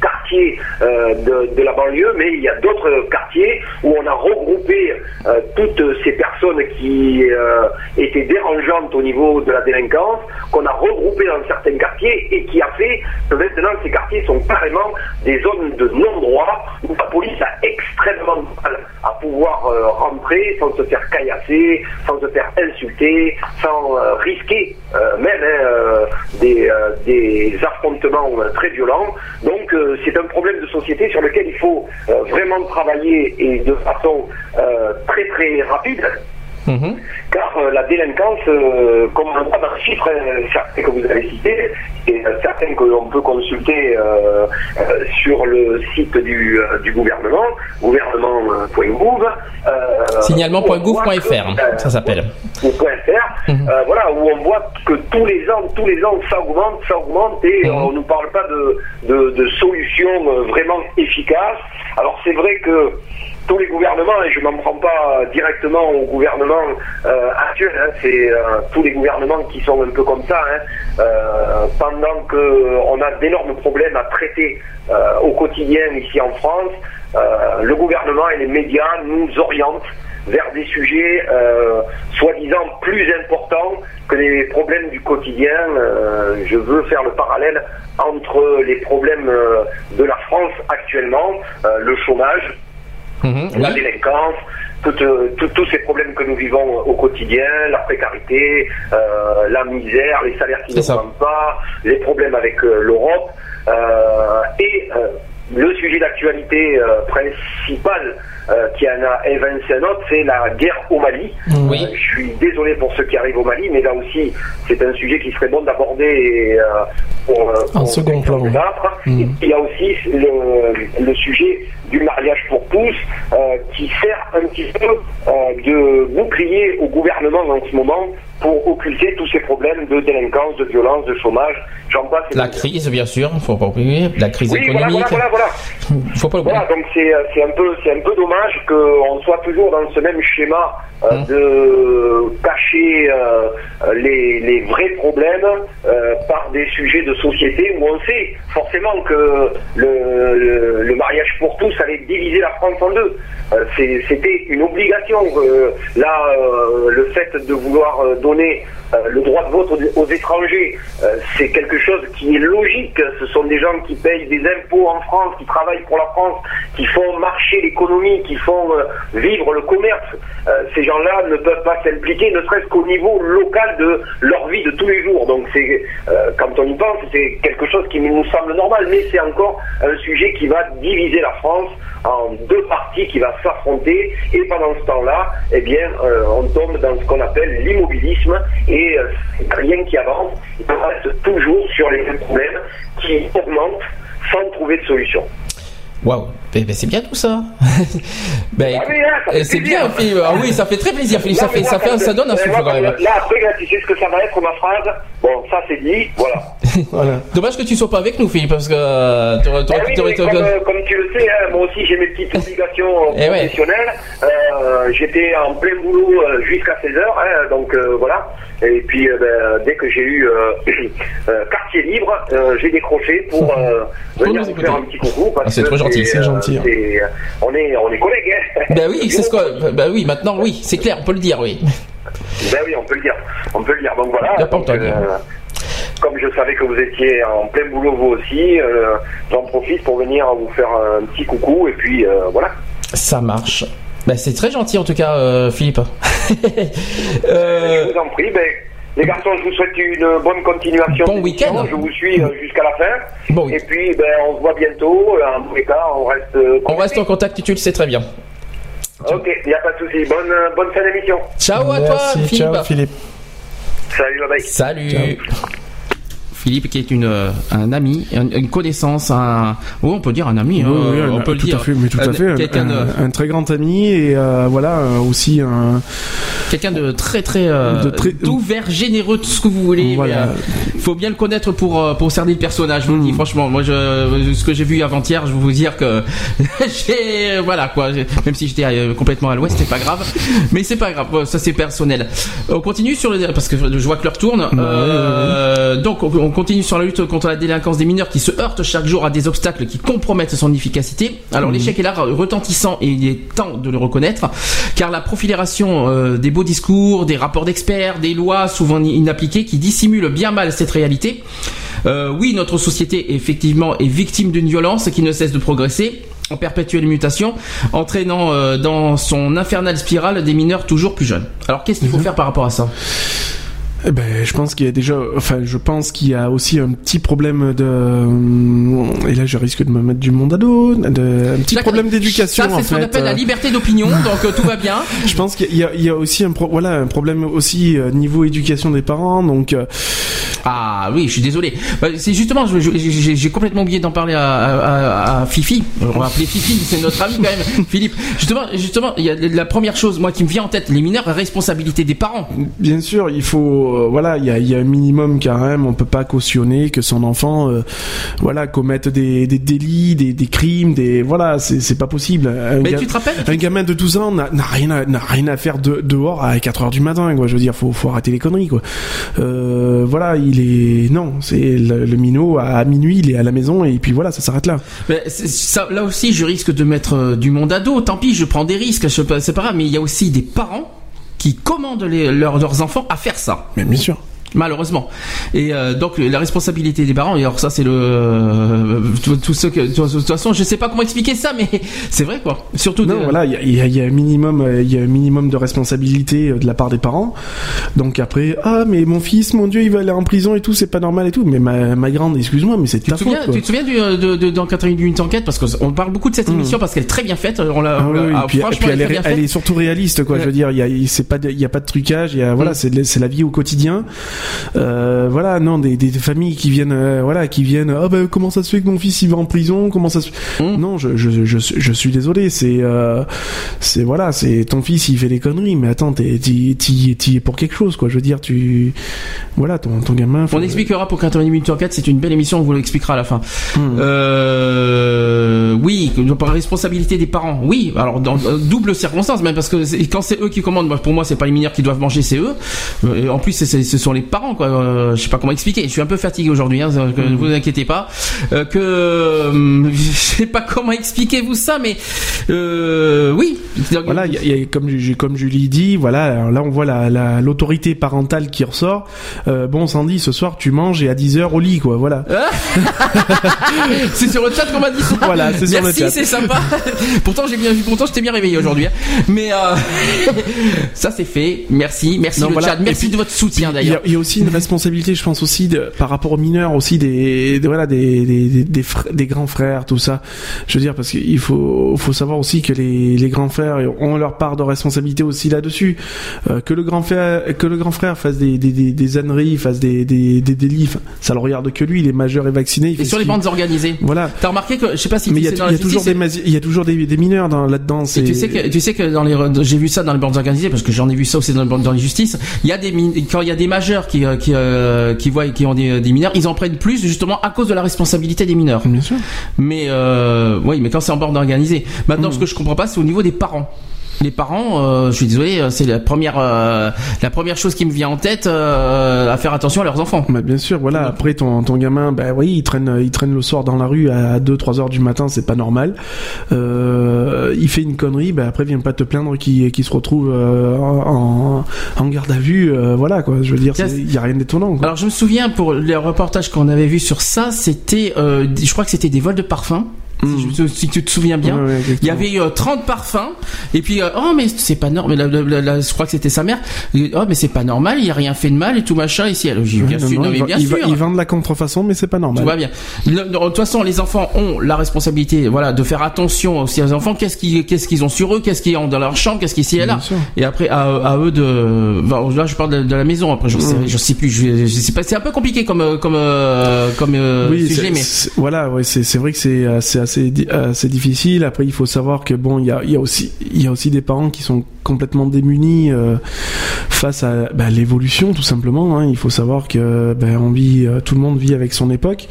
quartiers de, de la banlieue, mais il y a d'autres quartiers où on a regroupé toutes ces personnes qui euh, étaient dérangeantes au niveau de la délinquance, qu'on a regroupé dans certains quartiers et qui a fait que maintenant ces quartiers sont carrément des zones de non-droit où la police a extrêmement mal à pouvoir euh, rentrer sans se faire caillasser, sans se faire insulter, sans euh, risquer euh, même hein, euh, des, euh, affrontements euh, très violents. Donc euh, c'est un problème de société sur lequel il faut euh, vraiment travailler et de façon euh, très très rapide Mhm. car euh, la délinquance, euh, comme on voit dans les chiffres, euh, certains que vous avez cités, et certains que l'on peut consulter sur le site du, du gouvernement, gouvernement.gouv. Signalement.gouv.fr, ça s'appelle. ou .fr, Mhm. voilà, où on voit que tous les ans, tous les ans, ça augmente, ça augmente, et Mhm. on ne nous parle pas de, de, de solutions vraiment efficaces. Alors c'est vrai que tous les gouvernements, et je n'en prends pas directement au gouvernement euh, actuel, hein, c'est euh, tous les gouvernements qui sont un peu comme ça, hein, euh, pendant qu'on a d'énormes problèmes à traiter euh, au quotidien ici en France, euh, le gouvernement et les médias nous orientent vers des sujets euh, soi-disant plus importants que les problèmes du quotidien. Euh, je veux faire le parallèle entre les problèmes euh, de la France actuellement, euh, le chômage, Mhm. la Oui. délinquance, euh, tout- tous ces problèmes que nous vivons au quotidien, la précarité, euh, la misère, les salaires qui ça. n'augmentent pas, les problèmes avec euh, l'Europe. et le sujet d'actualité principal euh, qui en a évincé un autre, c'est la guerre au Mali. Oui. Euh, je suis désolé pour ceux qui arrivent au Mali, mais là aussi, c'est un sujet qui serait bon d'aborder et, euh, pour, euh, En second plan. Mhm. Il y a aussi le, le sujet du mariage pour tous qui sert un petit peu de bouclier au gouvernement en ce moment pour occulter tous ces problèmes de délinquance, de violence, de chômage. J'en passe. La crise, bien sûr, faut pas oublier. La crise Oui, économique. voilà, voilà, voilà. Faut pas l'oublier. Voilà, donc c'est euh, c'est un peu c'est un peu dommage qu'on soit toujours dans ce même schéma euh, Hum. de cacher euh, les, les vrais problèmes euh, par des sujets de société où on sait forcément que le, le, le mariage pour tous allait diviser la France en deux. C'était une obligation. là, le fait de vouloir donner euh, le droit de vote aux, étrangers, euh, c'est quelque chose qui est logique. Ce sont des gens qui payent des impôts en France, qui travaillent pour la France, qui font marcher l'économie, qui font euh, vivre le commerce. Ces gens-là ne peuvent pas s'impliquer, ne serait-ce qu'au niveau local de leur vie de tous les jours. Donc c'est, quand on y pense, c'est quelque chose qui nous semble normal, mais c'est encore un sujet qui va diviser la France en deux parties qui va s'affronter et pendant ce temps-là, eh bien, on tombe dans ce qu'on appelle l'immobilisme et euh, rien qui avance. On reste toujours sur les mêmes problèmes qui augmentent sans trouver de solution. Waouh, Ben, c'est bien tout ça. ben, Ah c'est bien, Philippe. Ah oui, ça fait très plaisir, Philippe. Ça Non, fait, moi, ça fait, quand- ça donne un souffle quand même. Là, après, là, tu sais ce que ça va être ma phrase. Bon, ça c'est dit, voilà. Voilà. Dommage que tu sois pas avec nous, Philippe, parce que euh, Ah oui, comme, t'aurais- euh, comme tu le sais, hein, moi aussi j'ai mes petites obligations euh, Eh ouais. professionnelles. Euh, J'étais en plein boulot jusqu'à 16h, donc euh, voilà. Et puis euh, ben, dès que j'ai eu euh, euh, quartier libre, euh, j'ai décroché pour euh, venir vous écouter. faire un petit coucou. Parce Ah, c'est trop gentil, c'est gentil, hein. c'est- On est, on est collègues. Hein. Ben oui, c'est ce que. Ben oui, maintenant, oui, c'est clair, on peut le dire, oui. Ben oui, on peut le dire. On peut le dire. Donc voilà. Donc, dire. comme je savais que vous étiez en plein boulot vous aussi, euh, j'en profite pour venir vous faire un petit coucou et puis euh, voilà. Ça marche. Ben c'est très gentil en tout cas, euh, Philippe. Je euh, vous en prie. Ben, les garçons, je vous souhaite une bonne continuation. Bon week-end. Je vous suis euh, jusqu'à la fin. Bon, Et puis, ben, on se voit bientôt. En tous les cas, on reste. euh, on reste en contact, tu le sais très bien. Ok, il n'y a pas de souci. Bonne, euh, bonne fin d'émission. Ciao à toi, Philippe. ciao Philippe. Salut, bye bye. Salut. Philippe qui est une euh, un ami, un- une connaissance, un oui, on peut dire un ami, hein, Oui, on un- peut le dire. à fait, mais tout à Un- fait, un, Quelqu'un de, un- un très grand ami et euh, voilà euh, aussi un quelqu'un de très très euh, d'ouvert, généreux, tout ce que vous voulez. Voilà. mais, euh, faut bien le connaître pour euh, pour cerner le personnage. Je vous le Mm. dis franchement. Moi, je, ce que j'ai vu avant-hier, je vais vous dire que j'ai voilà quoi. Même si j'étais euh, complètement à l'ouest, c'est pas grave. Mais c'est pas grave. Ça c'est personnel. On continue sur le parce que je vois que l'heure tourne. Euh, Donc on on continue sur la lutte contre la délinquance des mineurs qui se heurtent chaque jour à des obstacles qui compromettent son efficacité. Alors l'échec est là retentissant et il est temps de le reconnaître car la profilération euh, des beaux discours, des rapports d'experts, des lois souvent inappliquées qui dissimulent bien mal cette réalité. Euh, oui, notre société effectivement est victime d'une violence qui ne cesse de progresser en perpétuelle mutation, entraînant euh, dans son infernale spirale des mineurs toujours plus jeunes. Alors qu'est-ce qu'il faut faire par rapport à ça? Eh ben, je pense qu'il y a déjà, enfin, je pense qu'il y a aussi un petit problème de, et là, je risque de me mettre du monde à dos, de, un petit problème d'éducation, Ça, c'est ce qu'on appelle la Euh, liberté d'opinion, donc euh, tout va bien. Je pense qu'il y a, il y a aussi un, pro- voilà, un problème aussi euh, niveau éducation des parents, donc. euh, Ah oui, je suis désolé. C'est justement, j'ai complètement oublié d'en parler à, à- à Fifi. On va appeler Fifi, c'est notre ami quand même. Philippe, justement, justement, il y a la première chose, moi, qui me vient en tête, les mineurs, responsabilité des parents. Bien sûr, il faut, euh, voilà, il y a, il y a un minimum quand même. On peut pas cautionner que son enfant, euh, voilà, commette des, des délits, des, des crimes, des, voilà, c'est pas possible. Un, Mais tu te rappelles un gamin de 12 ans n'a rien, à- n'a rien à faire de, dehors à 4 heures du matin, quoi. Je veux dire, faut, faut arrêter les conneries, quoi. Euh, voilà, il est, non, c'est le, le minot à minuit, il est à la maison et puis voilà, ça s'arrête là. Mais ça, là aussi, je risque de mettre du monde à dos. Tant pis, je prends des risques, c'est pas grave. Mais il y a aussi des parents qui commandent les- leurs- leurs enfants à faire ça. Mais bien sûr. Malheureusement. Et euh, donc la responsabilité des parents. Et alors ça c'est le euh, tout, tout ce que de toute façon je sais pas comment expliquer ça, mais c'est vrai quoi. Surtout Non, de- voilà, il y a, y un minimum, euh, il y a un minimum de responsabilité de la part des parents. Donc après, ah mais mon fils, mon Dieu, il va aller en prison et tout, c'est pas normal et tout. Mais ma, ma grande, excuse-moi, mais c'est ta te, faute. souviens, tu te souviens du, de, de, dans 88 minutes enquête? Parce qu'on parle beaucoup de cette émission parce qu'elle est très bien faite. On l'a, Ah oui, ah, et puis, franchement, puis elle, est, elle est surtout réaliste, quoi. Je veux dire, il y a, c'est pas, de- il y a pas de trucage. Il y a, voilà, Mm. c'est, de- c'est la vie au quotidien. Euh, voilà, non, des, des familles qui viennent, euh, voilà, qui viennent. Ah ben comment ça se fait que mon fils il va en prison? Comment ça se Mm. Non, je, je, je, je suis désolé. C'est, euh, c'est voilà, c'est ton fils il fait des conneries, mais attends, t'es, t'y, es pour quelque chose, quoi. Je veux dire, tu, voilà, ton, ton gamin. faut- On expliquera pour 88 minutes enquête, c'est une belle émission, on vous l'expliquera à la fin. Euh, oui, par responsabilité des parents. Oui, alors dans double circonstance, même parce que quand c'est eux qui commandent, pour moi c'est pas les mineurs qui doivent manger, c'est eux. En plus, ce sont les parents quoi. Euh, je sais pas comment expliquer. Je suis un peu fatigué aujourd'hui. Hein, que Mhm. Ne vous inquiétez pas. Euh, que euh, je sais pas comment expliquer vous ça, mais euh, oui. Voilà, il y a- il y a- comme, comme Julie dit, voilà, là on voit la- la- l'autorité parentale qui ressort. Euh, bon, Sandy, ce soir tu manges et à 10h au lit, quoi, voilà. c'est sur le chat qu'on m'a dit ça. Voilà, c'est sur le Merci, chat. c'est sympa. pourtant j'ai bien vu, pourtant j'étais bien réveillé aujourd'hui. hein. Mais euh, ça c'est fait. Merci, merci Non, le voilà. chat, merci puis- de votre soutien d'ailleurs. Aussi une responsabilité, je pense aussi, de, par rapport aux mineurs, aussi des, voilà, des, des, des, des grands frères, tout ça. Je veux dire, parce qu'il faut, faut savoir aussi que les, les grands frères ont leur part de responsabilité aussi là-dessus. Euh, que le grand frère, que le grand frère fasse des, des, des, des âneries, fasse des, des, des délits, ça le regarde que lui. Il est majeur et vacciné. il Et sur les bandes organisées. Voilà. T'as remarqué que je sais pas si Mais il y y a toujours des, il y a toujours des, mineurs dans, là-dedans. Et tu sais que tu sais que dans les j'ai vu ça dans les bandes organisées parce que j'en ai vu ça aussi dans, les bandes- dans les justices. Il y a des quand il y a des majeurs qui euh, qui euh, qui voient qui ont des, des mineurs, ils en prennent plus justement à cause de la responsabilité des mineurs. Bien sûr. Mais euh, oui, mais quand c'est en bande organisée. Maintenant, Mmh. ce que je comprends pas, c'est au niveau des parents. Les parents, euh, je suis désolé, euh, c'est la première euh, la première chose qui me vient en tête euh, à faire attention à leurs enfants. Bah, bien sûr, voilà. Après, ton, ton gamin, bah oui, il traîne, il traîne le soir dans la rue à 2-3 heures du matin, c'est pas normal. Il fait une connerie, bah après, viens pas te plaindre qu'il se retrouve en, en garde à vue, voilà quoi. Je veux dire, il y a rien d'étonnant. Alors je me souviens pour les reportages qu'on avait vu sur ça, c'était, je crois que c'était des vols de parfums. Si, tu te souviens bien, Mmh. Ouais, ouais, il y avait euh, 30 parfums et puis euh, oh mais c'est pas normal. Je crois que c'était sa mère. Oh mais c'est pas normal, il a rien fait de mal et tout machin ici. Alors, j'ai bien non, sûr, non, non, mais il, bien va- sûr. il vend de la contrefaçon, mais c'est pas normal. Tout va bien. Le- De toute façon, les enfants ont la responsabilité, voilà, de faire attention aussi aux enfants. Qu'est-ce qu'ils, qu'est-ce qu'ils ont sur eux, qu'est-ce qu'ils ont dans leur chambre, qu'est-ce qu'ils y a là? Sûr. Et après, à, à eux de, bah, là, je parle de, de la maison. Après, je sais, Mm. je sais plus, je, je sais pas. C'est un peu compliqué comme, euh, comme, euh, comme euh, oui, sujet, mais. voilà, ouais, c'est c'est vrai que c'est euh, c'est assez di- assez difficile. Après, il faut savoir que bon, il y a il y a aussi il y a aussi des parents qui sont complètement démunis euh, face à bah, l'évolution, tout simplement. Hein. Il faut savoir que ben on vit, euh, tout le monde vit avec son époque.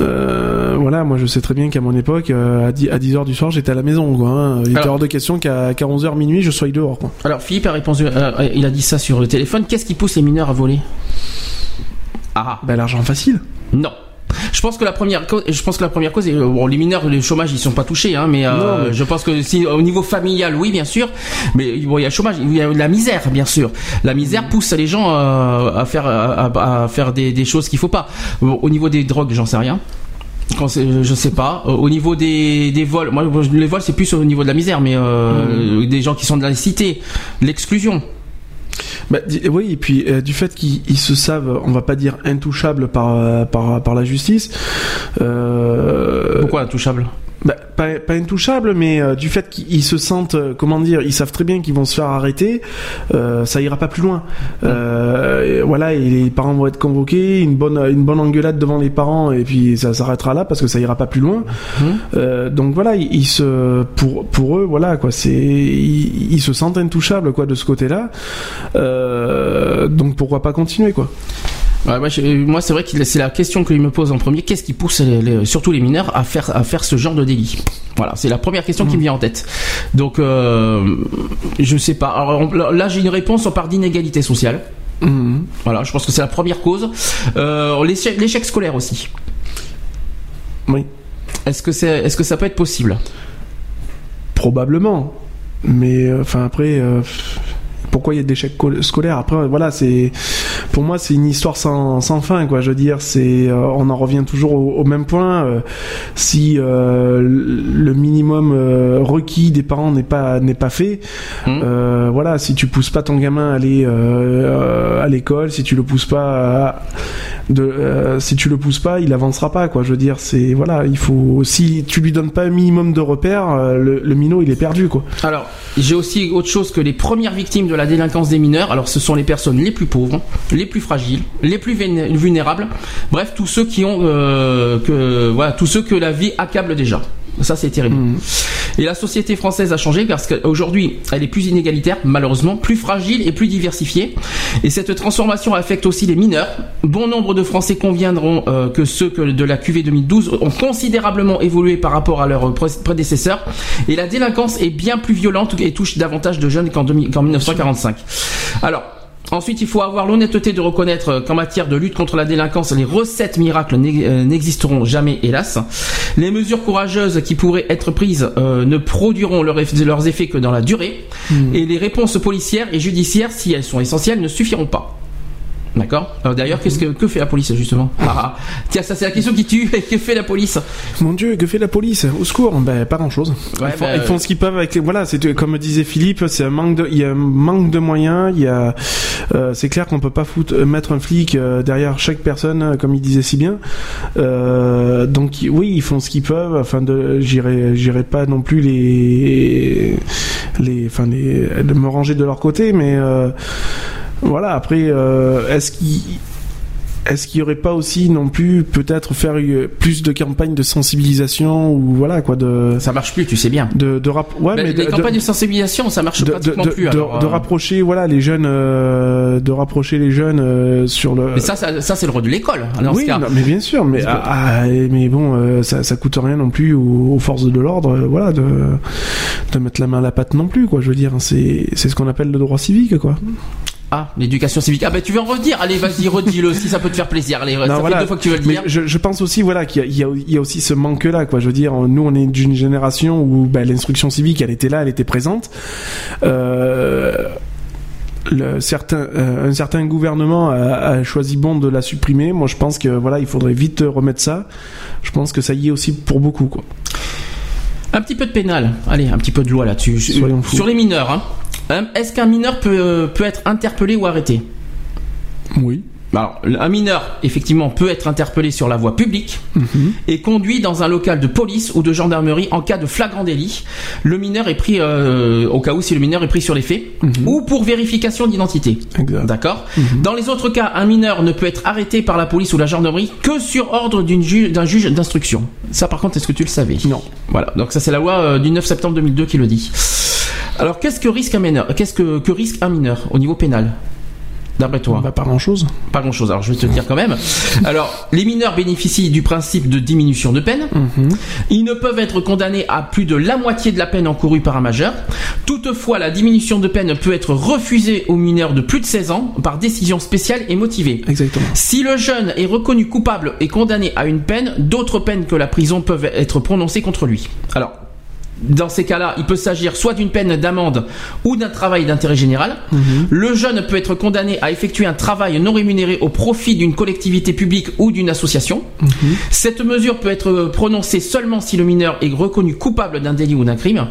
Euh, voilà, moi je sais très bien qu'à mon époque, euh, à 10 à 10 heures du soir, j'étais à la maison. Quoi, hein. Il était hors de question qu'à qu'à 11 heures minuit, je sois dehors. Quoi. Alors, Philippe a répondu, euh, il a dit ça sur le téléphone. Qu'est-ce qui pousse les mineurs à voler? Ah, Ben l'argent facile. non. Je pense que la première cause, je pense que la première cause, est, euh, bon, les mineurs, le chômage, ils sont pas touchés, hein, mais, euh, mais- je pense que si au niveau familial, oui, bien sûr, mais bon, il y a le chômage, il y a la misère, bien sûr. La misère pousse les gens euh, à faire à, faire des, des choses qu'il faut pas. Au niveau des drogues, j'en sais rien. Quand je sais pas. Au niveau des, des vols, moi les vols c'est plus au niveau de la misère, mais euh, des gens qui sont dans la cité, l'exclusion. Bah, di- oui, et puis euh, du fait qu'ils ils se savent, on va pas dire intouchables par euh, la justice. Euh, Pourquoi intouchable bah, pas, pas intouchables, mais euh, du fait qu'ils se sentent, euh, comment dire, ils savent très bien qu'ils vont se faire arrêter, euh, ça ira pas plus loin. Et voilà, et les parents vont être convoqués, une bonne une bonne engueulade devant les parents, et puis ça s'arrêtera là parce que ça ira pas plus loin. Euh, donc voilà, ils, ils se pour pour eux, voilà quoi, c'est ils, ils se sentent intouchables quoi de ce côté-là. Donc pourquoi pas continuer quoi. Ouais, moi, je- moi, c'est vrai que c'est la question qu'il me pose en premier. Qu'est-ce qui pousse les- les- surtout les mineurs à faire à faire ce genre de délit Voilà, c'est la première question qui me vient en tête. Donc, euh, je sais pas. Alors, là, j'ai une réponse. On part d'inégalité sociale. Mhm. Voilà, je pense que c'est la première cause. Euh, l'échec, scolaire aussi. Oui. Est-ce que c'est, est-ce que ça peut être possible? Probablement. Mais euh, enfin après, euh, pourquoi il y a des échecs co- scolaires Après, euh, voilà, c'est pour moi c'est une histoire sans, sans fin, quoi. Je veux dire, c'est euh, on en revient toujours au, au même point. euh, si euh, le minimum requis des parents n'est pas n'est pas fait, euh, voilà, si tu pousses pas ton gamin à aller à l'école, si tu le pousses pas à- de, si tu le pousses pas, il avancera pas, quoi. Je veux dire, c'est voilà, il faut si tu lui donnes pas un minimum de repères, le, le minot il est perdu, quoi. Alors, j'ai aussi autre chose que les premières victimes de la délinquance des mineurs. Alors, ce sont les personnes les plus pauvres, les plus fragiles, les plus vulnérables. Bref, tous ceux qui ont euh, voilà, tous ceux que la vie accable déjà. Ça, c'est terrible. Et la société française a changé parce qu'aujourd'hui, elle est plus inégalitaire, malheureusement, plus fragile et plus diversifiée. Et cette transformation affecte aussi les mineurs. Bon nombre de Français conviendront euh, que ceux que de la QV 2012 ont considérablement évolué par rapport à leurs pré- prédécesseurs. Et la délinquance est bien plus violente et touche davantage de jeunes qu'en 2000 qu'en 1945. Alors, Ensuite, il faut avoir l'honnêteté de reconnaître euh, qu'en matière de lutte contre la délinquance, les recettes miracles euh, n'existeront jamais, hélas. Les mesures courageuses qui pourraient être prises euh, ne produiront leur eff- leurs effets que dans la durée. Et les réponses policières et judiciaires, si elles sont essentielles, ne suffiront pas. D'accord Alors D'ailleurs, qu'est-ce que, que fait la police justement Ah, ah. Tiens, ça c'est la question qui tue. que fait la police Mon Dieu, que fait la police Au secours Ben, pas grand-chose. Ouais, ils, font, bah, ils font ce qu'ils peuvent avec les... Voilà, c'est comme disait Philippe, c'est un manque de... il y a un manque de moyens, il y a... euh, c'est clair qu'on peut pas foutre, euh, mettre un flic euh, derrière chaque personne, euh, comme il disait si bien. Euh, donc oui, ils font ce qu'ils peuvent, afin de... J'irai j'irai pas non plus les... les... Enfin, les... de me ranger de leur côté, mais... euh, Voilà, après, euh, est-ce qu'il... Est-ce qu'il y aurait pas aussi non plus peut-être faire plus de campagnes de sensibilisation ou voilà quoi de Ça marche plus, tu sais bien. de de rap- ouais Bah, mais les de, campagnes de, de, sensibilisation, ça marche de, pratiquement de- plus. de- alors, de euh, rapprocher voilà les jeunes euh, de rapprocher les jeunes euh, sur le Mais ça, ça, ça, c'est le rôle de l'école. hein, oui ce cas. non, mais bien sûr mais ah, ah, mais bon euh, ça ça coûte rien non plus aux, aux forces de l'ordre euh, voilà de de mettre la main à la pâte non plus quoi je veux dire c'est c'est ce qu'on appelle le droit civique quoi Ah, l'éducation civique. Ah bah tu veux en redire Allez, vas-y, redis-le si ça peut te faire plaisir. Allez, ça fait voilà. deux fois que tu veux le Mais dire. je, je pense aussi voilà qu'il y a, y, y aussi ce manque là quoi je veux dire nous on est d'une génération où bah, l'instruction civique elle était là elle était présente euh, le certain, euh, un certain gouvernement a, a choisi bon de la supprimer moi je pense que voilà il faudrait vite remettre ça je pense que ça y est aussi pour beaucoup quoi Un petit peu de pénal. Allez, un petit peu de loi là-dessus. Sur les mineurs, hein. Hein, Est-ce qu'un mineur peut, peut être interpellé ou arrêté? Oui Alors, un mineur, effectivement, peut être interpellé sur la voie publique et conduit dans un local de police ou de gendarmerie en cas de flagrant délit. Le mineur est pris, euh, au cas où si le mineur est pris sur les faits, ou pour vérification d'identité. D'accord? Dans les autres cas, un mineur ne peut être arrêté par la police ou la gendarmerie que sur ordre d'une ju- d'un juge d'instruction. Ça, par contre, est-ce que tu le savais? Non. Voilà, donc ça, c'est la loi euh, du 9 septembre 2002 qui le dit. Alors, qu'est-ce que risque un mineur Qu'est-ce que, que risque un mineur au niveau pénal D'après toi? Bah, pas grand chose pas grand chose. Alors je vais te le dire quand même. Alors les mineurs bénéficient du principe de diminution de peine. Ils ne peuvent être condamnés à plus de la moitié de la peine encourue par un majeur. Toutefois, la diminution de peine peut être refusée aux mineurs de plus de 16 ans par décision spéciale et motivée. exactement Si le jeune est reconnu coupable et condamné à une peine, d'autres peines que la prison peuvent être prononcées contre lui. Alors, dans ces cas-là, il peut s'agir soit d'une peine d'amende ou d'un travail d'intérêt général. Le jeune peut être condamné à effectuer un travail non rémunéré au profit d'une collectivité publique ou d'une association. Cette mesure peut être prononcée seulement si le mineur est reconnu coupable d'un délit ou d'un crime,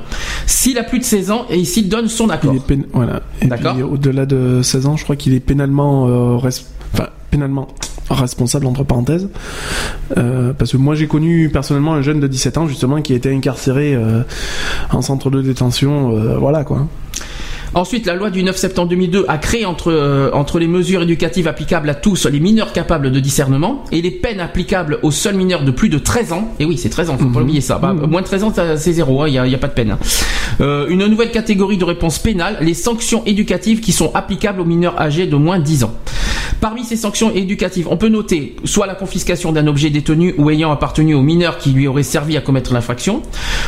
s'il a plus de 16 ans et s'il donne son accord. Il est pén- voilà. D'accord. au-delà de 16 ans, je crois qu'il est pénalement, euh, res- enfin, pénalement responsable entre parenthèses. Euh, parce que moi j'ai connu personnellement un jeune de 17 ans justement qui a été incarcéré euh, en centre de détention. euh, voilà quoi. Ensuite, la loi du 9 septembre 2002 a créé entre, euh, entre les mesures éducatives applicables à tous les mineurs capables de discernement et les peines applicables aux seuls mineurs de plus de 13 ans. Et oui, c'est 13 ans, faut pas oublier ça. Bah, Moins de 13 ans, c'est zéro, il n'y a, y a pas de peine. hein. Euh, une nouvelle catégorie de réponse pénale, les sanctions éducatives qui sont applicables aux mineurs âgés de moins de 10 ans. Parmi ces sanctions éducatives, on peut noter soit la confiscation d'un objet détenu ou ayant appartenu au mineur qui lui aurait servi à commettre l'infraction,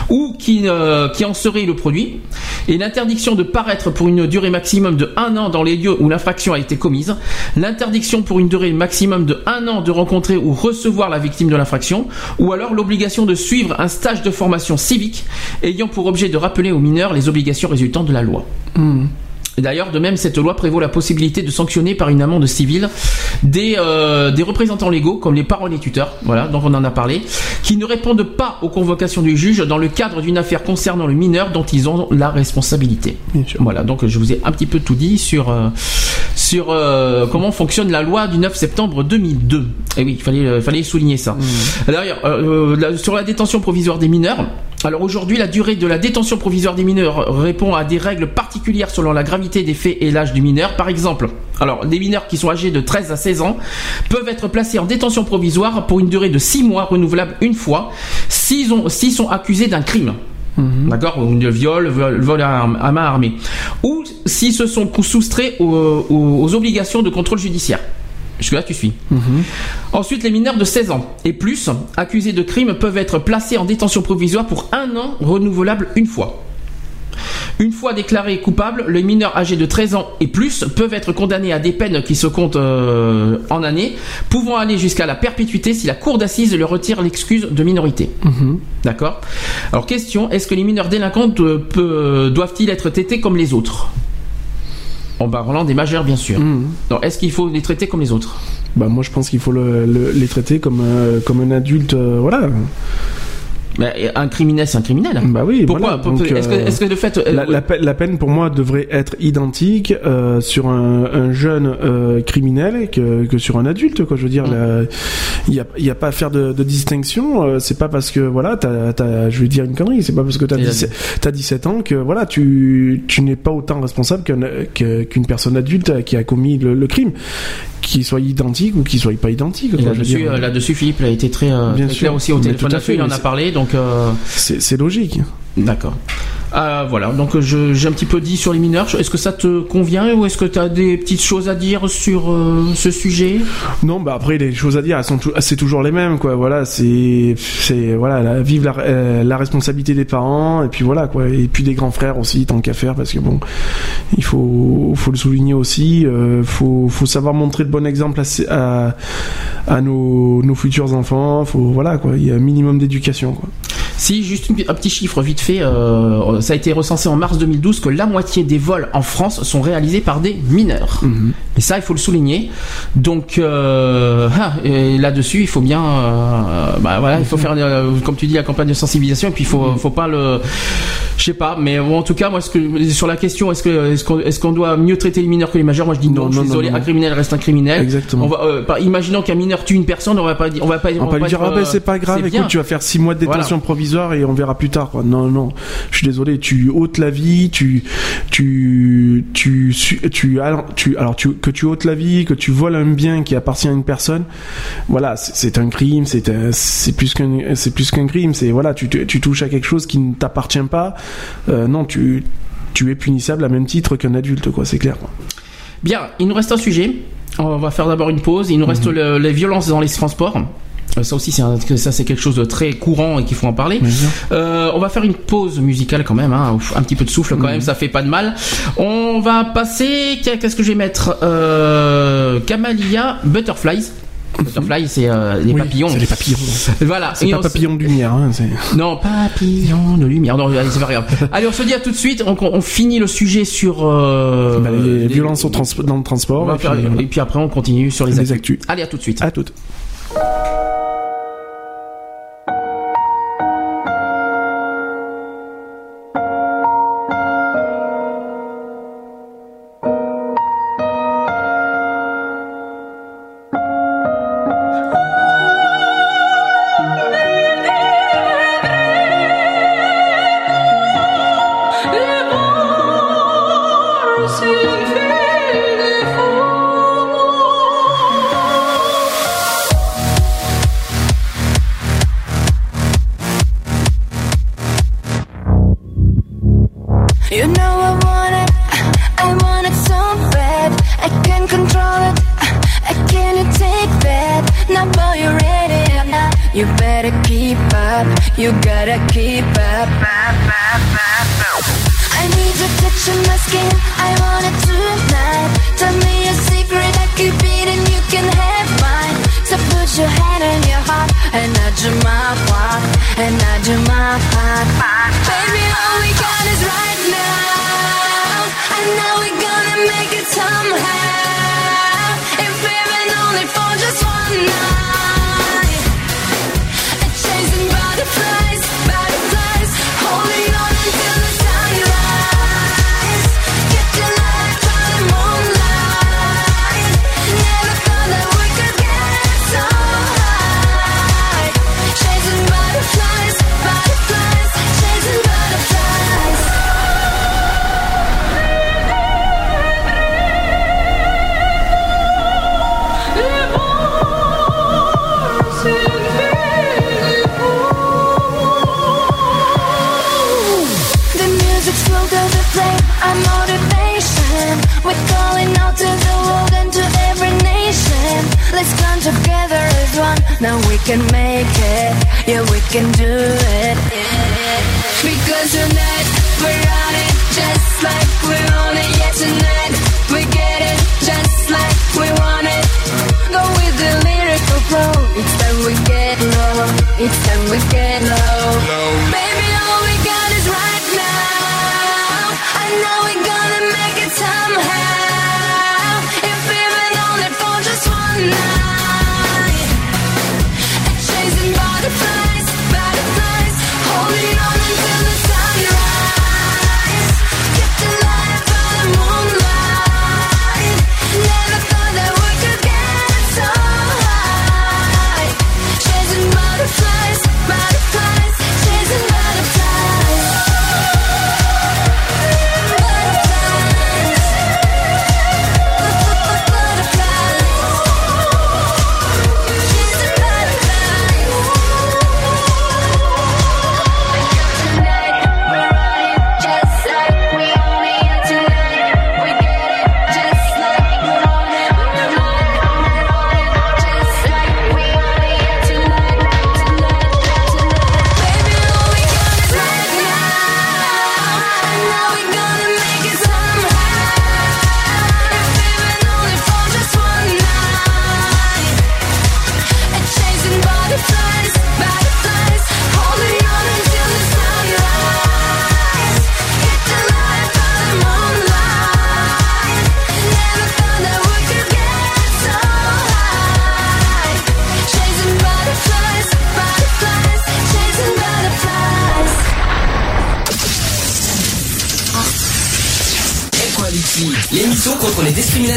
ou qui, euh, qui en serait le produit, et l'interdiction de paraître pour une durée maximum de un an dans les lieux où l'infraction a été commise, l'interdiction pour une durée maximum de un an de rencontrer ou recevoir la victime de l'infraction, ou alors l'obligation de suivre un stage de formation civique ayant pour objet de rappeler aux mineurs les obligations résultant de la loi. Et D'ailleurs, de même, cette loi prévoit la possibilité de sanctionner par une amende civile des, euh, des représentants légaux, comme les parents et les tuteurs, voilà, donc on en a parlé, qui ne répondent pas aux convocations du juge dans le cadre d'une affaire concernant le mineur dont ils ont la responsabilité. Voilà, donc je vous ai un petit peu tout dit sur, euh, sur euh, comment fonctionne la loi du 9 septembre 2002. Et oui, il fallait, fallait souligner ça. D'ailleurs, euh, la- sur la détention provisoire des mineurs, alors aujourd'hui, la durée de la détention provisoire des mineurs répond à des règles particulières selon la gravité des faits et l'âge du mineur. Par exemple, alors des mineurs qui sont âgés de 13 à 16 ans peuvent être placés en détention provisoire pour une durée de 6 mois renouvelable une fois s'ils ont- s'ils sont accusés d'un crime. D'accord Ou de viol, vol, vol à, main armée. Ou s'ils se sont soustraits aux obligations de contrôle judiciaire. Jusque-là, tu suis. Ensuite, les mineurs de 16 ans et plus, accusés de crimes, peuvent être placés en détention provisoire pour un an renouvelable une fois. Une fois déclarés coupables, les mineurs âgés de 13 ans et plus peuvent être condamnés à des peines qui se comptent euh, en années, pouvant aller jusqu'à la perpétuité si la cour d'assises leur retire l'excuse de minorité. Mhm. D'accord? Alors question, est-ce que les mineurs délinquants de- peu- doivent-ils être traités comme les autres? En parlant des majeurs, bien sûr. Non, est-ce qu'il faut les traiter comme les autres? Bah moi je pense qu'il faut le- le- les traiter comme euh, comme un adulte, euh, voilà. Mais un criminel, c'est un criminel. Bah oui. Pourquoi? Voilà. Est-ce que, euh, est-ce que le fait... euh, La, la pe- la peine pour moi devrait être identique euh, sur un, un jeune euh, criminel que, que sur un adulte quoi je veux dire Mm. il y a, y a pas à faire de, de distinction c'est pas parce que voilà t'as, t'as- je vais dire une connerie c'est pas parce que t'as Et la- 17, t'as 17 ans que voilà tu, tu n'es pas autant responsable qu'une personne adulte qui a commis le, le crime qu'il soit identique ou qu'il soit pas identique là-dessus, là-dessus, Philippe a été très, euh, Bien très sûr. clair aussi au téléphone tout à là-dessus, fait, il en a parlé, donc euh, c'est, c'est logique d'accord. Euh, voilà, donc je- j'ai un petit peu dit sur les mineurs. Est-ce que ça te convient ou est-ce que tu as des petites choses à dire sur euh, ce sujet? Non, bah après les choses à dire, c'est toujours les mêmes quoi. Voilà, c'est voilà, la, vive la, euh, responsabilité des parents et puis voilà quoi. Et puis des grands frères aussi, tant qu'à faire, parce que bon, il faut le souligner aussi. Euh, faut faut savoir montrer le bon exemple à nos futurs enfants. Faut voilà quoi. Il y a un minimum d'éducation quoi. Si, juste une- un petit chiffre vite fait, euh, ça a été recensé en mars 2012 que la moitié des vols en France sont réalisés par des mineurs. Et ça, il faut le souligner. Donc euh, ah, là-dessus, il faut bien, euh, bah voilà, il faut faire, comme tu dis, la campagne de sensibilisation. Et puis il faut, faut pas le, je sais pas, mais en tout cas, moi, ce que, sur la question, est-ce que, est-ce qu'on, doit mieux traiter les mineurs que les majeurs? Moi, je dis non. Non, je suis non, non, désolé, non, un criminel reste un criminel. Exactement. On va, par- imaginons qu'un mineur tue une personne, on va pas on va pas, On va pas lui dire ah ben c'est pas grave, écoute bien. tu vas faire six mois de détention provisoire et on verra plus tard. Quoi. Non non, je suis désolé, tu ôtes la vie, tu tu tu tu, alors, tu alors tu que tu ôtes la vie, que tu voles un bien qui appartient à une personne, voilà c'est- un crime, c'est plus qu'un c'est plus qu'un crime, c'est voilà tu, tu touches à quelque chose qui ne t'appartient pas. Euh, non tu tu es punissable à même titre qu'un adulte quoi, c'est clair. Quoi. Bien, il nous reste un sujet. On va faire d'abord une pause. Il nous reste le- les violences dans les transports. Euh, Ça aussi, c'est un- ça c'est quelque chose de très courant et qu'il faut en parler. Euh, on va faire une pause musicale quand même, hein, un petit peu de souffle quand même, ça fait pas de mal. On va passer. Qu'est-ce que je vais mettre? Euh, Kamalia Butterflies. Butterfly, c'est euh, les Oui, papillons. c'est les papillons. Voilà. C'est pas on- papillon de lumière, hein, non, papillon de lumière. Non, allez, c'est pas grave. Allez, on se dit à tout de suite. On, on finit le sujet sur euh, Bah, les les- violences au trans- dans le transport. et puis, voilà. et puis après, on continue sur les, Les actus. actus. Allez, à tout de suite. À toutes.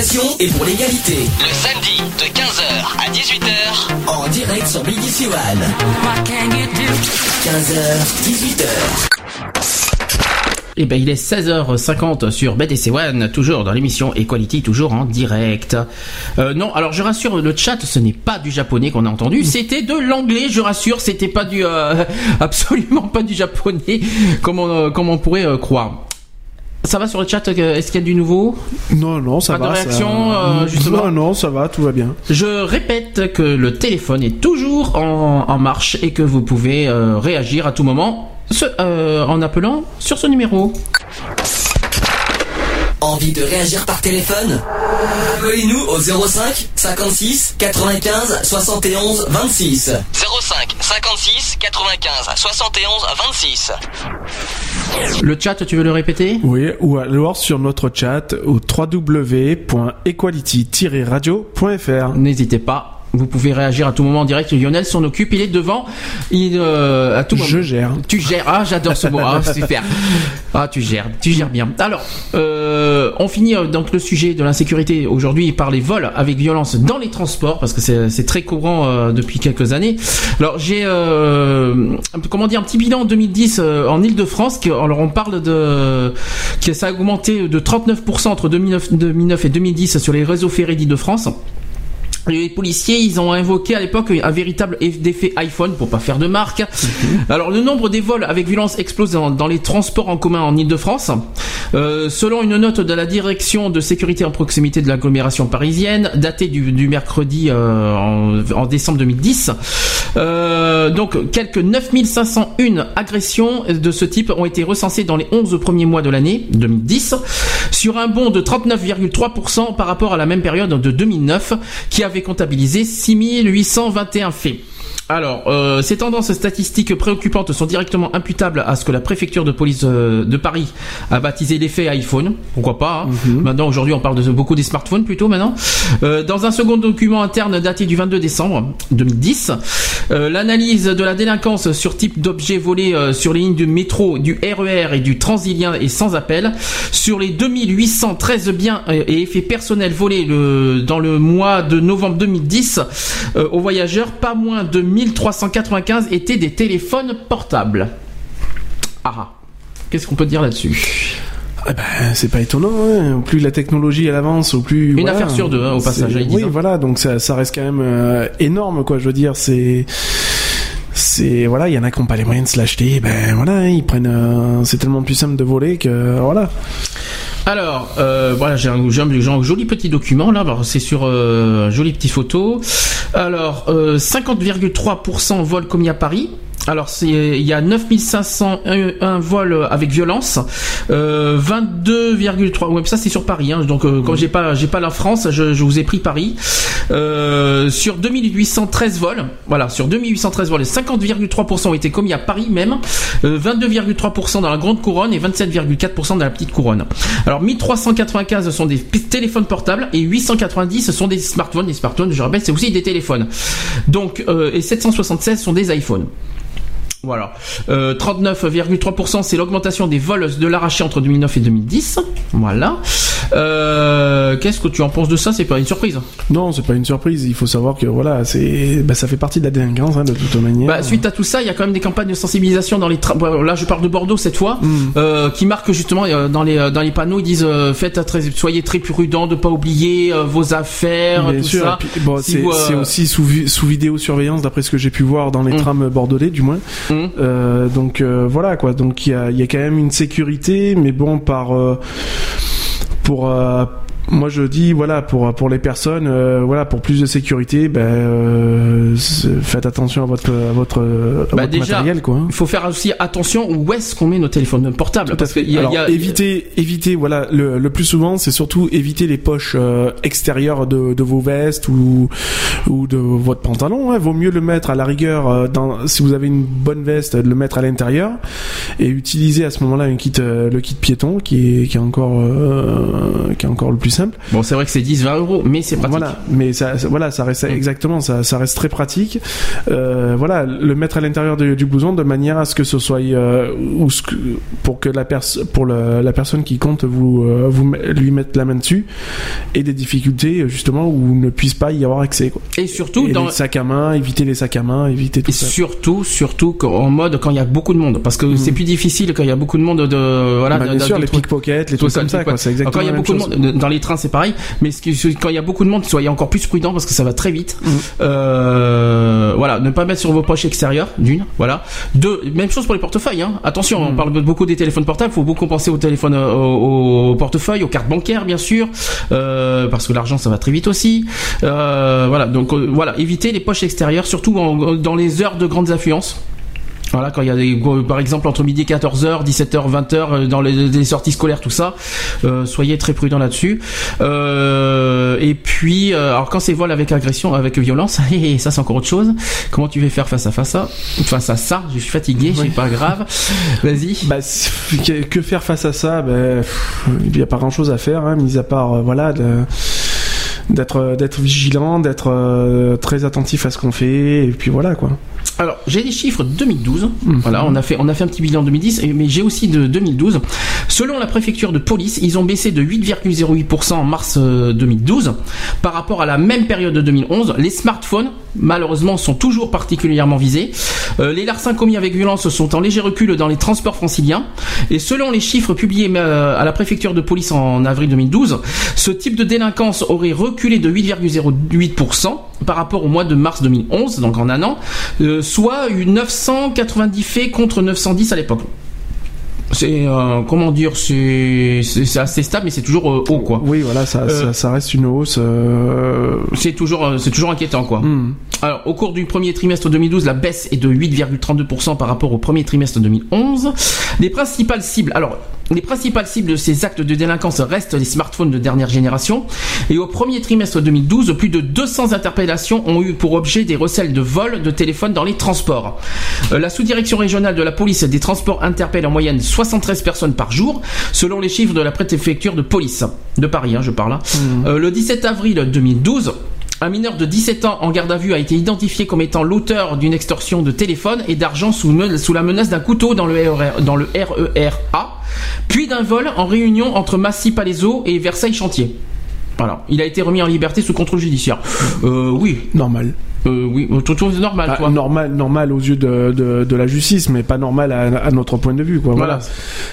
Et pour l'égalité. Le samedi de 15h à 18h. En direct sur BBC One. 15h, 18h. Eh ben, il est 16h50 sur BDC One, toujours dans l'émission Equality, toujours en direct. Euh, non, alors je rassure, le chat, ce n'est pas du japonais qu'on a entendu, c'était de l'anglais, je rassure, c'était pas du, euh, absolument pas du japonais, comme on, euh, comme on pourrait euh, croire. Ça va sur le chat euh, Est-ce qu'il y a du nouveau Non, non, ça Pas de va. réaction, ça... euh, justement Non, non, ça va, tout va bien. Je répète que le téléphone est toujours en, en marche et que vous pouvez euh, réagir à tout moment ce- euh, en appelant sur ce numéro. Envie de réagir par téléphone Appelez-nous au 05 56 95 71 26. 05 56 95 71 26. Le chat, tu veux le répéter Oui, ou alors sur notre chat au www.equality-radio.fr. N'hésitez pas. Vous pouvez réagir à tout moment en direct. Lionel s'en occupe, il est devant. Il, euh, à tout moment. Je gère. Tu gères. Ah, j'adore ce mot. Ah, super. Ah, tu gères. Tu gères bien. Alors, euh, on finit euh, donc le sujet de l'insécurité aujourd'hui par les vols avec violence dans les transports parce que c'est très courant euh, depuis quelques années. Alors, j'ai euh, comment dire un petit bilan en 2010 euh, en Île-de-France. Alors, on parle de que ça a augmenté de 39% entre 2009, 2009 et 2010 sur les réseaux ferrés d'Île-de-France. Les policiers, ils ont invoqué à l'époque un véritable effet iPhone pour pas faire de marque. Alors le nombre des vols avec violence explose dans, dans les transports en commun en Ile-de-France. Euh, selon une note de la direction de sécurité en proximité de l'agglomération parisienne, datée du, du mercredi euh, en, en décembre 2010, euh, donc quelques 9501 agressions de ce type ont été recensées dans les 11 premiers mois de l'année 2010, sur un bond de 39,3% par rapport à la même période de 2009, qui avait comptabilisé 6821 faits. Alors, euh, ces tendances statistiques préoccupantes sont directement imputables à ce que la préfecture de police euh, de Paris a baptisé l'effet iPhone. Pourquoi pas hein. Maintenant, aujourd'hui, on parle de beaucoup des smartphones plutôt maintenant. Euh, dans un second document interne daté du 22 décembre 2010, euh, l'analyse de la délinquance sur type d'objets volés sur les lignes du métro, du RER et du Transilien est sans appel. Sur les 2813 biens et effets personnels volés le, dans le mois de novembre 2010 euh, aux voyageurs, pas moins de 1395 étaient des téléphones portables. Ah, qu'est-ce qu'on peut dire là-dessus? Eh ben, c'est pas étonnant. Hein. Plus la technologie elle avance, au plus. Une voilà. affaire sur deux, hein, au passage, Oui, voilà. Donc ça, ça reste quand même euh, énorme, quoi. Je veux dire, c'est. C'est voilà, il y en a qui n'ont pas les moyens de se l'acheter. Ben voilà, hein, ils prennent. euh, c'est tellement plus simple de voler que voilà. Alors, euh, voilà, j'ai un, joli petit document là. C'est sur euh, jolie petite photo. Alors, euh, 50,3% volent commis à Paris. Alors il y a 9501 vols avec violence, euh, 22,3. Ouais, ça c'est sur Paris. Hein, donc euh, quand j'ai pas j'ai pas la France, je, je vous ai pris Paris. Euh, sur 2813 vols, voilà, sur 2813 vols, 50,3% ont été commis à Paris même, euh, 22,3% dans la grande couronne et 27,4% dans la petite couronne. Alors 1395 sont des téléphones portables et 890 sont des smartphones. Les smartphones, je rappelle, c'est aussi des téléphones. Donc euh, et 776 sont des iPhones. Voilà. Euh, 39,3% c'est l'augmentation des vols de l'arraché entre 2009 et 2010. Voilà. Euh, Qu'est-ce que tu en penses de ça? C'est pas une surprise. Non, c'est pas une surprise. Il faut savoir que voilà, c'est, bah, ça fait partie de la délinquance hein, de toute manière. Bah, suite à tout ça, il y a quand même des campagnes de sensibilisation dans les tra- bon, là je parle de Bordeaux cette fois Mm. euh, qui marquent justement euh, dans les euh, dans les panneaux ils disent euh, faites très, soyez très prudents de pas oublier vos affaires Bien tout sûr. ça. bon, Si c'est, aussi sous, sous vidéosurveillance, d'après ce que j'ai pu voir dans les Mm. trams bordelais, du moins. Mm. Euh, donc euh, voilà quoi. Donc il y a, y a quand même une sécurité, mais bon par euh, pour moi je dis voilà pour pour les personnes euh, voilà pour plus de sécurité ben euh, faites attention à votre à votre, à Bah, votre déjà, matériel quoi. hein. Il faut faire aussi attention où est-ce qu'on met nos téléphones portables Tout à parce fait. qu'il y a, Alors, y a- éviter, éviter, voilà, le, le plus souvent, c'est surtout éviter les poches euh, extérieures de, de vos vestes ou ou de votre pantalon. Hein. Vaut mieux le mettre à la rigueur, dans, si vous avez une bonne veste, de le mettre à l'intérieur et utiliser à ce moment-là un kit, le kit piéton, qui est qui est encore qui est encore le plus simple. Bon c'est vrai que c'est 10-20 euros mais c'est pratique. Voilà, mais ça, voilà, ça reste exactement, ça, ça rette très pratique. Euh, voilà, le mettre à l'intérieur du, blouson de manière à ce que ce soit euh, ou ce que, pour que la personne, pour le- la personne qui compte vous, euh, vous lui mettre la main dessus et des difficultés justement où ne puisse pas y avoir accès. Quoi. Et surtout Et dans les sacs à main, éviter les sacs à main, éviter tout Et ça. surtout, surtout qu'en- en mode quand il y a beaucoup de monde, parce que c'est plus difficile quand il y a beaucoup de monde de voilà. Bah, bien de- sûr, de les pickpockets, les trucs comme ça, quoi. exactement Quand il y a de monde, dans les c'est pareil, mais ce qui- quand il y a beaucoup de monde, soyez encore plus prudent parce que ça va très vite. Mm. Euh, voilà, ne pas mettre sur vos poches extérieures, d'une, voilà. Deux, même chose pour les portefeuilles. Hein. Attention, Mm. on parle beaucoup des téléphones portables, faut beaucoup penser aux téléphones, euh, aux, aux portefeuilles, aux cartes bancaires bien sûr, euh, parce que l'argent ça va très vite aussi. Euh, voilà, donc voilà, évitez les poches extérieures, surtout en- dans les heures de grandes affluences. Voilà, quand il y a des, par exemple entre midi et 14h, 17h, 20h, euh, dans les, les sorties scolaires, tout ça, euh, soyez très prudents là-dessus. Euh, et puis, euh, alors quand c'est vol avec agression, avec violence, et ça c'est encore autre chose. Comment tu vas faire face à face à face à ça? Je suis fatigué, suis pas grave. Vas-y. Bah, c'est- que, faire face à ça? Ben, pff, Il n'y a pas grand-chose à faire, hein, mis à part euh, voilà de- d'être d'être vigilant, d'être euh, très attentif à ce qu'on fait, et puis voilà quoi. Alors, j'ai des chiffres 2012. Mhm. Voilà, on a fait on a fait un petit bilan 2010, et- mais j'ai aussi de 2012. Selon la préfecture de police, ils ont baissé de 8,08% en mars euh, 2012 par rapport à la même période de 2011. Les smartphones, malheureusement, sont toujours particulièrement visés. Euh, les larcins commis avec violence sont en léger recul dans les transports franciliens. Et selon les chiffres publiés euh, à la préfecture de police en avril 2012, ce type de délinquance aurait reculé de 8,08% par rapport au mois de mars 2011, donc en un an, euh, soit eu 990 faits contre 910 à l'époque. C'est euh, comment dire, c'est assez stable, mais c'est toujours euh, haut quoi. Oui, voilà, ça, Euh, ça, ça reste une hausse. euh, C'est toujours euh, c'est toujours inquiétant quoi. hmm. Alors, au cours du premier trimestre 2012, la baisse est de 8,32% par rapport au premier trimestre 2011. Les principales cibles, alors, les principales cibles de ces actes de délinquance restent les smartphones de dernière génération. Et au premier trimestre 2012, plus de 200 interpellations ont eu pour objet des recels de vol de téléphones dans les transports. Euh, la sous-direction régionale de la police des transports interpelle en moyenne 73 personnes par jour, selon les chiffres de la préfecture de police de Paris, hein, je parle. hein. Euh, le 17 avril 2012, un mineur de 17 ans en garde à vue a été identifié comme étant l'auteur d'une extorsion de téléphone et d'argent sous, la menace d'un couteau dans le, RER, le RERA, puis d'un vol en réunion entre Massy-Palaiseau et Versailles-Chantier. Voilà. Il a été remis en liberté sous contrôle judiciaire. Euh, oui. Normal. Euh, oui, tout, tout normal, Ah, toi. normal, normal aux yeux de, de, de la justice, mais pas normal à, à notre point de vue. Quoi. Voilà. Voilà.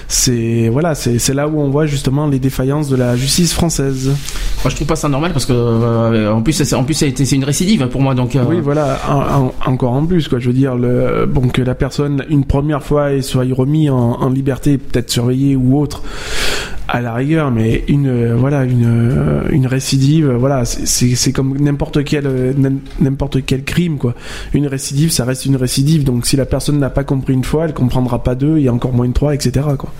C'est voilà, c'est c'est là où on voit justement les défaillances de la justice française. Moi, je trouve pas ça normal parce que, euh, en plus, c'est, en plus, c'est une récidive pour moi, donc. euh, Oui, voilà, en- en- encore en plus, quoi. Je veux dire, le, bon, que la personne, une première fois, et soit remis en, en liberté, peut-être surveillée ou autre, à la rigueur, mais une euh, voilà une euh, une récidive, voilà, c'est- comme n'importe quel euh, n'importe quel crime quoi. Une récidive, ça reste une récidive. Donc si la personne n'a pas compris une fois, elle comprendra pas deux et encore moins une trois, etc. Quoi.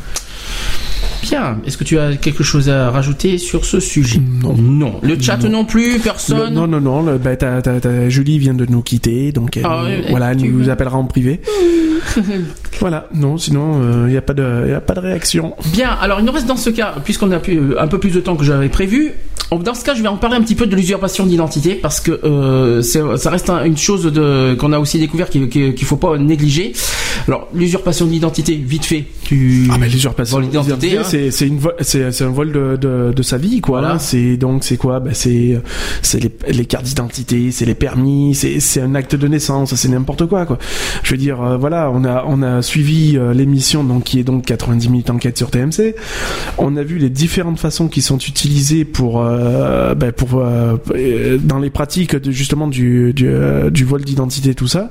Bien. Est-ce que tu as quelque chose à rajouter sur ce sujet? Non. Le chat non, plus, Le- personne. non non non, le- bah, Julie vient de nous quitter, donc elle, Ah voilà, elle nous veux- appellera en privé. voilà, non, sinon il y a pas de y a pas de réaction. Bien, alors il nous reste dans ce cas, puisqu'on a pu, un peu plus de temps que j'avais prévu, dans ce cas je vais en parler un petit peu de l'usurpation d'identité, parce que euh, ça reste un- une chose de- qu'on a aussi découvert qu'il qu'il faut pas négliger. Alors l'usurpation d'identité, vite fait, tu... Ah mais l'usurpation d'identité, hein. c'est c'est une un vol de, de, de sa vie quoi. Voilà. C'est donc c'est quoi? Bah, c'est c'est les, les cartes d'identité, c'est les permis, c'est c'est un acte de naissance, c'est n'importe quoi quoi. Je veux dire euh, voilà, on a on a suivi euh, l'émission donc qui est donc 90 minutes enquête sur TMC. On a vu les différentes façons qui sont utilisées pour euh, bah, pour euh, euh, dans les pratiques de, justement du du, euh, du vol d'identité tout ça.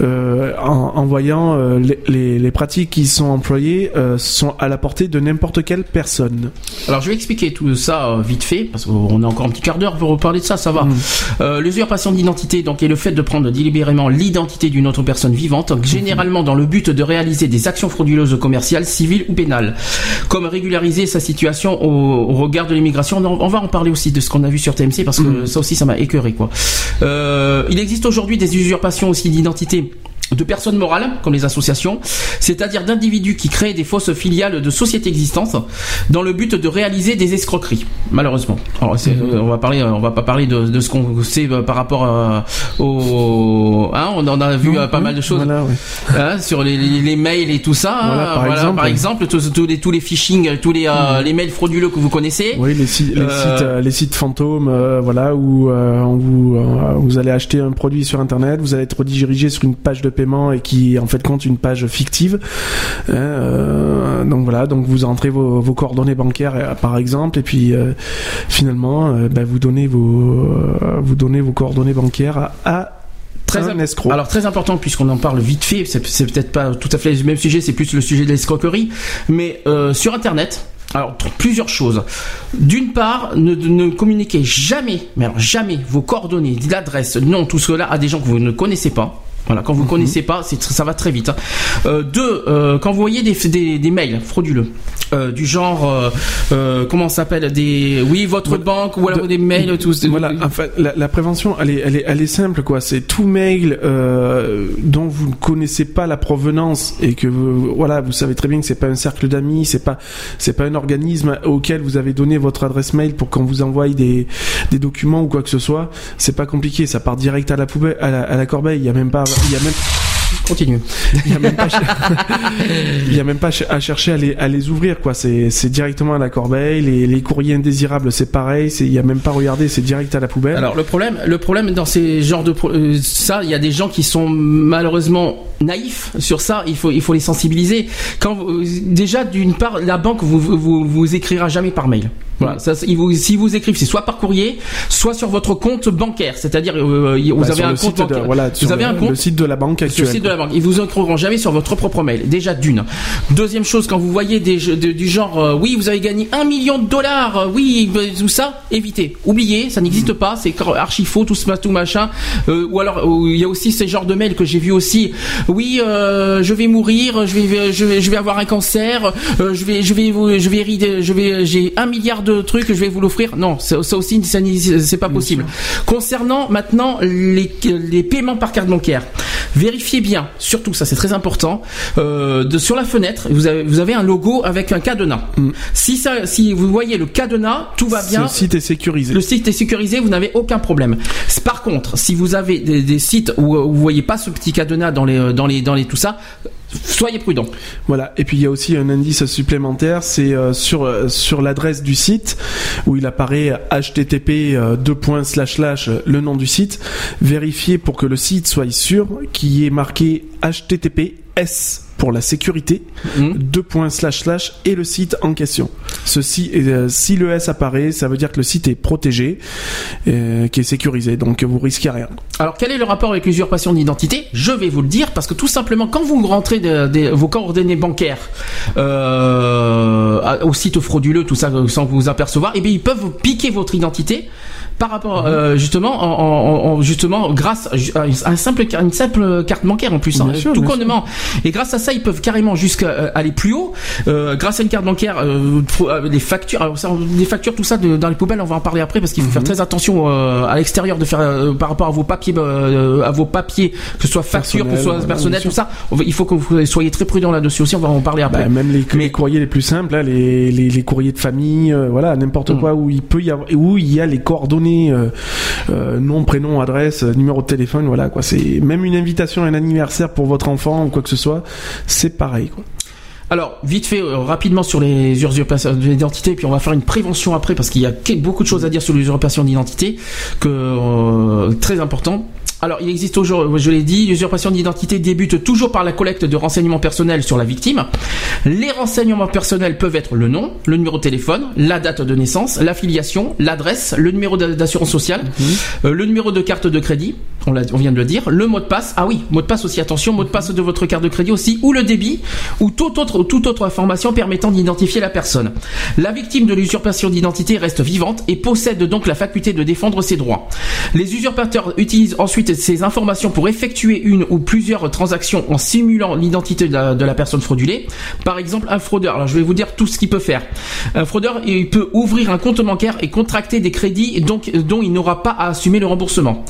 Euh, en, en voyant euh, les, les, les pratiques qui sont employées euh, sont à la portée de n'importe quelle personne. Alors je vais expliquer tout ça euh, vite fait parce qu'on a encore un petit quart d'heure pour reparler de ça, ça va. Euh, L'usurpation d'identité donc est le fait de prendre délibérément l'identité d'une autre personne vivante, généralement dans le but de réaliser des actions frauduleuses commerciales, civiles ou pénales, comme régulariser sa situation au, au regard de l'immigration. On, en- on va en parler aussi de ce qu'on a vu sur TMC parce que ça aussi ça m'a écœuré quoi. Euh, il existe aujourd'hui des usurpations aussi d'identité de personnes morales, comme les associations, c'est-à-dire d'individus qui créent des fausses filiales de sociétés existantes dans le but de réaliser des escroqueries. Malheureusement. Alors, c'est- euh, on va parler, on va pas parler de, de ce qu'on sait euh, par rapport à- au, hein, on en a vu euh, pas mal de choses Voilà, ouais. hein, sur les, les, les mails et tout ça. hein. Voilà, par exemple. par exemple, tous, tous les tous les phishing, tous les euh, les mails frauduleux que vous connaissez. Oui, les, si- les Euh, sites, euh, les sites fantômes, euh, voilà, où euh, on vous, euh, vous allez acheter un produit sur Internet, vous allez être redirigé sur une page de paiement et qui est en fait compte une page fictive. Hein, euh, donc voilà, donc vous entrez vos, vos coordonnées bancaires euh, par exemple, et puis euh, finalement, ben, vous donnez vos, vous donnez vos coordonnées bancaires à, à Très un escroc. Alors très important puisqu'on en parle vite fait, c'est peut-être pas tout à fait le même sujet, c'est plus le sujet de l'escroquerie, mais euh, sur Internet. Alors plusieurs choses. D'une part, ne, ne communiquez jamais, mais alors jamais vos coordonnées, l'adresse, nom, tout cela à des gens que vous ne connaissez pas. Voilà, quand vous connaissez pas, c'est tr- ça va très vite. hein. Euh, deux, euh, quand vous voyez des, des, des mails frauduleux, euh, du genre, comment ça s'appelle, des, oui, votre banque ou alors de- des mails, tout. Voilà, enfin, la, la prévention, elle est, elle est, elle est simple, quoi. C'est tout mail dont vous ne connaissez pas la provenance et que vous, voilà, vous savez très bien que c'est pas un cercle d'amis, c'est pas, c'est pas un organisme auquel vous avez donné votre adresse mail pour qu'on vous envoie des, des documents ou quoi que ce soit. C'est pas compliqué, ça part direct à la poubelle, à la, à la corbeille. Il y a même pas, il y a même, Continue. il y a même pas, il y a même pas à chercher à les, à les ouvrir, quoi. C'est, directement à la corbeille. Les, les courriers indésirables, c'est pareil. C'est, il y a même pas à regarder, c'est direct à la poubelle. Alors le problème, le problème dans ces genres de euh, ça, il y a des gens qui sont malheureusement naïfs sur ça. Il faut il faut les sensibiliser. Quand euh, déjà d'une part, la banque vous vous, vous, vous écrira jamais par mail. Voilà, ça, c'est- ils vous, si vous écrivent, c'est soit par courrier, soit sur votre compte bancaire. C'est-à-dire, euh, vous Bah, avez un compte de- bancaire. voilà, vous avez le- un compte le site de la banque sur actuelle. le site de la banque. Ils vous écriront jamais sur votre propre mail. Déjà d'une. Deuxième chose, quand vous voyez des jeux de- du genre, euh, oui, vous avez gagné un million de dollars, euh, oui, tout ça, évitez. Oubliez, ça n'existe pas, c'est archi faux, tout ce tout machin. Euh, ou alors, euh, il y a aussi ces genres de mails que j'ai vu aussi. Oui, euh, je vais mourir, je vais, je vais, je vais avoir un cancer, euh, je vais, je vais, je vais, j'ai un milliard de trucs, je vais vous l'offrir. Non, ça, ça aussi, c'est pas possible. Concernant maintenant les, les paiements par carte bancaire, vérifiez bien, surtout ça c'est très important, euh, de, sur la fenêtre, vous avez, vous avez un logo avec un cadenas. Si, ça, si vous voyez le cadenas, tout va bien. Ce site est sécurisé. Le site est sécurisé, vous n'avez aucun problème. Par contre, si vous avez des, des sites où, euh, vous voyez pas ce petit cadenas dans les, dans les, dans les tout ça, soyez prudent. Voilà. Et puis il y a aussi un indice supplémentaire, c'est euh, sur euh, sur l'adresse du site où il apparaît http euh, deux euh, le nom du site. Vérifiez pour que le site soit sûr qu'il y ait marqué https pour la sécurité. Deux points slash slash et le site en question. Ceci, euh, si le S apparaît, ça veut dire que le site est protégé, euh, qui est sécurisé, donc vous risquez rien. Alors quel est le rapport avec l'usurpation d'identité? Je vais vous le dire parce que tout simplement quand vous rentrez de- de- vos coordonnées bancaires euh, au site frauduleux, tout ça euh, sans vous apercevoir, et bien ils peuvent piquer votre identité par rapport euh, justement en, en- en- justement grâce à un simple une simple carte bancaire en plus hein, sûr, tout connement et grâce à ça ils peuvent carrément jusqu'à euh, aller plus haut. Euh, grâce à une carte bancaire euh, les factures alors ça, les factures tout ça de- dans les poubelles on va en parler après parce qu'il faut faire très attention à l'extérieur de faire par rapport à vos papiers à vos papiers que ce soit facture que ce soit personnel tout ça. Il faut que vous soyez très prudent là-dessus aussi on va en parler après. Bah, même les, les courriers les plus simples, là, les, les, les courriers de famille, voilà, n'importe Mm. quoi où il peut y avoir, où il y a les coordonnées, nom, prénom, adresse, numéro de téléphone, voilà quoi. C'est même une invitation à un anniversaire pour votre enfant ou quoi que ce soit, c'est pareil. Alors, vite fait, euh, rapidement sur les usurpations d'identité, puis on va faire une prévention après parce qu'il y a beaucoup de choses à dire sur l'usurpation d'identité, que euh, très important. Alors, il existe toujours, je l'ai dit, l'usurpation d'identité débute toujours par la collecte de renseignements personnels sur la victime. Les renseignements personnels peuvent être le nom, le numéro de téléphone, la date de naissance, l'affiliation, l'adresse, le numéro d'a- d'assurance sociale, euh, le numéro de carte de crédit, on, vient de le dire, le mot de passe, ah oui, mot de passe aussi, attention, mot de passe de votre carte de crédit aussi, ou le débit, ou toute autre, toute autre information permettant d'identifier la personne. La victime de l'usurpation d'identité reste vivante et possède donc la faculté de défendre ses droits. Les usurpateurs utilisent ensuite ces informations pour effectuer une ou plusieurs transactions en simulant l'identité de la, de la personne fraudulée. Par exemple, un fraudeur, alors je vais vous dire tout ce qu'il peut faire. Un fraudeur, il peut ouvrir un compte bancaire et contracter des crédits donc, dont il n'aura pas à assumer le remboursement.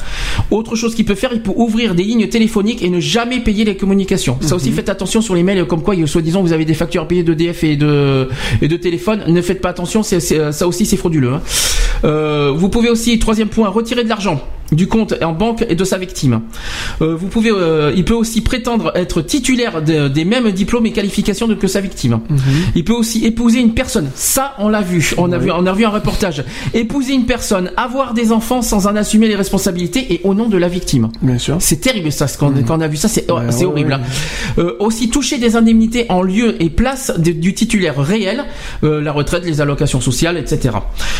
Autre chose qu'il peut faire, il peut ouvrir des lignes téléphoniques et ne jamais payer les communications. Ça aussi, faites attention sur les mails comme quoi, soi-disant, vous avez des factures à payer d'EDF et de, et de téléphone. Ne faites pas attention, c'est- ça aussi c'est frauduleux. hein. Euh, vous pouvez aussi, troisième point, retirer de l'argent du compte en banque et de sa victime. Euh, vous pouvez, euh, il peut aussi prétendre être titulaire de- des mêmes diplômes et qualifications que sa victime. Il peut aussi épouser une personne. Ça, on l'a vu. On a vu, on a vu un reportage. Épouser une personne, avoir des enfants sans en assumer les responsabilités et au nom de la victime. Bien sûr. C'est terrible ça. ce qu'on- Quand on a vu ça, c'est oh, Ouais, ouais, horrible. ouais. hein. Euh, aussi toucher des indemnités en lieu et place de- du titulaire réel, euh, la retraite, les allocations sociales, etc.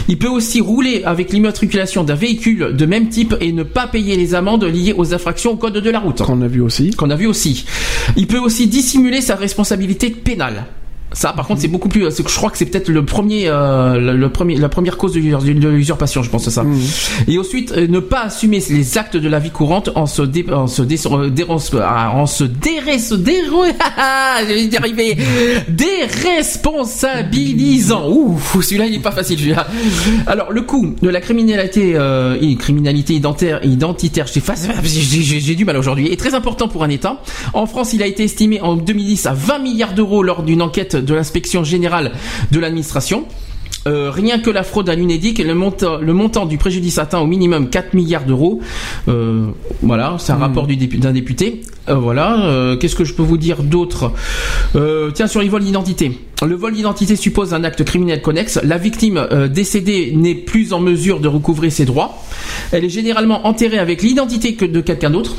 Il peut aussi rouler avec l'immatriculation d'un véhicule de même type et ne pas payer les amendes liées aux infractions au code de la route. Qu'on a vu aussi. Qu'on a vu aussi. Il peut aussi dissimuler sa responsabilité pénale. Ça, par contre, c'est beaucoup plus. que Je crois que c'est peut-être le premier, euh, le, le premier, la première cause de l'usur- de l'usurpation, je pense ça. Et ensuite, euh, ne pas assumer les actes de la vie courante en se dé, en se dé, euh, dé- en se- ah, en se déré, déré, déresponsabilisant. Ouh, celui-là, il est pas facile. celui-là. Alors, le coût de la criminalité, euh, criminalité identitaire, identitaire, j'ai j'ai du mal aujourd'hui, est très important pour un État. En France, il a été estimé en 2010 à 20 milliards d'euros lors d'une enquête de l'inspection générale de l'administration. Euh, rien que la fraude à l'UNEDIC, le montant, le montant du préjudice atteint au minimum 4 milliards d'euros. Euh, voilà, c'est un rapport du dépu- d'un député. Euh, voilà, qu'est-ce que je peux vous dire d'autre? Tiens, sur les vols d'identité. Le vol d'identité suppose un acte criminel connexe. La victime euh, décédée n'est plus en mesure de recouvrer ses droits. Elle est généralement enterrée avec l'identité que de quelqu'un d'autre.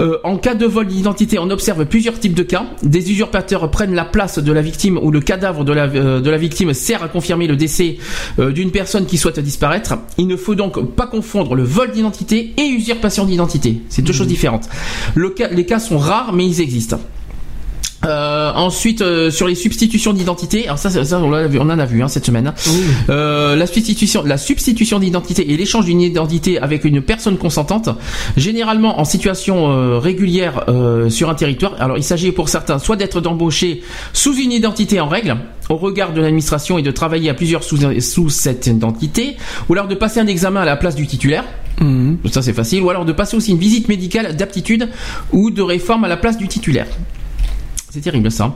Euh, en cas de vol d'identité, on observe plusieurs types de cas. Des usurpateurs prennent la place de la victime ou le cadavre de la, euh, de la victime sert à confirmer le décès euh, d'une personne qui souhaite disparaître. Il ne faut donc pas confondre le vol d'identité et usurpation d'identité. C'est deux choses différentes. Le cas- les cas sont rares, mais ils existent. Euh, ensuite, euh, sur les substitutions d'identité, alors ça, ça, ça, on, l'a vu- on en a vu hein, cette semaine. hein. Euh, la substitution, la substitution d'identité et l'échange d'une identité avec une personne consentante, généralement en situation euh, régulière euh, sur un territoire. Alors, il s'agit pour certains soit d'être embauché sous une identité en règle au regard de l'administration et de travailler à plusieurs sous, sous cette identité, ou alors de passer un examen à la place du titulaire. Ça c'est facile. Ou alors de passer aussi une visite médicale d'aptitude ou de réforme à la place du titulaire. C'est terrible ça.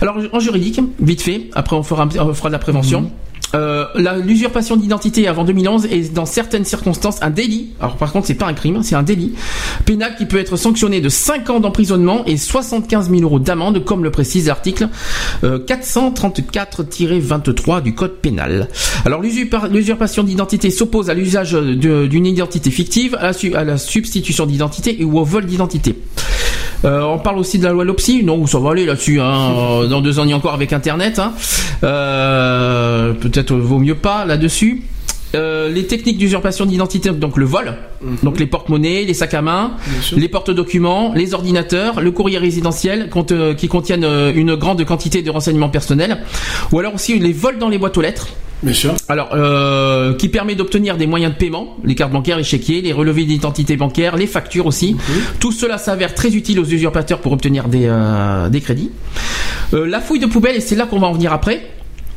Alors en juridique, vite fait, après on fera, on fera de la prévention. Euh, la- L'usurpation d'identité avant 2011 est dans certaines circonstances un délit. Alors par contre c'est pas un crime, c'est un délit pénal qui peut être sanctionné de 5 ans d'emprisonnement et 75 000 euros d'amende comme le précise l'article euh, 434-23 du code pénal. Alors l'usurpa- l'usurpation d'identité s'oppose à l'usage d'une identité fictive, à la, à la substitution d'identité et ou au vol d'identité. Euh, on parle aussi de la loi Lopsy, non, ça va aller là-dessus. Hein. Dans deux ans, il y a encore avec Internet. Hein. Euh, Peut-être vaut mieux pas là-dessus. Euh, les techniques d'usurpation d'identité, donc le vol, donc les porte-monnaies, les sacs à main, les porte-documents, les ordinateurs, le courrier résidentiel qui contiennent une grande quantité de renseignements personnels, ou alors aussi les vols dans les boîtes aux lettres. Bien sûr. Alors, euh, qui permet d'obtenir des moyens de paiement, les cartes bancaires, les chéquiers, les relevés d'identité bancaire, les factures aussi. Tout cela s'avère très utile aux usurpateurs pour obtenir des, euh, des crédits. Euh, la fouille de poubelle, et c'est là qu'on va en venir après.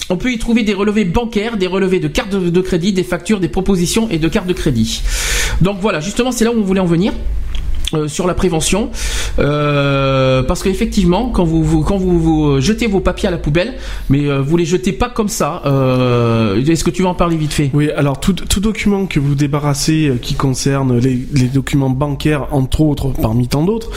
On peut y trouver des relevés bancaires, des relevés de cartes de, de crédit, des factures, des propositions et de cartes de crédit. Donc voilà, justement, c'est là où on voulait en venir. Euh, sur la prévention, Euh, parce qu'effectivement, quand vous, quand vous, vous jetez vos papiers à la poubelle, mais euh, vous les jetez pas comme ça. euh, Est-ce que tu vas en parler vite fait? Oui, alors tout, document que vous débarrassez euh, qui concerne les, documents bancaires, entre autres, parmi tant d'autres,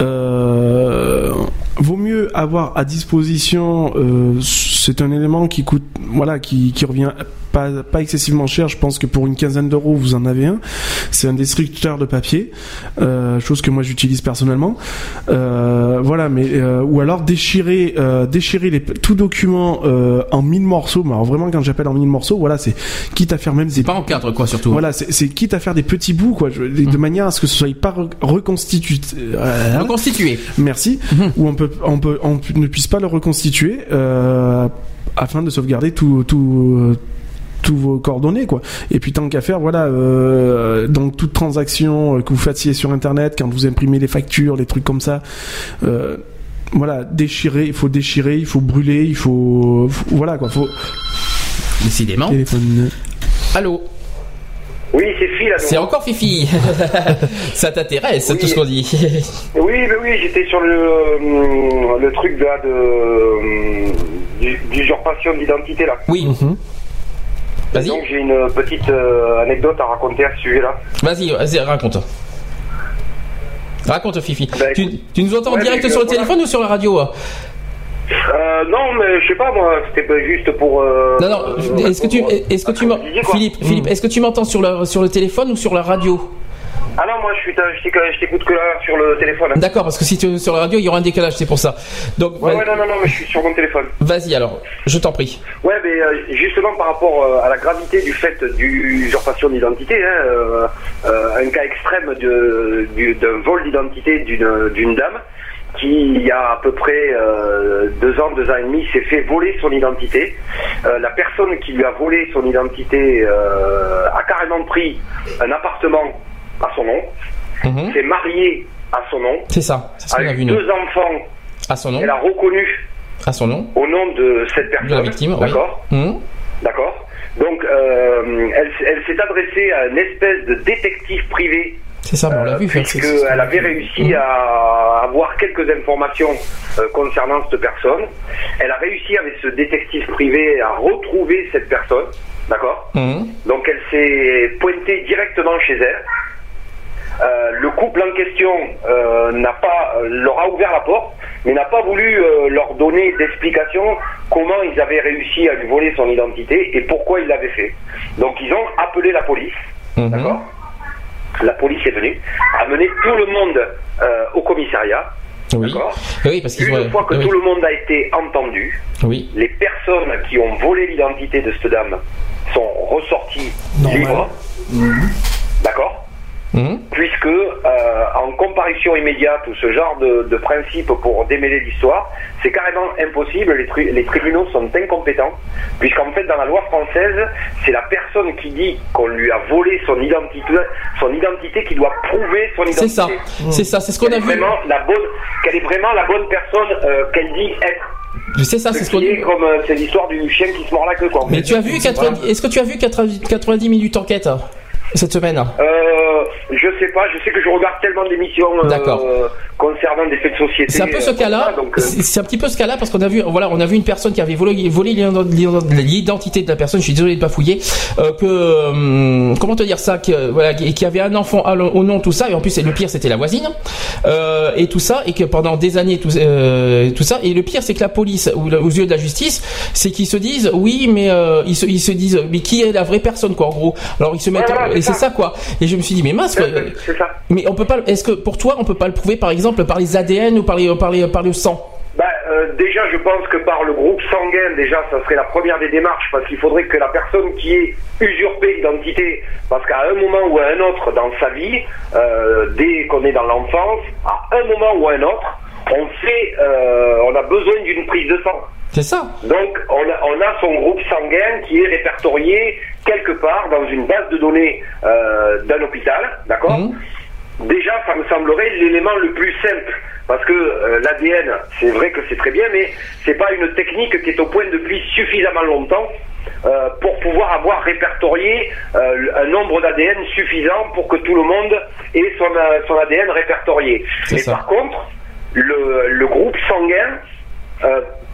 euh, vaut mieux avoir à disposition. euh, c'est un élément qui coûte, voilà, qui revient pas, pas excessivement cher. Je pense que pour une quinzaine d'euros, vous en avez un. C'est un destructeur de papier, euh, chose que moi j'utilise personnellement. Euh, voilà, mais euh, ou alors déchirer, déchirer les, tout document en mille morceaux. Mais alors vraiment, quand j'appelle en mille morceaux, voilà, c'est quitte à faire même des pas en cadre quoi surtout. Voilà, c'est quitte à faire des petits bouts quoi, de manière à ce que ce soit pas re- reconstitué. Reconstitué. Merci. Ou on peut, on peut, on ne puisse pas le reconstituer afin de sauvegarder tout, tout, tous vos coordonnées quoi. Et puis tant qu'à faire, voilà, euh, donc toute transaction euh, que vous fassiez sur internet, quand vous imprimez les factures, les trucs comme ça. Euh, voilà, déchirer, il faut déchirer, il faut brûler, il faut, faut- voilà quoi, faut. Décidément. Téléphone. Allô Oui, c'est Phil. C'est encore Fifi. Ça t'intéresse, tout ce qu'on dit. Oui, mais oui, j'étais sur le, euh, le truc de, de euh, d'u- d'usurpation d'identité là. Oui. Vas-y. Donc j'ai une petite euh, anecdote à raconter à ce sujet-là. Vas-y, vas-y, raconte. Raconte, Fifi. Bah, tu, tu nous entends en direct sur le euh, téléphone ou sur la radio hein Euh, non, mais je sais pas moi, c'était pas juste pour. euh, Non, non. euh, Est-ce que tu, pour- est-ce que tu. Philippe, Philippe, est-ce que tu m'entends sur le sur le téléphone ou sur la radio Ah non, moi je suis, je t'écoute- que là sur le téléphone. D'accord, parce que si tu es sur la radio, il y aura un décalage, c'est pour ça. Donc, Ouais, vas- ouais, non, non, non, mais je suis sur mon téléphone. vas-y alors, je t'en prie. Ouais, mais euh, justement par rapport euh, à la gravité du fait d'usurpation d'identité, hein, euh, un cas extrême de- du- d'un vol d'identité d'une d'une dame qui, il y a à peu près euh, deux ans, deux ans et demi, s'est fait voler son identité. Euh, la personne qui lui a volé son identité euh, a carrément pris un appartement à son nom, Mhm. s'est mariée à son nom, C'est ça, c'est ce a qu'on a eu vu nous. deux enfants À son nom, qu'elle a reconnus à son nom, au nom de cette personne. de la victime. oui. D'accord Mhm. D'accord Donc, euh, elle, elle s'est adressée à une espèce de détective privé, C'est ça, on l'a vu. faire, c'est- c'est ce puisqu'elle avait vu. réussi Mhm. à avoir quelques informations euh, concernant cette personne. Elle a réussi avec ce détective privé à retrouver cette personne. D'accord Mhm. Donc, elle s'est pointée directement chez elle. Euh, le couple en question euh, n'a pas euh, leur a ouvert la porte, mais n'a pas voulu euh, leur donner d'explication comment ils avaient réussi à lui voler son identité et pourquoi ils l'avaient fait. Donc ils ont appelé la police, Mhm. d'accord? La police est venue, a mené tout le monde euh, au commissariat, Oui. d'accord? Oui, parce Une ont. fois que oui. tout le monde a été entendu, Oui. les personnes qui ont volé l'identité de cette dame sont ressorties libres, d'accord? Mhm. puisque euh, en comparution immédiate ou ce genre de, de principe pour démêler l'histoire, c'est carrément impossible, les, tri- les tribunaux sont incompétents, puisqu'en fait dans la loi française, c'est la personne qui dit qu'on lui a volé son identité, son identité qui doit prouver son identité. C'est ça, c'est ça, c'est ce qu'on a vu. Qu'elle est vraiment la bonne personne euh, qu'elle dit être. C'est ça, c'est ce qu'on est comme euh, c'est l'histoire du chien qui se mord la queue quoi. Mais tu as vu 90 Est-ce que tu as vu 90 90 minutes enquête hein, cette semaine Euh, je sais pas, je sais que je regarde tellement d'émissions euh, concernant des faits de société. C'est un peu ce euh, cas-là. euh, C'est un petit peu ce cas-là parce qu'on a vu, voilà, on a vu une personne qui avait volé, volé l'identité de la personne. Je suis désolé de pas fouiller. euh, que comment te dire ça, que voilà, qui avait un enfant au nom tout ça et en plus le pire c'était la voisine euh, et tout ça et que pendant des années tout, euh, tout ça et le pire c'est que la police ou aux yeux de la justice c'est qu'ils se disent oui mais euh, ils, se, ils se disent mais qui est la vraie personne quoi en gros. Alors ils se mettent et c'est ça. quoi. Et je me suis dit mais mince. quoi, c'est ça. mais on peut pas. Est-ce que pour toi, on peut pas le prouver, par exemple, par les ADN ou par les par les par le sang? Bah, euh, déjà, je pense que par le groupe sanguin, déjà, ça serait la première des démarches, parce qu'il faudrait que la personne qui ait usurpé l'identité, parce qu'à un moment ou à un autre dans sa vie, euh, dès qu'on est dans l'enfance, à un moment ou à un autre, on fait, euh, on a besoin d'une prise de sang. C'est ça. Donc, on a, on a son groupe sanguin qui est répertorié quelque part dans une base de données euh, d'un hôpital, d'accord Déjà, ça me semblerait l'élément le plus simple. Parce que euh, l'ADN, c'est vrai que c'est très bien, mais c'est pas une technique qui est au point depuis suffisamment longtemps euh, pour pouvoir avoir répertorié euh, un nombre d'ADN suffisant pour que tout le monde ait son, son ADN répertorié. Mais ça. par contre, le, le groupe sanguin,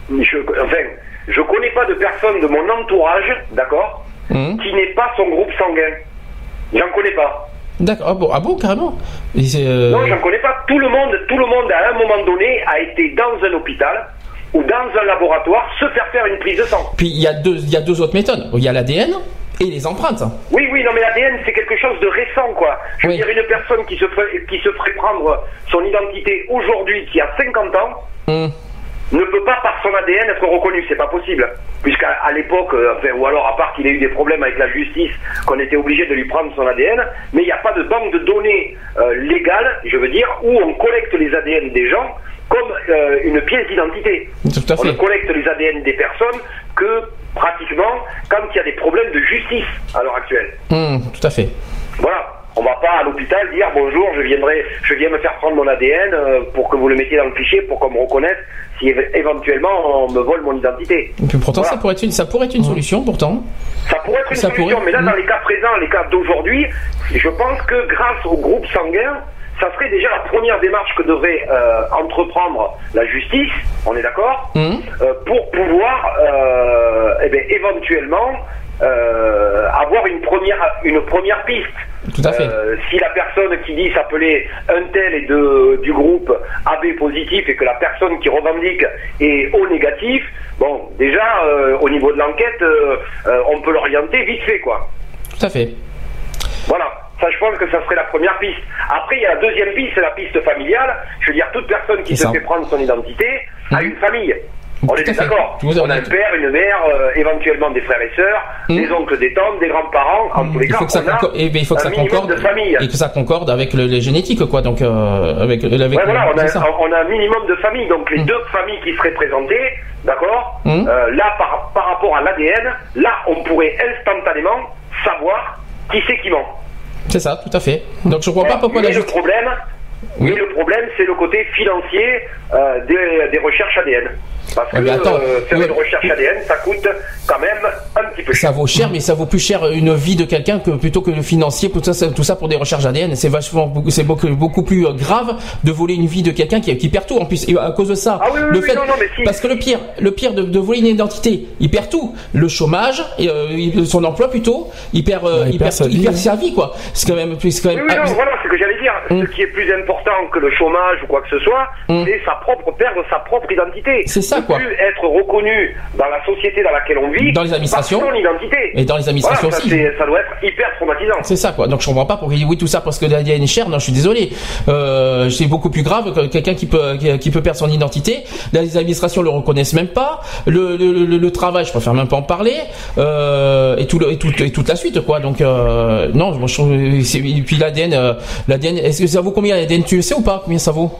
je, enfin, je connais pas de personne de mon entourage, d'accord, Hum. qui n'ait pas son groupe sanguin. J'en connais pas. D'accord. Ah bon, ah bon carrément. Euh, Non, j'en connais pas. Tout le monde, tout le monde à un moment donné a été dans un hôpital ou dans un laboratoire se faire faire une prise de sang. Puis il y a deux il y a deux autres méthodes. Il y a l'ADN et les empreintes. Oui, oui, non, mais l'ADN c'est quelque chose de récent, quoi. Je veux dire, une personne qui se ferait, qui se ferait prendre son identité aujourd'hui, qui a 50 ans, Hum. Ne peut pas par son ADN être reconnu, c'est pas possible. Puisqu'à à l'époque, euh, enfin, ou alors à part qu'il ait eu des problèmes avec la justice, qu'on était obligé de lui prendre son ADN, mais il n'y a pas de banque de données euh, légale, je veux dire, où on collecte les ADN des gens comme euh, une pièce d'identité. Tout à On ne collecte les ADN des personnes que pratiquement quand il y a des problèmes de justice à l'heure actuelle. Hum, tout à fait. Voilà. On va pas à l'hôpital dire bonjour, je viendrai, je viens me faire prendre mon ADN euh, pour que vous le mettiez dans le fichier pour qu'on me reconnaisse si éve- éventuellement on me vole mon identité. Et puis pourtant Voilà. ça pourrait être une ça pourrait être une solution pourtant. Ça pourrait être une Ça solution, pourrait. mais là, dans les cas présents, les cas d'aujourd'hui, je pense que grâce au groupe sanguin, ça serait déjà la première démarche que devrait euh, entreprendre la justice, on est d'accord, Hum. euh, pour pouvoir euh, eh bien, éventuellement euh, avoir une première, une première piste. Tout à fait. Euh, si la personne qui dit s'appeler un tel est de, du groupe AB positif et que la personne qui revendique est O négatif, bon, déjà, euh, au niveau de l'enquête, on peut l'orienter vite fait, quoi. Tout à fait. Voilà. Ça, je pense que ça serait la première piste. Après, il y a la deuxième piste, c'est la piste familiale. Je veux dire, toute personne qui se ça. fait prendre son identité a une famille. On est d'accord. On a un père, une mère, euh, éventuellement des frères et sœurs, des oncles, des tantes, des grands-parents. En tous les Il cas, faut que ça concorde, eh ben, il faut que ça concorde et que ça concorde avec le, les génétiques quoi donc euh, avec avec Ouais, voilà, on a, ça. on a un minimum de familles, donc les deux familles qui seraient présentées, d'accord. Euh, Là, par, par rapport à l'ADN, là, on pourrait instantanément savoir qui c'est qui ment. C'est ça, tout à fait. Donc je vois pas pourquoi mais la le justice. problème, mais le problème, c'est le côté financier euh, des, des recherches ADN. Parce que Ouais, mais attends, euh, faire ouais. une recherche ADN, ça coûte quand même un petit peu cher. Ça vaut cher, mais ça vaut plus cher une vie de quelqu'un que plutôt que le financier. Tout ça, c'est- tout ça pour des recherches ADN, c'est vachement, beaucoup- c'est beaucoup, beaucoup plus euh, grave de voler une vie de quelqu'un qui, qui perd tout. En plus, et à cause de ça, Ah oui, oui, le oui, fait, non, non, mais si. parce que le pire, le pire de, de voler une identité, il perd tout. Le chômage, et, euh, il- son emploi plutôt, il perd, euh, il, perd, sa il vie, perd hein. sa vie quoi. C'est quand même, c'est quand Oui, même. oui, non, ah, voilà, c'est ce que j'allais dire. Mm. Ce qui est plus important que le chômage ou quoi que ce soit, Mm. c'est sa propre perdre sa propre identité. C'est ça, quoi. Plus être reconnu dans la société dans laquelle on vit. Dans les administrations. par son identité. Et dans les administrations Voilà, ça, aussi. Ça doit être hyper traumatisant. C'est ça quoi. Donc je comprends pas pourquoi il dit oui tout ça parce que l'ADN est cher. Non, je suis désolé. Euh, c'est beaucoup plus grave que quelqu'un qui peut qui, peut perdre son identité. Les administrations le reconnaissent même pas. Le, le, le, le travail, je préfère même pas en parler. Euh, et tout le, et tout et toute la suite quoi. Donc euh, non, je et puis l'ADN l'ADN est-ce que ça vaut combien l'ADN tu le sais ou pas combien ça vaut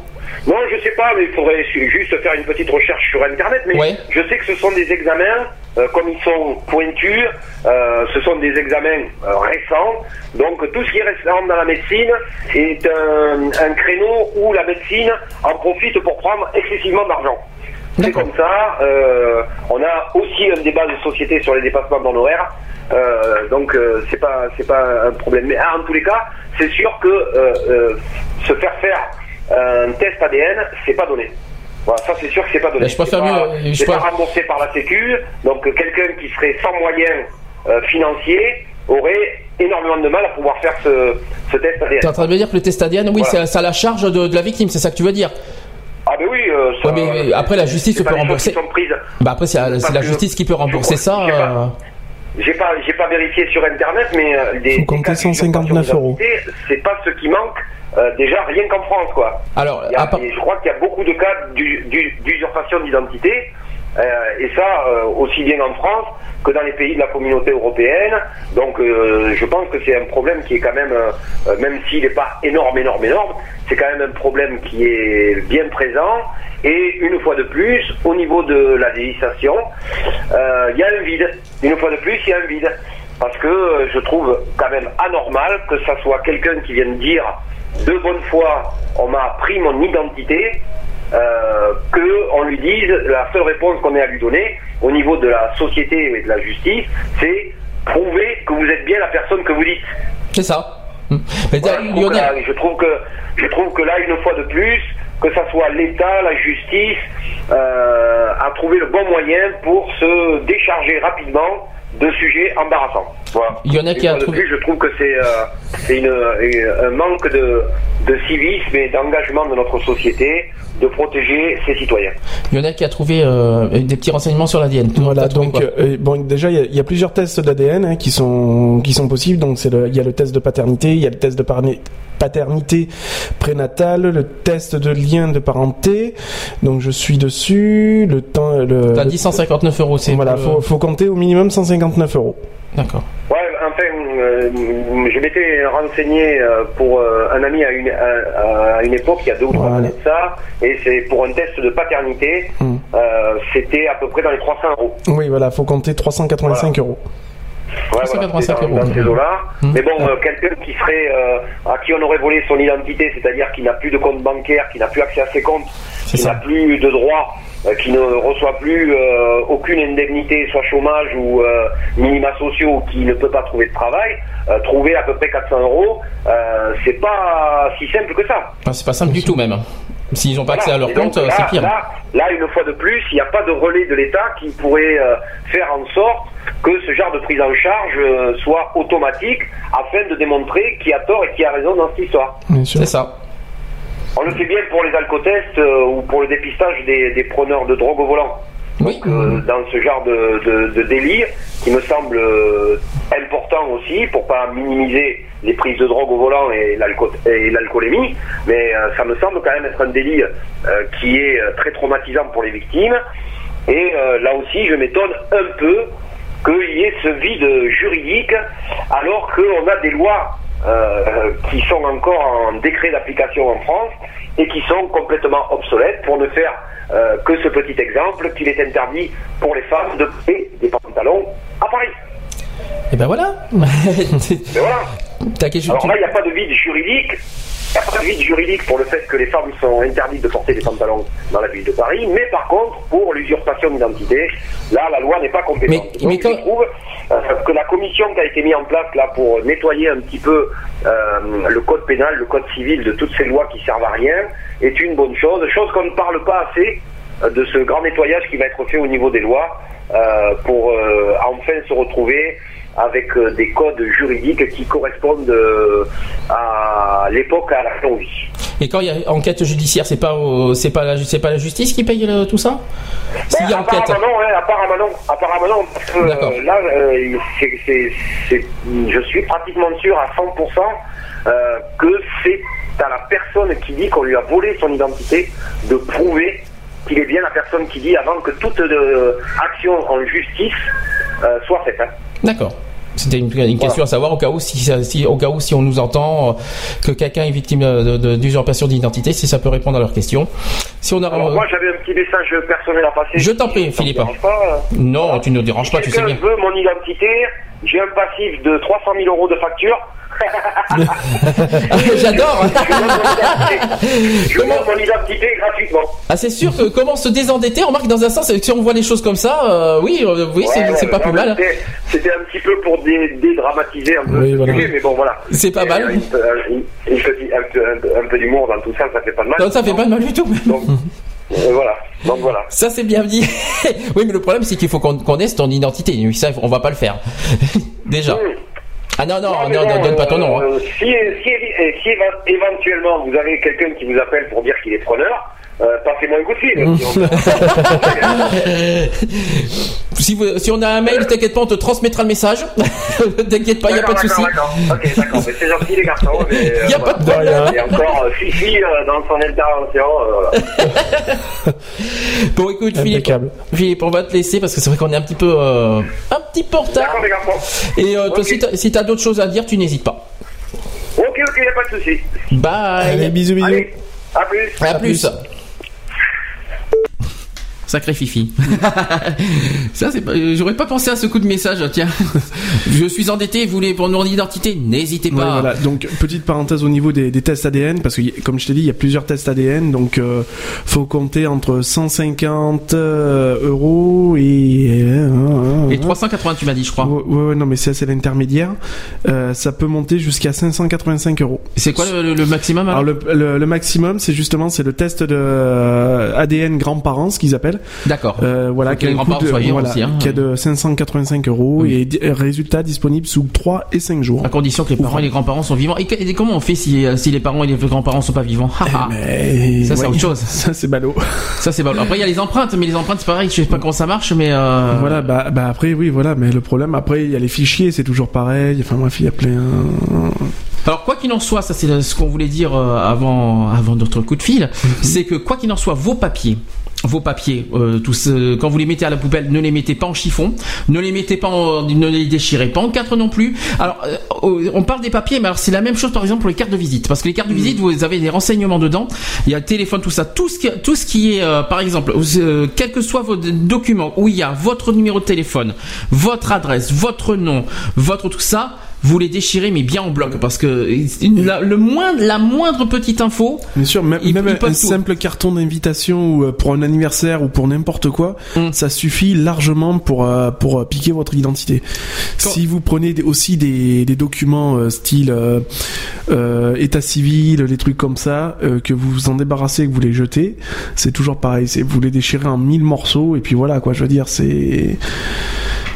Non, je sais pas, mais il faudrait juste faire une petite recherche sur Internet. Mais Ouais. je sais que ce sont des examens, euh, comme ils sont pointus, euh, ce sont des examens euh, récents. Donc tout ce qui est récent dans la médecine est un, un créneau où la médecine en profite pour prendre excessivement d'argent. C'est comme ça. euh, on a aussi un débat de société sur les dépassements d'honoraires. Euh, donc euh, c'est pas c'est pas un problème. Mais ah, en tous les cas, c'est sûr que euh, euh, se faire faire un test ADN, c'est pas donné. Voilà, ça c'est sûr que c'est pas donné. Mais je préfère C'est pas- mieux, euh, je pas remboursé par la Sécu. Donc euh, quelqu'un qui serait sans moyens euh, financiers aurait énormément de mal à pouvoir faire ce, ce test ADN. T'es en train de me dire que le test ADN, oui, Voilà. c'est ça a la charge de, de la victime, c'est ça que tu veux dire Ah ben oui. euh, ça- Ouais, mais après la justice peut rembourser. Bah après c'est la, Parce la justice qui peut rembourser ça. euh, j'ai pas, j'ai pas vérifié sur internet, mais euh, des, des cas 159 d'usurpation euros. C'est pas ce qui manque. euh, déjà rien qu'en France quoi. Alors, Il y a- à part- je crois qu'il y a beaucoup de cas d'u- d'u- d'usurpation d'identité, euh, et ça euh, aussi bien en France que dans les pays de la communauté européenne. Donc euh, je pense que c'est un problème qui est quand même, euh, euh, même s'il n'est pas énorme, énorme, énorme, c'est quand même un problème qui est bien présent. Et une fois de plus, au niveau de la législation, euh, il y a un vide. Une fois de plus, il y a un vide. Parce que euh, je trouve quand même anormal que ça soit quelqu'un qui vienne dire de bonne foi, on m'a pris mon identité, euh, que on lui dise la seule réponse qu'on ait à lui donner au niveau de la société et de la justice, c'est prouver que vous êtes bien la personne que vous dites. C'est ça. Hmm. Mais Voilà, t'as- je, trouve que Lionel, là, je trouve que je trouve que là une fois de plus, que ça soit l'État, la justice, euh, a trouvé le bon moyen pour se décharger rapidement de sujets embarrassants. Voilà. Il y en a qui a trouvé- plus, je trouve que c'est euh, c'est une, une- un manque de, de civisme et d'engagement de notre société de protéger ses citoyens. Lionel qui a trouvé euh, des petits renseignements sur l'ADN. Voilà, donc euh, bon, déjà il y, a- il y a plusieurs tests d'ADN hein, qui sont qui sont possibles. Donc c'est le, il y a le test de paternité, il y a le test de paternité prénatale, le test de lien de parenté. Donc je suis dessus. Le temps, le, T'as dit 159 euros, c'est voilà, le- faut, faut compter au minimum 159 euros. D'accord. Ouais, enfin, euh, je m'étais renseigné euh, pour euh, un ami à une, à, à une époque, il y a deux ou trois années de ça, et c'est pour un test de paternité, Hmm. euh, c'était à peu près dans les 300 euros. Oui, voilà, faut compter 385 euros. Ouais, 385 voilà, dans, dans ces eaux-là. Hmm. Mais bon, euh, quelqu'un qui serait euh, à qui on aurait volé son identité, c'est-à-dire qui n'a plus de compte bancaire, qui n'a plus accès à ses comptes, qui n'a plus de droits, euh, qui ne reçoit plus aucune indemnité, soit chômage ou minima sociaux, qui ne peut pas trouver de travail, trouver à peu près 400 euros, c'est pas si simple que ça. Ah, c'est pas simple du tout même. S'ils n'ont pas accès à leur compte, euh, là, c'est pire. Là, là, une fois de plus, il n'y a pas de relais de l'État qui pourrait euh, faire en sorte que ce genre de prise en charge euh, soit automatique afin de démontrer qui a tort et qui a raison dans cette histoire. Bien sûr. C'est ça. On le fait bien pour les alcotests euh, ou pour le dépistage des, des preneurs de drogue au volant. Oui. Euh, dans ce genre de, de, délit qui me semble euh, important aussi pour pas minimiser les prises de drogue au volant et l'alco- et l'alcoolémie, mais euh, ça me semble quand même être un délit qui est très traumatisant pour les victimes. Et là aussi, je m'étonne un peu qu'il y ait ce vide juridique alors qu'on a des lois euh, qui sont encore en décret d'application en France et qui sont complètement obsolètes pour ne faire euh, que ce petit exemple qu'il est interdit pour les femmes de porter des pantalons à Paris. Et ben voilà. Mais voilà. Alors là, il n'y a pas de vide juridique. Il n'y a pas de vide juridique pour le fait que les femmes sont interdites de porter des pantalons dans la ville de Paris, mais par contre, pour l'usurpation d'identité, là, la loi n'est pas compétente. Mais- Donc, mais quand- je trouve euh, que la commission qui a été mise en place là pour nettoyer un petit peu euh, le code pénal, le code civil de toutes ces lois qui servent à rien, est une bonne chose. Chose qu'on ne parle pas assez euh, de ce grand nettoyage qui va être fait au niveau des lois pour enfin se retrouver avec euh, des codes juridiques qui correspondent euh, à l'époque à laquelle on vit. Et quand il y a enquête judiciaire, c'est pas c'est pas la c'est pas la justice qui paye le- tout ça? S'il y a Ben, enquête. apparemment non, hein, apparemment non, apparemment non, parce que euh, là, je suis pratiquement sûr à 100% euh, que c'est à la personne qui dit qu'on lui a volé son identité de prouver qu'il est bien la personne qui dit avant que toute euh, action en justice soit faite. hein. D'accord. C'était une, une question à savoir au cas où si, ça- si au cas où si on nous entend euh, que quelqu'un est victime d'usurpation d'identité, si ça peut répondre à leur question. Si on a Alors moi j'avais un petit message personnel à passer. Je t'en prie, Philippe. pas, euh. non, tu ne déranges pas, tu sais Quelqu'un bien. veut mon identité, j'ai un passif de 300 000 euros de facture. J'adore. Je montre mon identité gratuitement. Ah c'est sûr que comment se désendetter, on remarque dans un sens si on voit les choses comme ça, euh, oui, euh, oui, c'est Ouais, c'est ouais, pas plus mal. c'était- un petit peu pour dé- dédramatiser un peu Oui, voilà. sujet, mais bon voilà. C'est pas Et, mal. euh, Une, une- une un, peu- un peu- d'humour dans tout ça, ça fait pas de mal. Non, ça fait pas de mal du tout. Donc, euh, voilà. Donc voilà. Ça c'est bien dit. oui, mais le problème c'est qu'il faut qu'on connaisse ton identité. Oui, ça on va pas le faire. Déjà. Ah non non, non, non, bon, donne pas ton nom. hein. euh, si, éventuellement vous avez quelqu'un qui vous appelle pour dire qu'il est preneur, euh, passez-moi un coup de fil. Si vous- si on a un mail, t'inquiète pas, on te transmettra le message. t'inquiète pas, il y a pas de souci. d'accord, d'accord. Ok, d'accord. Mais c'est gentil, les garçons. Mais, euh, Y a voilà. pas de problème. Et encore, euh, Fifi, euh, dans son intervention. euh, Bon, écoute, Philippe. Philippe, on va te laisser parce que c'est vrai qu'on est un petit peu, euh, un petit peu en retard. D'accord, les garçons. Et euh, toi, Ok. si t'as si t'as d'autres choses à dire, tu n'hésites pas. Ok, ok, y a pas de souci. Bye. Allez, bisous, bisous. Allez, à plus. À plus. Sacré Fifi. ça, c'est pas, euh, j'aurais pas pensé à ce coup de message, tiens. Je suis endetté, vous voulez pour mon identité N'hésitez Ouais, pas. voilà. Donc petite parenthèse au niveau des, des tests ADN parce que comme je t'ai dit il y a plusieurs tests ADN donc euh, faut compter entre 150 euh, euros et euh, Et 380, tu m'as dit, je crois. Ouais, ouais, ouais, non mais ça c'est l'intermédiaire Euh, ça peut monter jusqu'à 585 euros C'est quoi le, le maximum alors, alors le, le, maximum c'est justement c'est le test de ADN grands-parents ce qu'ils appellent D'accord. euh, voilà qui a un coût de- voilà, aussi, hein. qui de 585 euros Oui. et di- résultat disponible sous 3 et 5 jours À condition que les parents et les grands-parents sont vivants. Et, que- et comment on fait si, euh, si les parents et les grands-parents sont pas vivants? Mais Ça, c'est ouais, autre chose. Ça, c'est ballot. Ça, c'est bon. Après, il y a les empreintes, mais les empreintes, c'est pareil. Je sais pas comment ça marche, mais. Euh... Voilà, bah, bah après, oui, voilà, mais le problème, après, il y a les fichiers, c'est toujours pareil. Enfin, bref, il y a plein. Alors quoi qu'il en soit, ça c'est ce qu'on voulait dire euh, avant avant notre coup de fil, Mhm. c'est que quoi qu'il en soit, vos papiers, vos papiers, euh, tous, euh, quand vous les mettez à la poubelle, ne les mettez pas en chiffon, ne les mettez pas, en, ne les déchirez pas en quatre non plus. Alors euh, on parle des papiers, mais alors c'est la même chose par exemple pour les cartes de visite, parce que les cartes de visite, vous avez des renseignements dedans, il y a le téléphone, tout ça, tout ce qui, tout ce qui est, euh, par exemple, euh, quel que soit vos documents où il y a votre numéro de téléphone, votre adresse, votre nom, votre tout ça. Vous les déchirez mais bien en bloc parce que la, le moindre, la moindre petite info, Bien sûr, même, un tout. simple carton d'invitation euh, pour un anniversaire ou pour n'importe quoi, Mm. ça suffit largement pour euh, pour euh, piquer votre identité. Quand- Si vous prenez aussi des, des documents style euh, état civil, les trucs comme ça, euh, que vous vous en débarrassez, que vous les jetez, c'est toujours pareil. Vous les déchirez en mille morceaux et puis voilà quoi. Je veux dire, c'est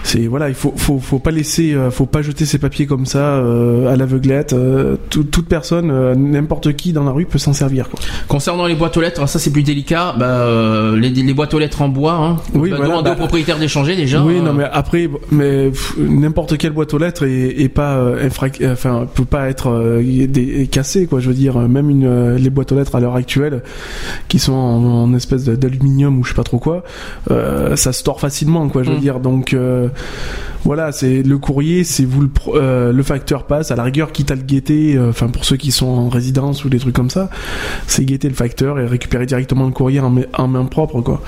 c'est voilà, il faut faut faut pas laisser, euh, faut pas jeter ces papiers comme ça euh, à l'aveuglette. euh, tout- toute personne, euh, n'importe qui dans la rue peut s'en servir quoi. concernant les boîtes aux lettres, ça c'est plus délicat. Bah, euh, les, les boîtes aux lettres en bois, hein, Oui, bah, voilà, demander bah- au propriétaire d'échanger déjà. oui, euh, non, mais après, mais n'importe quelle boîte aux lettres est, est pas, euh, euh, enfin, peut pas être euh, cassée, quoi. Je veux dire, même une, euh, les boîtes aux lettres à l'heure actuelle, qui sont en, en espèce d'aluminium ou je sais pas trop quoi, euh, ça se tord facilement, quoi. Je veux Mm. dire, donc. euh, voilà, c'est le courrier, c'est vous le, euh, le facteur passe à la rigueur, quitte à le guetter. euh, Enfin, pour ceux qui sont en résidence ou des trucs comme ça, c'est guetter le facteur et récupérer directement le courrier en, en main propre, quoi.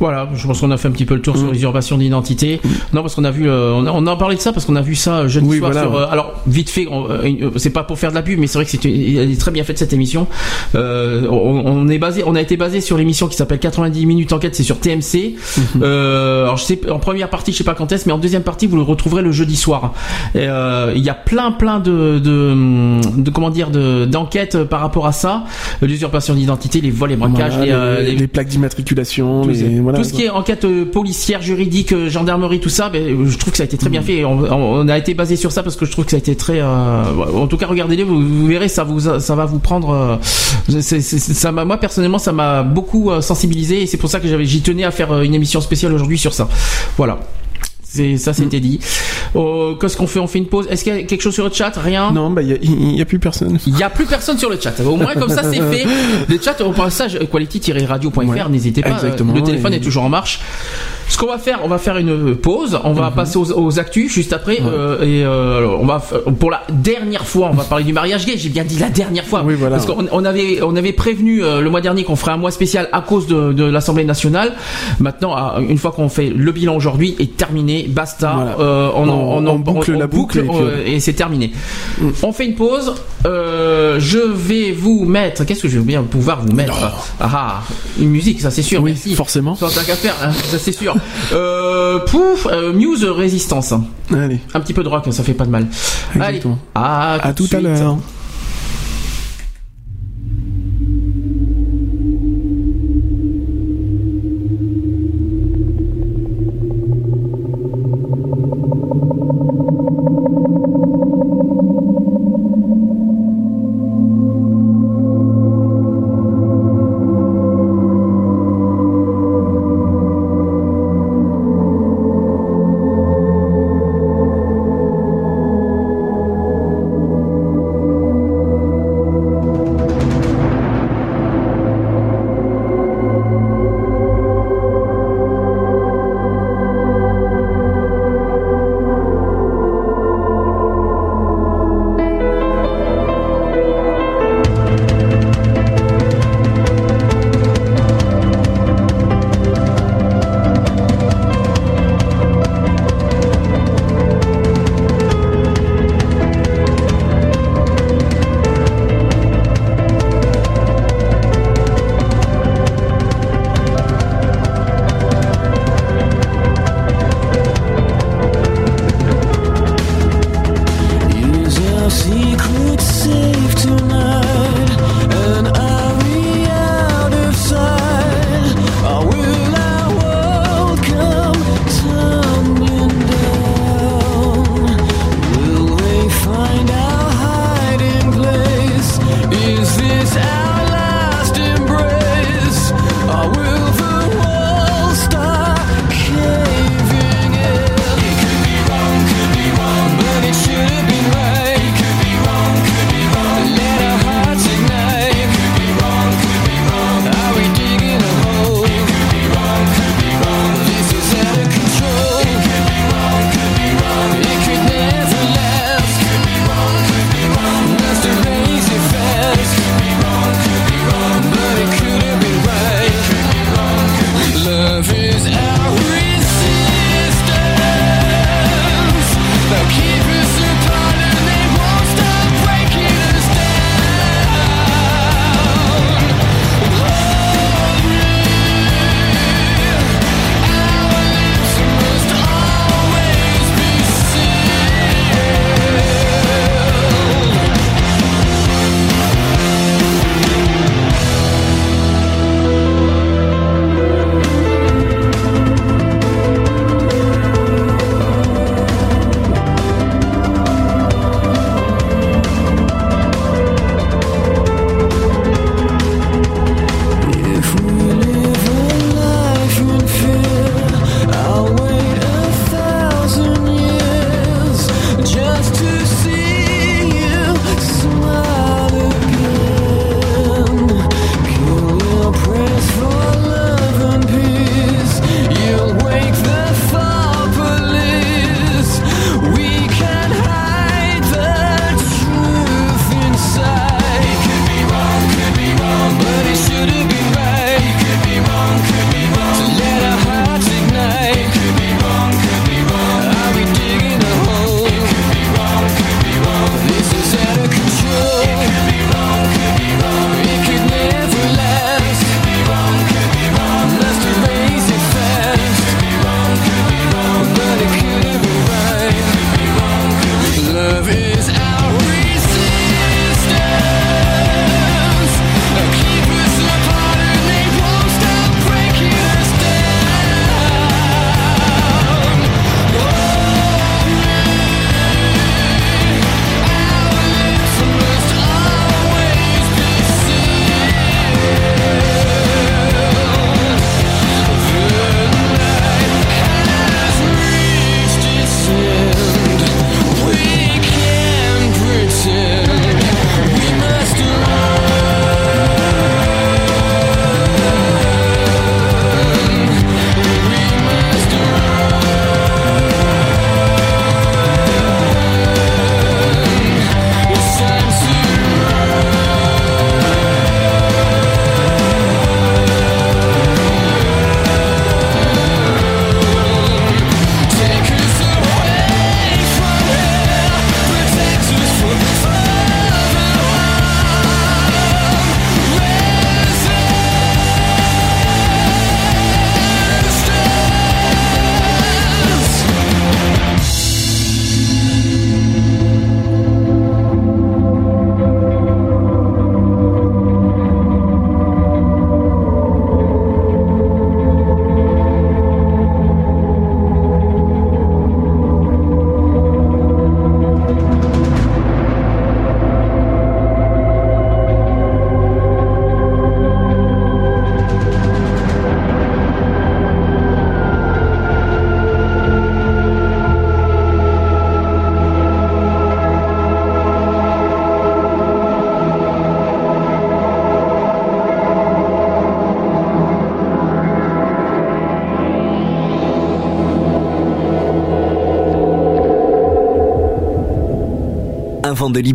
Voilà, je pense qu'on a fait un petit peu le tour sur Mm. l'usurpation d'identité. Non, parce qu'on a vu, euh, on, a, on a parlé de ça parce qu'on a vu ça euh, jeudi Oui, soir voilà, sur. ouais. euh, alors vite fait, on- euh, euh, c'est pas pour faire de la pub, mais c'est vrai que c'est une- elle est très bien faite cette émission. Euh, on, on est basé, on a été basé sur l'émission qui s'appelle 90 minutes enquête, c'est sur TMC. Euh, alors je sais, en première partie, je sais pas quand est-ce, mais en deuxième partie, vous le retrouverez le jeudi soir. Euh, Il y a plein, plein de, de, de comment dire, de d'enquêtes par rapport à ça, l'usurpation d'identité, les vols, les braquages, Voilà, les, les, les- plaques d'immatriculation, les, voilà, tout ce qui est enquête euh, policière, juridique, euh, gendarmerie, tout ça, ben, euh, je trouve que ça a été très bien fait. On, on- on a été basé sur ça parce que je trouve que ça a été très. euh, en tout cas, regardez-les, vous, vous verrez, ça vous, ça va vous prendre. euh, ça m'a, moi personnellement, ça m'a beaucoup sensibilisé et c'est pour ça que j'avais, j'y tenais à faire une émission spéciale aujourd'hui sur ça. Voilà. C'est ça, c'était dit. Euh, Qu'est-ce qu'on fait? On fait une pause. Est-ce qu'il y a quelque chose sur le chat? Rien? Non, bah, il y, a- a plus personne. Il n'y a plus personne sur le chat. Au moins, comme ça, c'est fait. Le chat, au passage, quality-radio.fr, Ouais, n'hésitez pas. exactement, Le téléphone et- est toujours en marche. Ce qu'on va faire, on va faire une pause. On Mhm. va passer aux, aux actus juste après. euh, et euh, alors, on va pour la dernière fois, on va parler du mariage gay. J'ai bien dit la dernière fois. Oui, voilà. Parce qu'on on avait, on avait prévenu euh, le mois dernier qu'on ferait un mois spécial à cause de, de l'Assemblée nationale. Maintenant, une fois qu'on fait le bilan aujourd'hui, est terminé. Basta. Voilà. Euh, on, en- On- boucle la boucle et c'est terminé. On fait une pause. Je vais vous mettre. Qu'est-ce que je vais bien pouvoir vous mettre? Ah, ah, une musique, ça c'est sûr. Oui, merci. forcément. Tant qu'à faire, hein, ça c'est sûr. Euh, pouf, euh, Muse Résistance. Allez, Un petit peu de rock, ça fait pas de mal. Exactement. Allez, à, à tout à l'heure.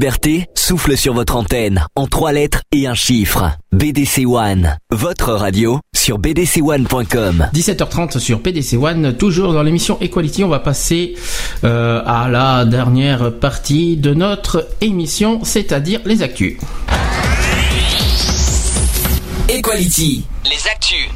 Liberté souffle sur votre antenne en trois lettres et un chiffre. BDC One, votre radio sur bdc1.com. 17h30 sur PDC One, toujours dans l'émission Equality. On va passer euh, à la dernière partie de notre émission, c'est-à-dire les actus. Equality. Les actus.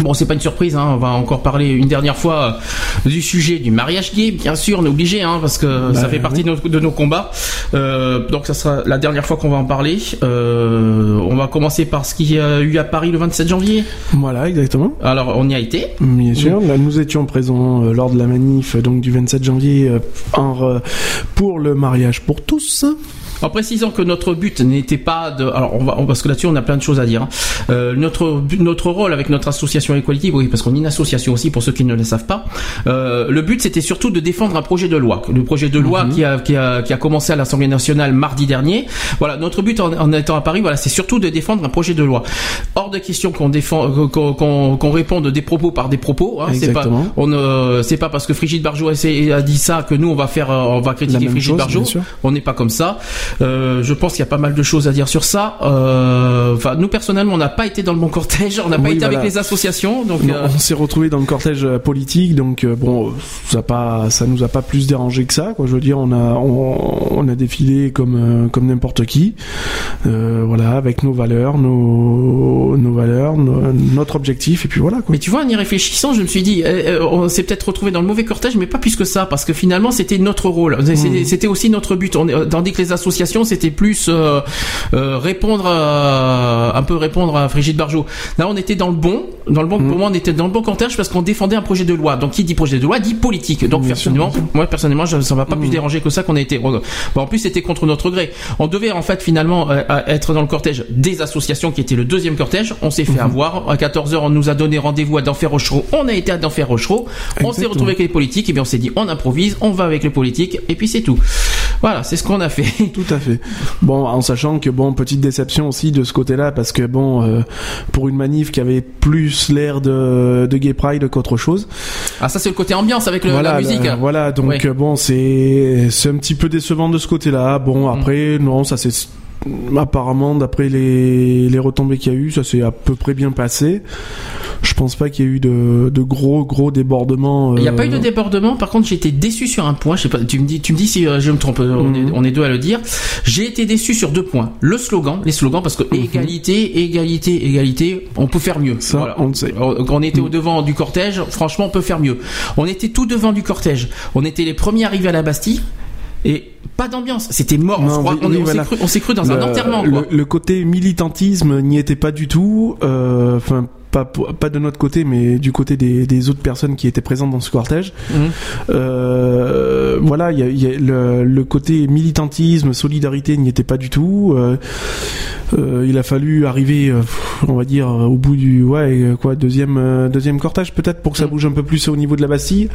Bon, c'est pas une surprise, hein, on va encore parler une dernière fois euh, du sujet du mariage gay, bien sûr, on est obligé, hein, parce que ça fait partie de, nos, de nos combats. Euh, donc ça sera la dernière fois qu'on va en parler. Euh, on va commencer par ce qu'il y a eu à Paris le 27 janvier. Voilà, exactement. Alors, on y a été. Bien sûr, là, nous étions présents euh, lors de la manif donc du 27 janvier en, pour le mariage pour tous. En précisant que notre but n'était pas de, alors on va, on- parce que là-dessus on a plein de choses à dire. hein. Euh, notre notre rôle avec notre association Equality, oui, parce qu'on est une association aussi pour ceux qui ne le savent pas. euh, le but c'était surtout de défendre un projet de loi, le projet de loi qui a qui a qui a commencé à l'Assemblée nationale mardi dernier. Voilà, notre but en, en étant à Paris, voilà, c'est surtout de défendre un projet de loi. Hors de question qu'on défend, qu'on qu'on qu'on réponde des propos par des propos. Hein, c'est pas, on ne, c'est pas parce que Frigide Barjot a, a dit ça que nous on va faire, euh, on va critiquer Frigide chose, Barjot. On n'est pas comme ça. Euh, je pense qu'il y a pas mal de choses à dire sur ça. Euh, Enfin, nous personnellement, on n'a pas été dans le bon cortège, on n'a pas été avec les associations, donc. Non, euh, On s'est retrouvé dans le cortège euh, politique, donc euh, bon, ça pas, ça nous a pas plus dérangé que ça. Quoi, je veux dire, on a, on, on a défilé comme comme n'importe qui, euh, voilà, avec nos valeurs, nos nos valeurs, nos- notre objectif, et puis voilà. Quoi. Mais tu vois, en y réfléchissant, je me suis dit, euh, on s'est peut-être retrouvé dans le mauvais cortège, mais pas plus que ça, parce que finalement, c'était notre rôle. Mmh. C'était- aussi notre but. On, tandis que les associations, c'était plus répondre, à, un peu répondre à Frigide Barjot. Là, on était dans le bon, dans le bon. Mmh. Pour moi, on était dans le bon cortège parce qu'on défendait un projet de loi. Donc, qui dit projet de loi dit politique. Donc, Bien personnellement, sûr. moi, personnellement, je- ça m'a pas plus dérangé que ça qu'on a été. Bon, en plus, c'était contre notre gré. On devait en fait finalement euh, euh, être dans le cortège des associations, qui était le deuxième cortège. On s'est fait avoir. À 14 h on nous a donné rendez-vous à d'enfer Rochereau. On a été à d'enfer Rochereau. On s'est retrouvé avec les politiques. Et bien, on s'est dit, on improvise, on va avec les politiques, et puis c'est tout. Voilà, c'est ce qu'on a fait. Tout à fait. Bon, en sachant que bon, petite déception aussi de ce côté-là, parce que bon, euh, pour une manif qui avait plus l'air de, de gay pride qu'autre chose. Ah, ça c'est le côté ambiance avec le- voilà, la musique. là, voilà, donc Oui. euh, bon, c'est c'est un petit peu décevant de ce côté-là. Bon, Mm. après, non, ça c'est apparemment d'après les les retombées qu'il y a eu, ça s'est à peu près bien passé. Je pense pas qu'il y ait eu de, de gros gros débordements. Il n'y a pas eu de euh, débordement. Par contre, j'ai été déçu sur un point. Je sais pas. Tu me dis, tu me dis si euh, je me trompe. euh, On, est, Mhm. on est deux à le dire. J'ai été déçu sur deux points. Le slogan, les slogans, parce que égalité, égalité, égalité, on peut faire mieux. Mhm. Ça, on le sait. Mhm. On on était au devant du cortège. Franchement, on peut faire mieux. On était tout devant du cortège. On était les premiers arrivés à la Bastille. Et pas d'ambiance, c'était mort. on Non, se croit- oui, on, oui, on s'est voilà. cru, dans un enterrement. Le, Quoi. le côté militantisme n'y était pas du tout. euh, pas, pas de notre côté, mais du côté des, des autres personnes qui étaient présentes dans ce cortège. Mhm. Euh, voilà, il y a, y a le, le côté militantisme, solidarité n'y était pas du tout. Euh, euh, il a fallu arriver, on va dire, au bout du ouais quoi deuxième deuxième cortège peut-être pour que ça Mm. bouge un peu plus au niveau de la Bastille.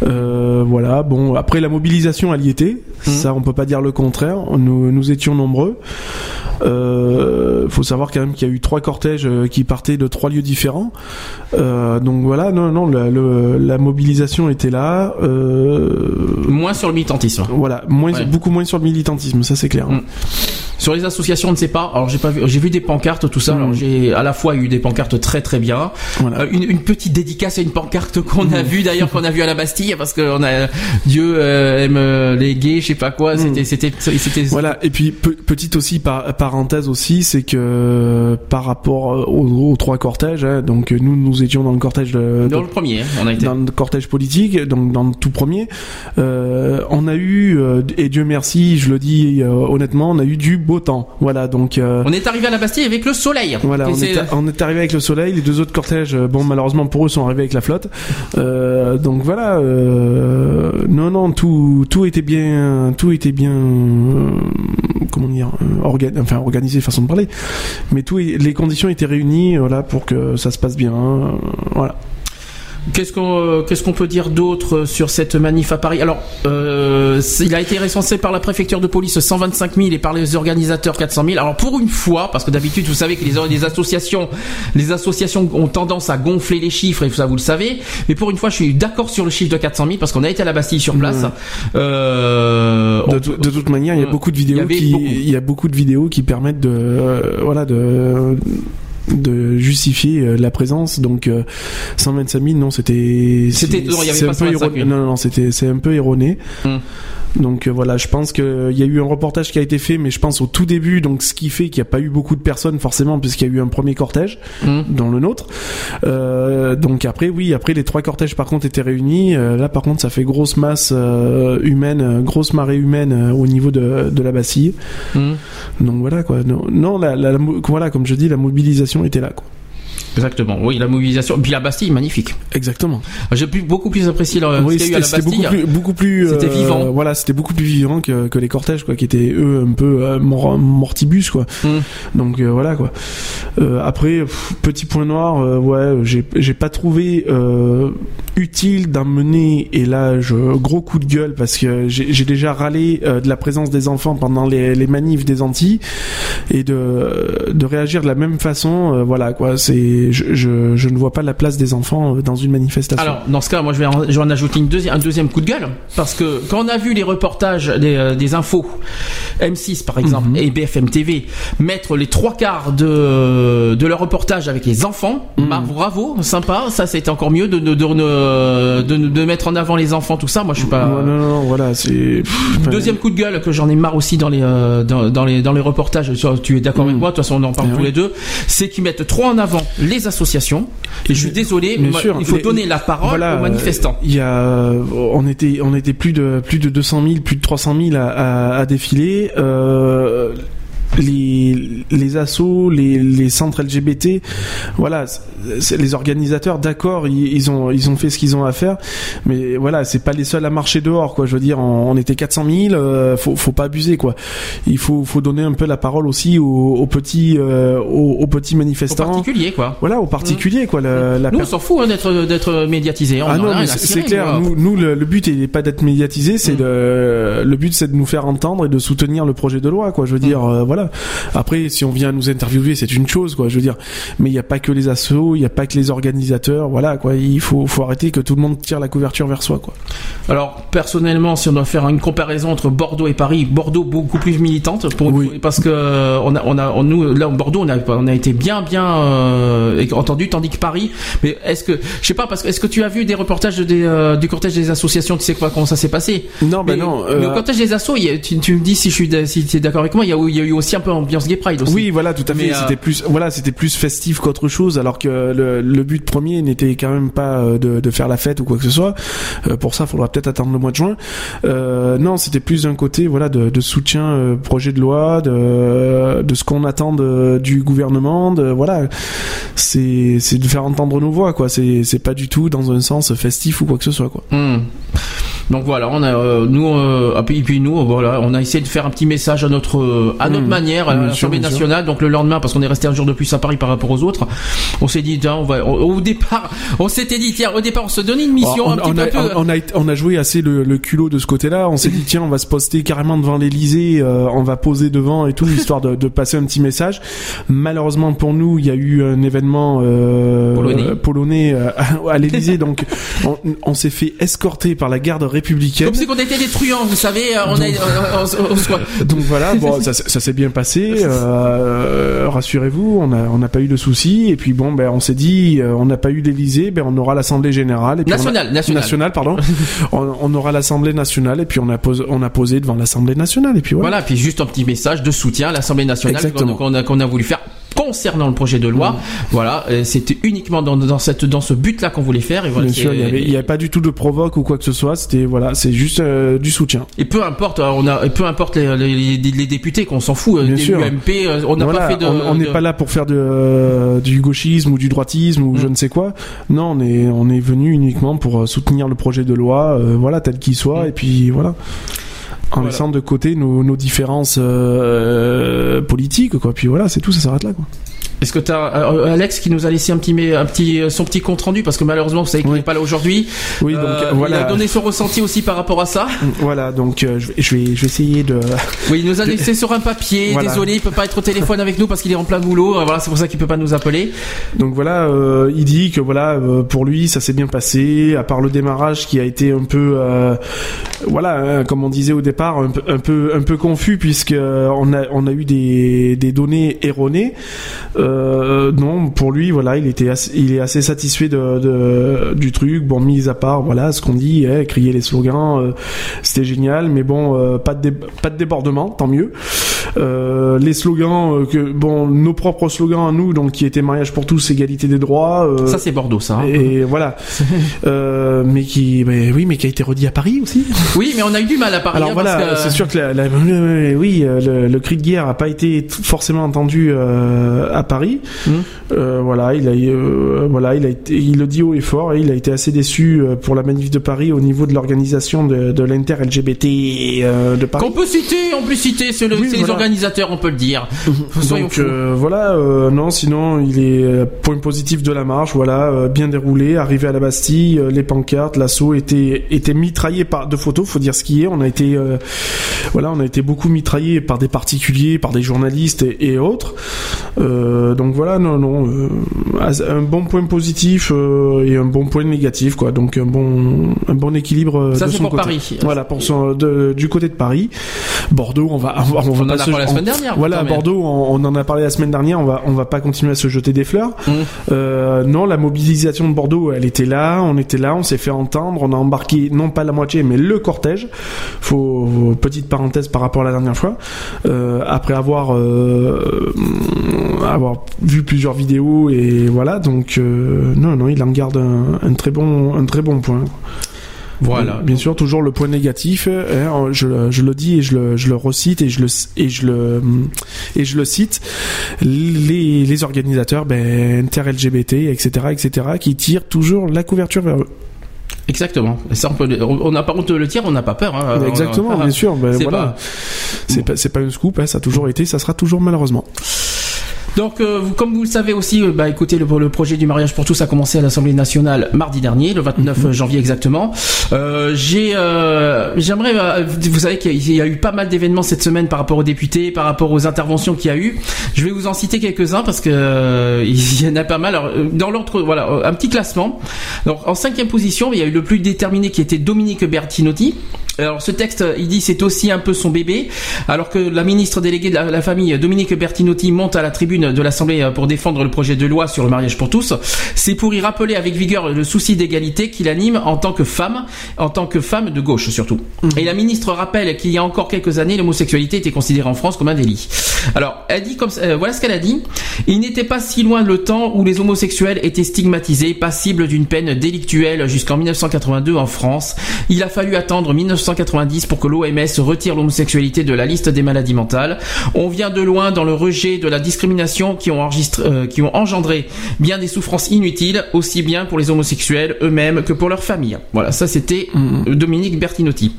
Voilà, bon après la mobilisation elle y était, Mm. ça on peut pas dire le contraire. Nous nous étions nombreux. Euh, faut savoir quand même qu'il y a eu trois cortèges euh, qui partaient de trois lieux différents. Euh, donc voilà, non non la, le- la mobilisation était là. Euh, Moins sur le militantisme. voilà, moins, Ouais. beaucoup moins sur le militantisme, ça c'est clair. Mm. Sur les associations, on ne sait pas. Alors j'ai pas vu, j'ai vu des pancartes, tout ça. Mm. Alors j'ai à la fois eu des pancartes très très bien. Voilà. Euh, une, une petite dédicace à une pancarte qu'on a vue d'ailleurs qu'on a vue à la Bastille parce que on a Dieu euh, aime euh, les gays, je sais pas quoi. C'était c'était c'était. Voilà, et puis pe- petite aussi par- parenthèse aussi, c'est que par rapport aux, aux trois cortèges, hein, donc nous nous étions dans le cortège de, Dans le premier, hein, on a été. dans le cortège politique, donc dans le tout premier, euh, on a eu et Dieu merci, je le dis euh, honnêtement, on a eu du beau temps. Voilà, donc euh, On est arrivé à la Bastille avec le soleil. voilà, on est, on est arrivé avec le soleil. Les deux autres cortèges, euh, bon, malheureusement pour eux, sont arrivés avec la flotte. Euh, donc voilà, euh, non, non, tout, tout était bien, tout était bien, comment dire, euh, orga- enfin organisé, façon de parler. Mais tout, les conditions étaient réunies, voilà, pour que ça se passe bien. voilà. Qu'est-ce qu'on euh, qu'est-ce qu'on peut dire d'autre sur cette manif à Paris? Alors, euh, il a été recensé par la préfecture de police 125 000 et par les organisateurs 400 000. Alors pour une fois, parce que d'habitude vous savez que les, les associations les associations ont tendance à gonfler les chiffres et ça vous le savez. Mais pour une fois, je suis d'accord sur le chiffre de 400 000 parce qu'on a été à la Bastille sur place. Euh, De, on- tout- de toute manière, il y a Euh, beaucoup de il y vidéos qui, beaucoup. il y a beaucoup de vidéos qui permettent de, euh, voilà, de, de justifier euh, la présence. Donc, euh, 125 000, non, c'était, C'était- non, il y avait c'est pas un peu 125 000. erroné. Non, non, c'était, c'est un peu erroné. Hum. Donc euh, voilà, je pense qu'il y a eu un reportage qui a été fait, mais je pense au tout début, donc ce qui fait qu'il n'y a pas eu beaucoup de personnes forcément, puisqu'il y a eu un premier cortège, Hum. dans le nôtre. Euh, donc après, oui, après les trois cortèges par contre étaient réunis. Euh, là par contre, ça fait grosse masse euh, humaine, euh, grosse marée humaine euh, au niveau de, de la Bastille. Hum. Donc voilà quoi. Non, non la, la- la mo- voilà, comme je dis, la mobilisation était là quoi. Exactement. Oui, la mobilisation. Puis la Bastille, magnifique. Exactement. J'ai pu- beaucoup plus apprécié le, oui, c'était beaucoup plus, beaucoup plus. C'était euh, vivant. Voilà, c'était beaucoup plus vivant que, que les cortèges, quoi, qui étaient eux un peu euh, mor- mortibus, quoi. Hum. Donc euh, voilà, quoi. Après, pff, petit point noir, ouais, j'ai pas trouvé utile d'emmener. Et là, je gros coup de gueule parce que j'ai déjà râlé de la présence des enfants pendant les, les manifs des Antilles et de de réagir de la même façon. voilà, quoi. C'est je, je je ne vois pas la place des enfants euh, dans une manifestation. Alors, dans ce cas, moi, je vais en, je vais en ajouter une deuxi- un deuxième coup de gueule. Parce que quand on a vu les reportages des, euh, des infos, M6 par exemple, Mhm. et BFM TV, mettre les trois quarts de, de leur reportage avec les enfants, Mhm. bah, bravo, sympa. Ça, c'était encore mieux de, de, de, de, de- de mettre en avant les enfants, tout ça. Moi, je suis pas. Non, non, non, voilà, c'est. Deuxième coup de gueule que j'en ai marre aussi dans les euh, dans, dans les dans les reportages. Tu- es d'accord avec moi De toute façon, on en parle Ah tous oui. les deux. C'est qu'ils mettent trop en avant les associations. Et je suis désolé, moi, sûr, il faut les- donner la parole Voilà, aux manifestants. euh, Il y a, on était, on était plus de plus de 200 000, plus de 300 000 à, à, à défiler. Euh, les les assos, les, les centres LGBT, voilà, les organisateurs, d'accord, ils, ils ont ils ont fait ce qu'ils ont à faire, mais voilà, c'est pas les seuls à marcher dehors, quoi. Je veux dire, on, était 400 000, euh, faut faut pas abuser, quoi. Il faut faut donner un peu la parole aussi aux, aux petits euh, aux, aux petits Aux manifestants. particuliers, quoi. Voilà, aux particuliers, quoi. La, la Nous, on s'en fout hein, d'être d'être médiatisé. On ah non, c'est clair. Nous, nous, le, le but n'est pas d'être médiatisé, c'est Mm. de le but c'est de nous faire entendre et de soutenir le projet de loi, quoi. Je veux dire, euh, voilà. Après, si on vient nous interviewer, c'est une chose, quoi. Je veux dire, mais il n'y a pas que les assos, il n'y a pas que les organisateurs, voilà, quoi. Il faut, faut arrêter que tout le monde tire la couverture vers soi, quoi. Alors personnellement, si on doit faire une comparaison entre Bordeaux et Paris, Bordeaux beaucoup plus militante pour Oui. parce que euh, on a on a on- nous là Bordeaux on a on a été bien bien euh, entendu tandis que Paris. Mais est-ce que je sais pas parce que est-ce que tu as vu des reportages des, euh, du cortège des associations Tu sais quoi comment ça s'est passé? Non, ben mais, non. mais euh, au cortège des assos, il y a- tu, tu me dis si je suis si tu es d'accord avec moi, il y a eu- il y a eu aussi un peu ambiance gay pride aussi. Oui, voilà, tout à fait. Euh, C'était plus, voilà, c'était plus festif qu'autre chose, alors que le, le but premier n'était quand même pas euh, de, de faire la fête ou quoi que ce soit. Euh, pour ça, il faudra peut-être attendre le mois de juin. Euh, non, c'était plus d'un côté, voilà, de, de soutien projet de loi, de, de ce qu'on attend de- du gouvernement, de voilà, c'est, c'est de faire entendre nos voix, quoi. C'est, c'est pas du tout dans un sens festif ou quoi que ce soit, quoi. Hmm. Donc voilà, on a nous et puis, nous voilà, on a essayé de faire un petit message à notre à notre Hmm. Manière à sûr, l'Assemblée nationale. Donc le lendemain, parce qu'on est resté un jour de plus à Paris par rapport aux autres, on s'est dit tiens, on va on- au départ, on s'était dit tiens, au départ on se donnait une mission on, un a, peu- on, a, on a joué assez le, le culot de ce côté-là. On s'est dit tiens, on va se poster carrément devant l'Elysée, euh, on va poser devant et tout, histoire de, de passer un petit message. Malheureusement pour nous, il y a eu un événement euh, Polonais. euh, polonais, euh, à, l'Elysée, donc on, on s'est fait escorter par la garde républicaine. Comme si on était des truands, vous savez, euh, on a, on- on- on se- Donc voilà, bon, ça, ça s'est bien passé. euh, Rassurez-vous, on n'a on n'a pas eu de soucis. Et puis bon, ben on s'est dit, euh, on n'a pas eu l'Elysée, ben on aura l'Assemblée générale. Et puis on a- Nationale, nationale. pardon. on, on aura l'Assemblée nationale. Et puis on a posé, on a posé devant l'Assemblée nationale. Et puis voilà. Voilà, puis juste un petit message de soutien à l'Assemblée nationale Exactement. qu'on qu'on a, qu'on a voulu faire concernant le projet de loi. Voilà, euh, c'était uniquement dans, dans cette dans ce but-là qu'on voulait faire. Et voilà, Bien sûr, il y avait, pas du tout de provoque ou quoi que ce soit. C'était voilà, c'est juste euh, du soutien. Et peu importe, euh, on a, peu importe les, les, les- les députés qu'on s'en fout, euh, Bien des sûr. UMP, on n'a Voilà, pas fait de. on n'est de- pas là pour faire de, euh, du gauchisme ou du droitisme ou Mm. je ne sais quoi. Non, on est, on est venu uniquement pour soutenir le projet de loi, euh, voilà, tel qu'il soit, Mm. et puis voilà. En Voilà. laissant de côté nos, nos différences euh, politiques, quoi. Puis voilà, c'est tout, ça s'arrête là, quoi. Est-ce que tu as Alex qui nous a laissé un petit, un petit, euh, son petit compte rendu parce que malheureusement vous savez qu'il n'est pas là aujourd'hui. Oui, donc, Euh, voilà. Il a donné son ressenti aussi par rapport à ça. Voilà, donc euh, je, vais, je, vais, je vais essayer de. Oui, il nous a laissé sur un papier. Voilà. Désolé, il peut pas être au téléphone avec nous parce qu'il est en plein boulot. Euh, Voilà, c'est pour ça qu'il peut pas nous appeler. Donc voilà, euh, il dit que voilà, euh, pour lui, ça s'est bien passé, à part le démarrage qui a été un peu, euh, voilà, hein, comme on disait au départ, un peu, un peu, un peu confus puisque euh, on a, on a eu des, des données erronées. Euh, non, pour lui, voilà, il était, assez, il est assez satisfait de, de- du truc. Bon, mis à part, voilà, ce qu'on dit, hein, crier les slogans, euh, c'était génial, mais bon, euh, pas de, pas de débordement, tant mieux. Euh, les slogans euh, que bon nos propres slogans à nous donc qui étaient mariage pour tous égalité des droits euh, Ça c'est Bordeaux, ça. hein. et voilà euh, mais qui mais oui mais qui a été redit à Paris aussi Oui, mais on a eu du mal à Paris. alors hein, voilà que- c'est sûr que la, la- le- oui euh, le, le cri de guerre a pas été forcément entendu euh, à Paris Hmm. Euh, voilà il a euh, voilà il a été il le dit haut et fort et il a été assez déçu euh, pour la manif de Paris au niveau de l'organisation de, de l'inter LGBT euh, de Paris Qu'on peut citer, on peut citer, c'est le- Oui, c'est les organisateurs, on peut le dire. Soyons Donc voilà, non, sinon il est point positif de la marche, voilà, bien déroulé, arrivé à la Bastille, les pancartes, l'assaut était était mitraillé par de photos, faut dire ce qui est, on a été voilà, on a été beaucoup mitraillé par des particuliers, par des journalistes et, et autres. Euh, donc voilà, non non, euh, un bon point positif euh, et un bon point négatif quoi. Donc un bon un bon équilibre euh, Ça, de c'est son pour côté. Paris. Voilà, pour son de, du côté de Paris. Bordeaux, on va on va, on va On en pas a se- parlé la on- semaine dernière, Voilà, Bordeaux, on, on en a parlé la semaine dernière. On va, on va pas continuer à se jeter des fleurs. Euh, non, la mobilisation de Bordeaux, elle était là. On était là. On s'est fait entendre. On a embarqué non pas la moitié, mais le cortège. Faut petite parenthèse par rapport à la dernière fois. Euh, après avoir euh, avoir vu plusieurs vidéos et voilà. Donc euh, non, non, il en garde un, un très bon, un très bon point. Voilà. Bien sûr, toujours le point négatif. hein, je, le- je le dis et je le, je le recite et je le et je le et je le cite. Les, les organisateurs, ben, inter LGBT, etc., etc., qui tirent toujours la couverture vers eux. Exactement. Et ça, on peut, on n'a pas honte de le dire, on n'a pas peur. hein. Exactement, bien sûr. Ben, c'est voilà. pas- C'est pas, c'est pas une scoop. hein, ça a toujours été, ça sera toujours malheureusement. Donc, euh, vous- comme vous le savez aussi, euh, bah, écoutez, le, le projet du mariage pour tous a commencé à l'Assemblée nationale mardi dernier, le 29 janvier exactement. Euh, j'ai, euh, j'aimerais, euh, vous savez qu'il y a eu pas mal d'événements cette semaine par rapport aux députés, par rapport aux interventions qu'il y a eu. Je vais vous en citer quelques-uns parce que euh, il y en a pas mal. Alors, euh, dans l'ordre, voilà, euh, un petit classement. Donc, en cinquième position, il y a eu le plus déterminé qui était Dominique Bertinotti. Alors ce texte, il dit c'est aussi un peu son bébé, alors que la ministre déléguée de la, la famille, Dominique Bertinotti, monte à la tribune de l'Assemblée euh, pour défendre le projet de loi sur le mariage pour tous. C'est pour y rappeler avec vigueur le souci d'égalité qu'il anime en tant que femme, en tant que femme de gauche surtout. Et la ministre rappelle qu'il y a encore quelques années, l'homosexualité était considérée en France comme un délit. Alors elle dit comme euh, voilà ce qu'elle a dit. Il n'était pas si loin le temps où les homosexuels étaient stigmatisés, passibles d'une peine délictuelle jusqu'en 1982 en France. Il a fallu attendre 1990 pour que l'OMS retire l'homosexualité de la liste des maladies mentales. On vient de loin dans le rejet de la discrimination qui ont, euh, engendré bien des souffrances inutiles, aussi bien pour les homosexuels eux-mêmes que pour leurs familles. Voilà, ça c'était euh, Dominique Bertinotti.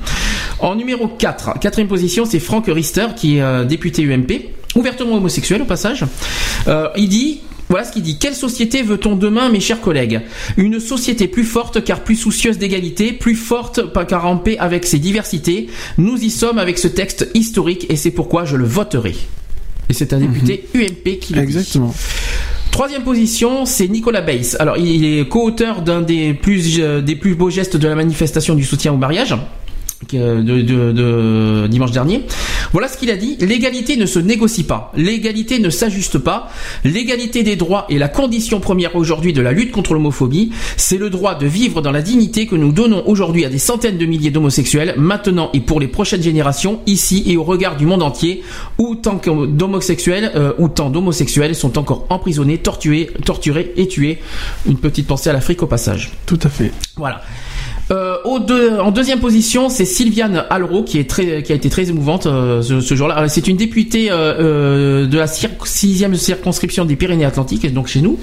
En numéro 4, quatrième position, c'est Franck Rister, qui est euh, député UMP, ouvertement homosexuel au passage. Euh, il dit voilà ce qu'il dit. Quelle société veut-on demain, mes chers collègues? Une société plus forte car plus soucieuse d'égalité, plus forte pas car en paix avec ses diversités. Nous y sommes avec ce texte historique et c'est pourquoi je le voterai. Et c'est un député UMP qui le dit. Exactement. Troisième position, c'est Nicolas Bays. Alors, il est co-auteur d'un des plus euh, des plus beaux gestes de la manifestation du soutien au mariage de, de- de dimanche dernier. Voilà ce qu'il a dit. L'égalité ne se négocie pas. L'égalité ne s'ajuste pas. L'égalité des droits est la condition première aujourd'hui de la lutte contre l'homophobie. C'est le droit de vivre dans la dignité que nous donnons aujourd'hui à des centaines de milliers d'homosexuels, maintenant et pour les prochaines générations, ici et au regard du monde entier, où tant d'homosexuels, euh, où tant d'homosexuels sont encore emprisonnés, torturés, torturés et tués. Une petite pensée à l'Afrique au passage. Tout à fait. Voilà. Euh, au deux- en deuxième position, c'est Sylviane Alro qui est très, qui a été très émouvante euh, ce, ce jour-là. Euh, C'est une députée euh, euh, de la sixième circonscription des Pyrénées-Atlantiques, donc chez nous.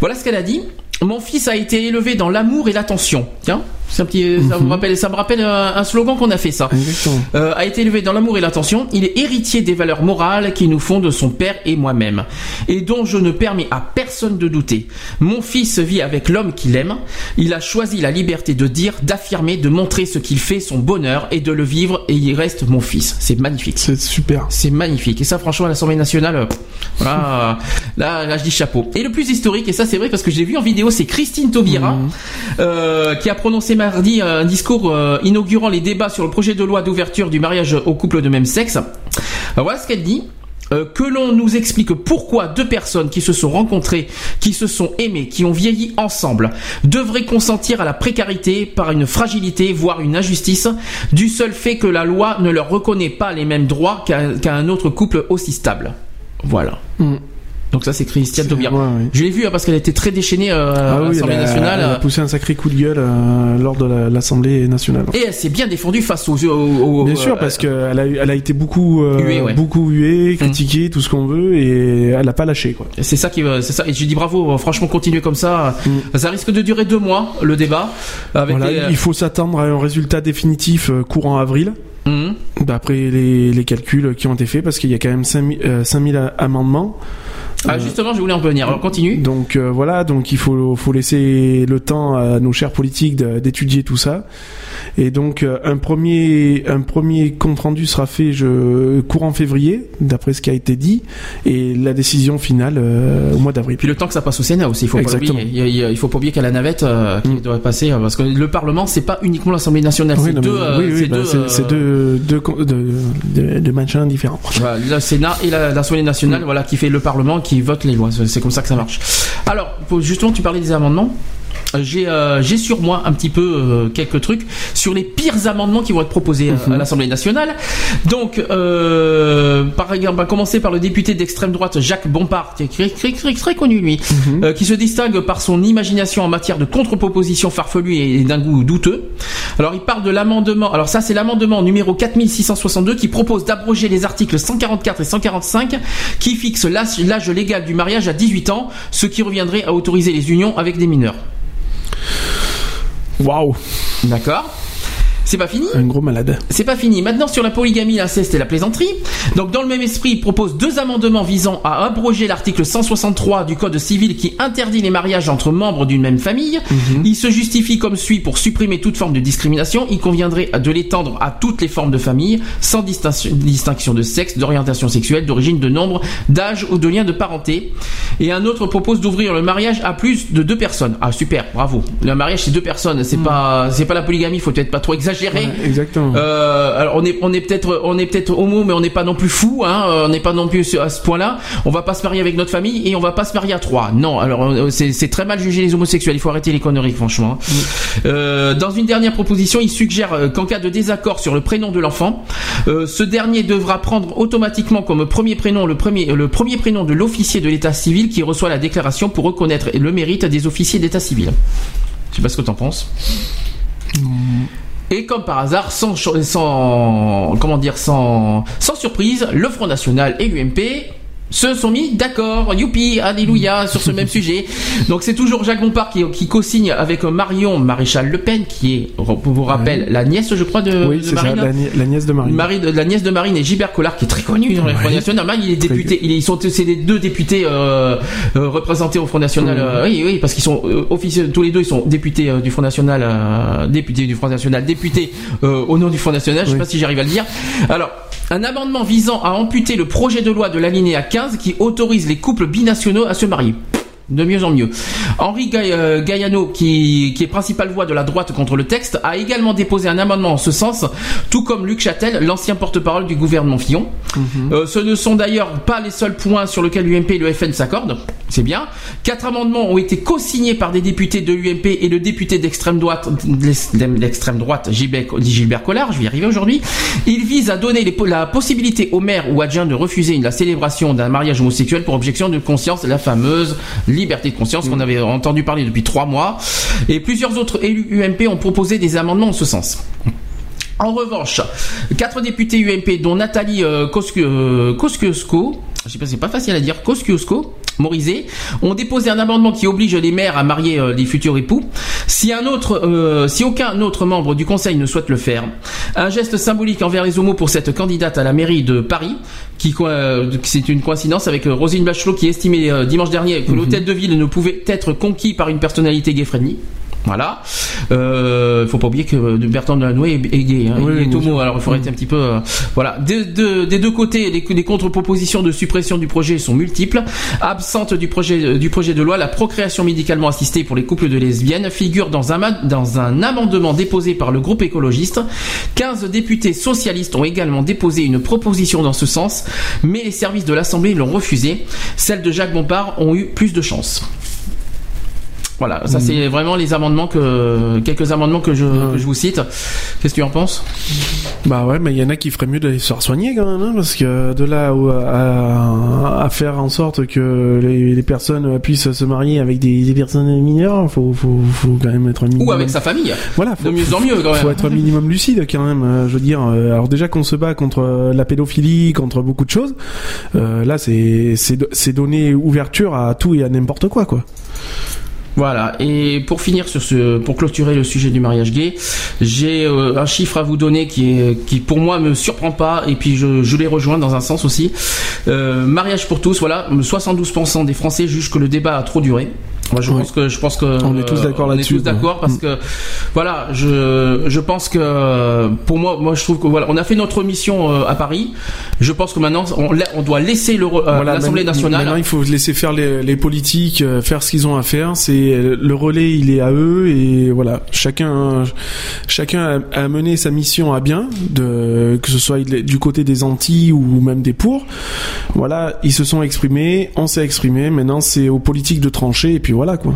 Voilà ce qu'elle a dit. Mon fils a été élevé dans l'amour et l'attention. Tiens, C'est un petit, ça me rappelle, ça me rappelle un, un slogan qu'on a fait ça. Euh, a été élevé dans l'amour et l'attention. Il est héritier des valeurs morales qui nous font de son père et moi-même, et dont je ne permets à personne de douter. Mon fils vit avec l'homme qu'il aime. Il a choisi la liberté de dire, d'affirmer, de montrer ce qu'il fait, son bonheur, et de le vivre. Et il reste mon fils. C'est magnifique. C'est super. C'est magnifique. Et ça, franchement, à l'Assemblée nationale, euh, voilà, là, là, je dis chapeau. Et le plus historique, et ça, c'est vrai parce que je l'ai vu en vidéo, c'est Christine Taubira, euh, qui a mardi un discours euh, inaugurant les débats sur le projet de loi d'ouverture du mariage aux couples de même sexe. Voilà ce qu'elle dit. Euh, que l'on nous explique pourquoi deux personnes qui se sont rencontrées, qui se sont aimées, qui ont vieilli ensemble, devraient consentir à la précarité par une fragilité, voire une injustice, du seul fait que la loi ne leur reconnaît pas les mêmes droits qu'à un autre couple aussi stable. Voilà. Mm. Donc ça c'est Christiane Taubira. ouais. Je l'ai vu hein, parce qu'elle était très déchaînée euh, Ah à oui, l'Assemblée nationale. elle a poussé un sacré coup de gueule euh, lors de la- l'Assemblée nationale. et elle s'est bien défendue face aux... aux- aux- Bien euh, sûr, parce qu'elle a, eu- elle a été beaucoup, Huée, ouais. Beaucoup huée, critiquée, tout ce qu'on veut, et elle a pas lâché, quoi. C'est ça qui c'est ça. Et j'ai dit bravo, franchement, continuez comme ça. Ça risque de durer deux mois le débat. Avec. Voilà, les, il faut s'attendre à un résultat définitif courant avril. Mhm. D'après les, les calculs qui ont été faits, parce qu'il y a quand même 5000 euh, 5000 a- amendements. Ah justement, je voulais en venir. Alors continue. Donc euh, voilà, donc il faut, faut laisser le temps à nos chers politiques d'étudier tout ça. Et donc euh, un premier un premier compte rendu sera fait je, courant février, d'après ce qui a été dit, et la décision finale euh, au mois d'avril. Puis le temps que ça passe au Sénat aussi, il faut Exactement. pas l'oublier. Il, il faut pas oublier qu'à la navette euh, qui doit passer, parce que le Parlement, c'est pas uniquement l'Assemblée nationale, Oui, c'est deux, oui, bah, deux, deux, deux, con- de, de, de machins différents. Voilà, le Sénat et la- l'Assemblée nationale, voilà, qui fait le Parlement, qui vote les lois. C'est comme ça que ça marche. Alors, justement, tu parlais des amendements. Euh, J'ai euh, j'ai sur moi un petit peu euh, quelques trucs sur les pires amendements qui vont être proposés euh, à l'Assemblée nationale. Donc, euh, par exemple, on va commencer par le député d'extrême droite Jacques Bompard, qui est très, très, très, connu lui, euh, qui se distingue par son imagination en matière de contre-propositions farfelues et d'un goût douteux. Alors, il parle de l'amendement. Alors ça, c'est l'amendement numéro 4662 qui propose d'abroger les articles 144 et 145 qui fixent l'âge légal du mariage à 18 ans, ce qui reviendrait à autoriser les unions avec des mineurs. Waouh, D'accord c'est pas fini un gros malade. C'est pas fini. Maintenant sur la polygamie, l'inceste et la plaisanterie. Donc dans le même esprit, il propose deux amendements visant à abroger l'article 163 du Code civil qui interdit les mariages entre membres d'une même famille. Il se justifie comme suit pour supprimer toute forme de discrimination. Il conviendrait de l'étendre à toutes les formes de famille, sans distinction, distinction de sexe, d'orientation sexuelle, d'origine, de nombre, d'âge ou de lien de parenté. Et un autre propose d'ouvrir le mariage à plus de deux personnes. Ah super, bravo. Le mariage c'est deux personnes, c'est pas c'est pas la polygamie, faut peut-être pas trop exagérer. Ouais, exactement. Euh, alors on est on est peut-être on est peut-être homo mais on n'est pas non plus fou hein. Euh, on n'est pas non plus à ce point-là. On va pas se marier avec notre famille et on va pas se marier à trois. Non alors euh, c'est très mal juger les homosexuels. Il faut arrêter les conneries franchement Euh, dans une dernière proposition il suggère qu'en cas de désaccord sur le prénom de l'enfant euh, ce dernier devra prendre automatiquement comme premier prénom le premier le premier prénom de l'officier de l'état civil qui reçoit la déclaration pour reconnaître le mérite des officiers d'état civil. Je sais pas ce que t'en penses et comme par hasard, sans, sans comment dire, sans, sans surprise, le Front National et l'UMP se sont mis d'accord, youpi, alléluia, sur ce même sujet. Donc c'est toujours Jacques Bompard qui, qui co-signe avec Marion Maréchal Le Pen, qui est, pour vous rappelle, la nièce, je crois, de, oui, de c'est ça, Marine. la, ni- la nièce de Marie. Marie de- la nièce de Marine et Gilbert Collard qui est très connu dans le Front National. Marine, il est député. Il est- ils sont c'est les deux députés euh, euh, représentés au Front National. euh, oui, oui, parce qu'ils sont euh, officiels tous les deux. Ils sont députés euh, du Front National, euh, députés du Front National, députés euh, au nom du Front National. Je sais Oui. pas si j'arrive à le dire. Alors. Un amendement visant à amputer le projet de loi de l'alinéa 15 qui autorise les couples binationaux à se marier. De mieux en mieux. Henri euh, Gaiano, qui, qui est principale voix de la droite contre le texte, a également déposé un amendement en ce sens, tout comme Luc Châtel, l'ancien porte-parole du gouvernement Fillon. Euh, ce ne sont d'ailleurs pas les seuls points sur lesquels l'UMP et le FN s'accordent, c'est bien. Quatre amendements ont été co-signés par des députés de l'UMP et le député d'extrême droite, d'extrême droite Gilbert, Collard, je vais y arriver aujourd'hui. Il vise à donner les la possibilité aux maires ou adjoints de refuser la célébration d'un mariage homosexuel pour objection de conscience, la fameuse liberté de conscience qu'on avait entendu parler depuis trois mois. Et plusieurs autres élus UMP ont proposé des amendements en ce sens. En revanche, quatre députés UMP, dont Nathalie euh, euh, Kosciuszko, je sais pas, c'est pas facile à dire, Kosciuszko, Morizet ont déposé un amendement qui oblige les maires à marier euh, les futurs époux. Si un autre euh, si aucun autre membre du conseil ne souhaite le faire un geste symbolique envers les homos pour cette candidate à la mairie de Paris qui euh, c'est une coïncidence avec euh, Roselyne Bachelot qui estimait dimanche dernier que l'hôtel de ville ne pouvait être conquis par une personnalité gay-friendly voilà. Euh, faut pas oublier que euh, Bertrand Delanoë est, est gay, hein, Oui, il est bien homo. Alors il faut arrêter un petit peu. euh, voilà. Des, de- des deux côtés, les, les contre-propositions de suppression du projet sont multiples. Absente du projet du projet de loi, la procréation médicalement assistée pour les couples de lesbiennes figure dans un ma- dans un amendement déposé par le groupe écologiste. 15 députés socialistes ont également déposé une proposition dans ce sens, mais les services de l'Assemblée l'ont refusée. Celles de Jacques Bompard ont eu plus de chance. Voilà, ça c'est vraiment les amendements que quelques amendements que je, que je vous cite. Qu'est-ce que tu en penses? Bah ouais, mais il y en a qui feraient mieux d'aller se faire soigner quand même, hein, parce que de là à, à faire en sorte que les, les personnes puissent se marier avec des, des personnes mineures, faut, faut, faut quand même être un minimum. Ou avec sa famille. Voilà, faut, De mieux en mieux quand faut même. être un minimum lucide quand même. euh, Je veux dire, euh, alors déjà qu'on se bat contre la pédophilie, contre beaucoup de choses, euh, là c'est c'est c'est donner ouverture à tout et à n'importe quoi quoi. Voilà. Et pour finir sur ce, pour clôturer le sujet du mariage gay, j'ai euh, un chiffre à vous donner qui qui pour moi me surprend pas et puis je, je les rejoins dans un sens aussi. Euh, mariage pour tous, voilà, 72% des Français jugent que le débat a trop duré. Moi, je Oui. pense que je pense que On est tous d'accord on est là-dessus, tous d'accord parce que voilà, je je pense que pour moi, moi je trouve que voilà, on a fait notre mission euh, à Paris. Je pense que maintenant on, doit laisser euh, Voilà, l'Assemblée nationale. Maintenant, il faut laisser faire les, les politiques, euh, faire ce qu'ils ont à faire. C'est le relais, il est à eux et voilà. Chacun, chacun a, a mené sa mission à bien, de que ce soit du côté des anti ou même des pour. Voilà, ils se sont exprimés, on s'est exprimé. Maintenant, c'est aux politiques de trancher et puis voilà quoi.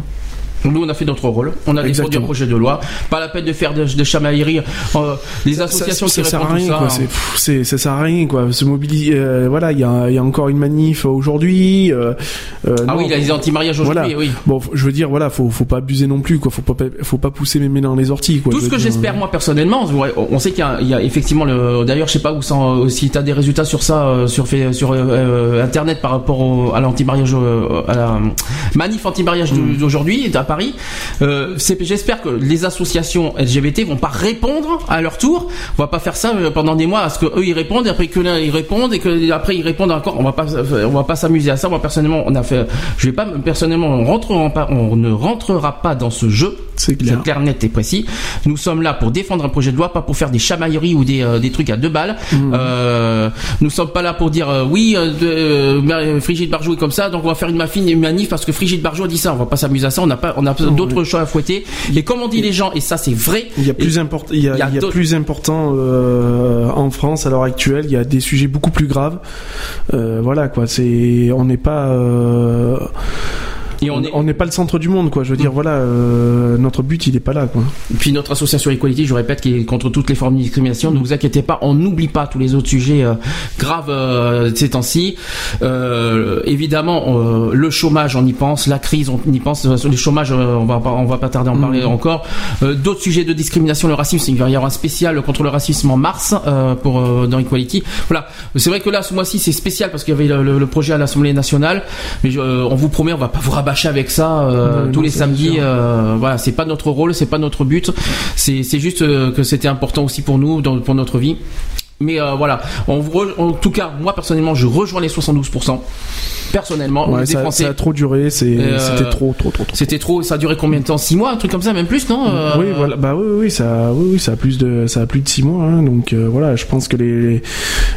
Nous, on a fait notre rôle. On a défendu un projet de loi. Pas la peine de faire des de chamailleries. Euh, les associations ça, qui ça sert répondent à tout rien ça. hein. Ça sert à rien quoi. Se mobiliser, euh, voilà, il y a, il y a encore une manif aujourd'hui. euh, Ah non, oui, il y a les anti-mariages aujourd'hui, voilà. oui. Bon, je veux dire, voilà, faut, faut pas abuser non plus, quoi. Faut pas, faut pas pousser mes mains dans les orties, quoi. Tout ce que j'espère moi personnellement, on sait qu'il y a, il y a effectivement le. D'ailleurs, je sais pas où ça, si tu as des résultats sur ça sur fait- sur internet par rapport au, à l'anti-mariage, à la manif anti-mariage Mm. d'aujourd'hui Paris. Euh, j'espère que les associations LGBT vont pas répondre à leur tour. On va pas faire ça euh, pendant des mois, à ce que eux ils répondent, et après que l'un ils répondent et que après ils répondent encore. On va pas, on va pas s'amuser à ça. Moi personnellement, on a fait. Je vais pas personnellement, on on ne rentrera pas dans ce jeu. C'est clair. clair, net et précis. Nous sommes là pour défendre un projet de loi, pas pour faire des chamailleries ou des, euh, des trucs à deux balles. Mmh. Euh, nous sommes pas là pour dire euh, oui, euh, euh, Mar- Frigide Barjou est comme ça, donc on va faire une mafine, une manif parce que Frigide Barjou a dit ça. On va pas s'amuser à ça. On n'a pas, on a d'autres choses à fouetter. Et comme on dit les gens, et ça c'est vrai. Il y a plus important, il y a, y a y a plus important euh, en France à l'heure actuelle. Il y a des sujets beaucoup plus graves. Euh, voilà, quoi. C'est, on n'est pas. Et on est- on n'est pas le centre du monde, quoi. Je veux dire, voilà, euh, notre but, il est pas là, quoi. Puis notre association Equality, je répète, qui est contre toutes les formes de discrimination. Ne vous inquiétez pas, on n'oublie pas tous les autres sujets euh, graves euh, ces temps-ci. Euh, évidemment, le chômage, on y pense. La crise, on y pense. Le chômage, on va pas, on va pas tarder à en parler encore. Euh, D'autres sujets de discrimination, le racisme, il va y avoir un spécial contre le racisme en mars pour dans Equality. Voilà. C'est vrai que là, ce mois-ci, c'est spécial parce qu'il y avait le, le- le projet à l'Assemblée nationale. Mais on vous promet, on va pas vous rabâcher avec ça euh, tous non, les samedis. Euh, voilà, c'est pas notre rôle, c'est pas notre but. C'est c'est juste euh, que c'était important aussi pour nous, dans- pour notre vie. Mais euh, voilà, on vous re- en tout cas, moi personnellement, je rejoins les 72%. Personnellement, Ouais, ça, Français. ça a trop duré. Euh, c'était trop, trop, trop, trop. C'était trop. Ça a duré combien de temps? 6 mois, un truc comme ça, même plus, non? Euh, Oui, voilà. Bah oui, oui, ça, oui, oui, ça a plus de, ça a plus de six mois. hein. donc voilà, je pense que les,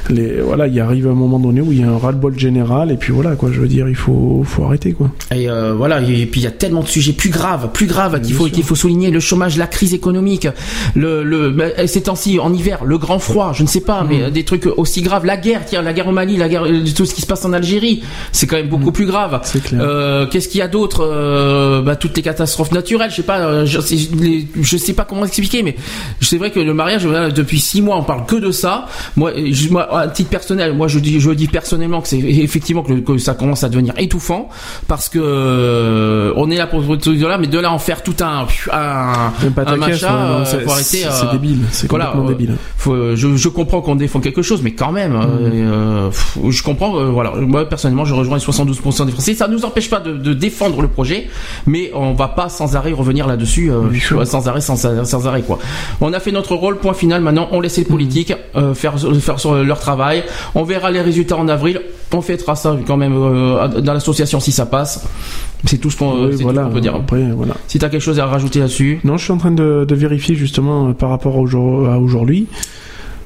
les, voilà, il arrive un moment donné où il y a un ras-le-bol général et puis voilà, quoi. Je veux dire, il faut, faut arrêter, quoi. Et voilà, et puis il y a tellement de sujets plus graves, plus graves qu'il faut qu'il faut souligner le chômage, la crise économique, le le ces temps-ci en hiver, le grand froid, je ne sais pas, Mm. mais euh, des trucs aussi graves, la guerre, tiens, la guerre au Mali, la guerre, euh, tout ce qui se passe en Algérie, c'est quand même beaucoup plus grave. Mm. C'est clair. Euh, Qu'est-ce qu'il y a d'autre Euh, bah, toutes les catastrophes naturelles, je sais pas, je, sais- les- je sais pas comment expliquer, mais c'est vrai que le mariage, depuis six mois, on parle que de ça. Moi, je- moi, à titre personnel, moi, je dis, je dis personnellement que c'est effectivement que, ça commence à devenir étouffant parce que euh, on est là pour tout là, mais de là en faire tout un un, Un machin, euh, c'est- débile, c'est voilà, complètement débile. faut- je, je comprends qu'on défend quelque chose, mais quand même, euh, euh, pff, je comprends. euh, voilà, moi personnellement, je rejoins les 72% des Français. Ça nous empêche pas de, de défendre le projet, mais on va pas sans arrêt revenir là-dessus, euh, sans arrêt, sans, sans arrêt quoi. On a fait notre rôle, point final. Maintenant, on laisse les politiques euh, faire faire sur leur travail. On verra les résultats en avril. On fêtera ça quand même euh, dans l'association si ça passe. C'est tout ce qu'on Oui, voilà, peut dire. Après, voilà. Si t'as quelque chose à rajouter là-dessus. Non, je suis en train de, de vérifier justement euh, par rapport au jour- à aujourd'hui.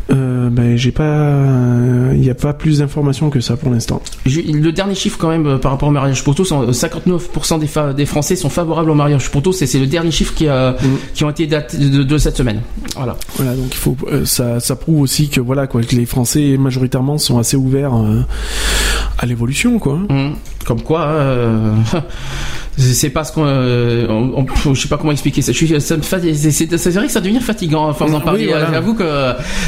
Euh, ben, j'ai pas, il n'y a pas plus d'informations que ça pour l'instant. Le dernier chiffre quand même euh, par rapport au mariage pour tous, euh, 59% des, fa- des Français sont favorables au mariage pour tous et c'est le dernier chiffre qui, a, qui ont été datés de, de cette semaine. Voilà. Voilà, donc il faut, euh, ça, ça prouve aussi que voilà quoi, que les Français majoritairement sont assez ouverts euh, à l'évolution quoi. Hum. Comme quoi, euh, c'est pas ce qu'on, euh, on- on- je sais pas comment expliquer ça. Je suis, c'est, vrai que ça devient fatigant à force d'en Oui, parler. voilà. J'avoue que,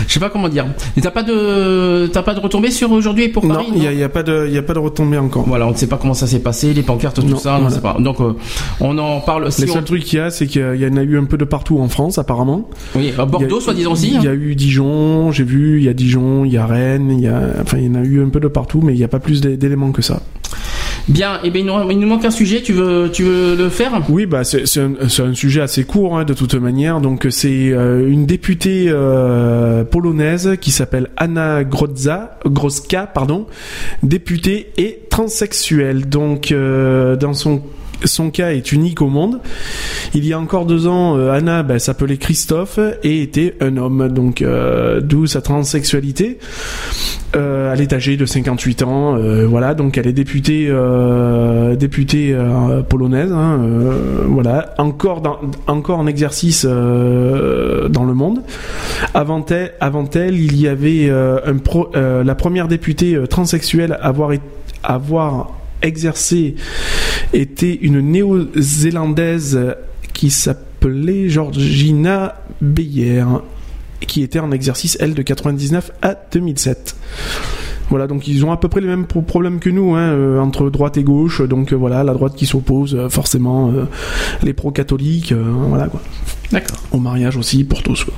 je sais pas comment dire. T'as pas de, t'as pas de retombée sur aujourd'hui et pour Non, Paris il y a, il y a pas de, il y a pas de retombée encore. Voilà, on ne sait pas comment ça s'est passé, les pancartes, tout Non, ça, on ne voilà. sait pas. Donc, euh, on en parle. Si on- seuls trucs qu'il y a, c'est qu'il y en a eu un peu de partout en France apparemment. Oui, à Bordeaux, soi-disant aussi. Il y hein. a eu Dijon, j'ai vu, il y a Dijon, il y a Rennes, il y a, enfin il y en a eu un peu de partout, mais il n'y a pas plus d'é- d'éléments que ça. Bien, et il nous, il nous manque un sujet. Tu veux, tu veux le faire? Oui, bah c'est un, un sujet assez court hein, de toute manière. Donc c'est euh, une députée euh, polonaise qui s'appelle Anna Grozza, Groska, pardon, députée et transsexuelle. Donc euh, dans son son cas est unique au monde. Il y a encore deux ans, euh, Anna bah, s'appelait Christophe et était un homme, donc euh, d'où sa transsexualité. Euh, elle est âgée de 58 ans, voilà, donc elle est députée, polonaise, hein, voilà, encore en exercice dans le monde. Avant elle, il y avait la première députée transsexuelle à avoir exercé était une néo-zélandaise qui s'appelait Georgina Beyer qui était en exercice elle de 99 à 2007. Voilà, donc ils ont à peu près les mêmes pro- problèmes que nous, hein, euh, entre droite et gauche. Donc euh, voilà, la droite qui s'oppose, euh, forcément, les pro-catholiques, voilà quoi. D'accord. Au mariage aussi, pour tous. Quoi.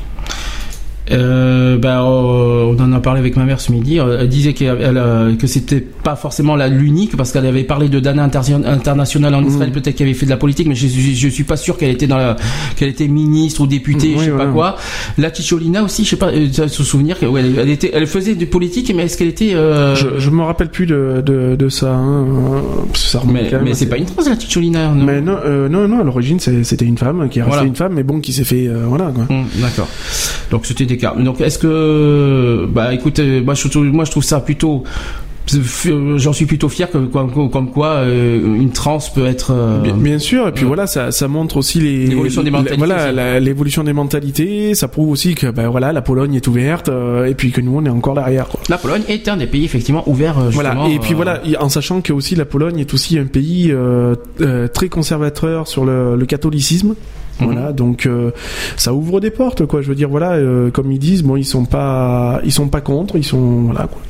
Euh, bah, euh, on en a parlé avec ma mère ce midi. Euh, Elle disait qu'elle, elle, euh, que c'était pas forcément la l'unique parce qu'elle avait parlé de Dana Inter- internationale en Israël, peut-être qu'elle avait fait de la politique, mais je, je, je suis pas sûr qu'elle était dans la, qu'elle était ministre ou députée, Mm, je sais pas quoi. La Ticholina aussi, je sais pas, se souvenir que ouais, elle, était, elle faisait du politique, mais est-ce qu'elle était euh, Je, je me rappelle plus de, de, de ça. Hein, ça mais, même mais c'est pas une trans la Ticholina. non? Mais non, euh, non, non, à l'origine c'est- c'était une femme qui est restée Voilà. une femme, mais bon, qui s'est fait, voilà quoi. Hum, D'accord. Donc c'était des cas. Donc est-ce que bah écoute, euh, moi je trouve, moi je trouve ça plutôt j'en suis plutôt fier que comme, comme quoi euh, une trans peut être euh, Bien, bien sûr, et puis euh, voilà, ça, ça montre aussi les L'évolution des la- mentalités Voilà, l'évolution des mentalités. Ça prouve aussi que ben voilà, la Pologne est ouverte, et puis que nous on est encore derrière. Quoi. la Pologne est un des pays effectivement ouverts. Voilà, et puis voilà, en sachant que aussi la Pologne est aussi un pays très conservateur sur le, le catholicisme. Mhm. Voilà, donc euh, ça ouvre des portes, quoi. Je veux dire, voilà, euh, comme ils disent, bon, ils sont pas, ils sont pas contre, ils sont, voilà, quoi.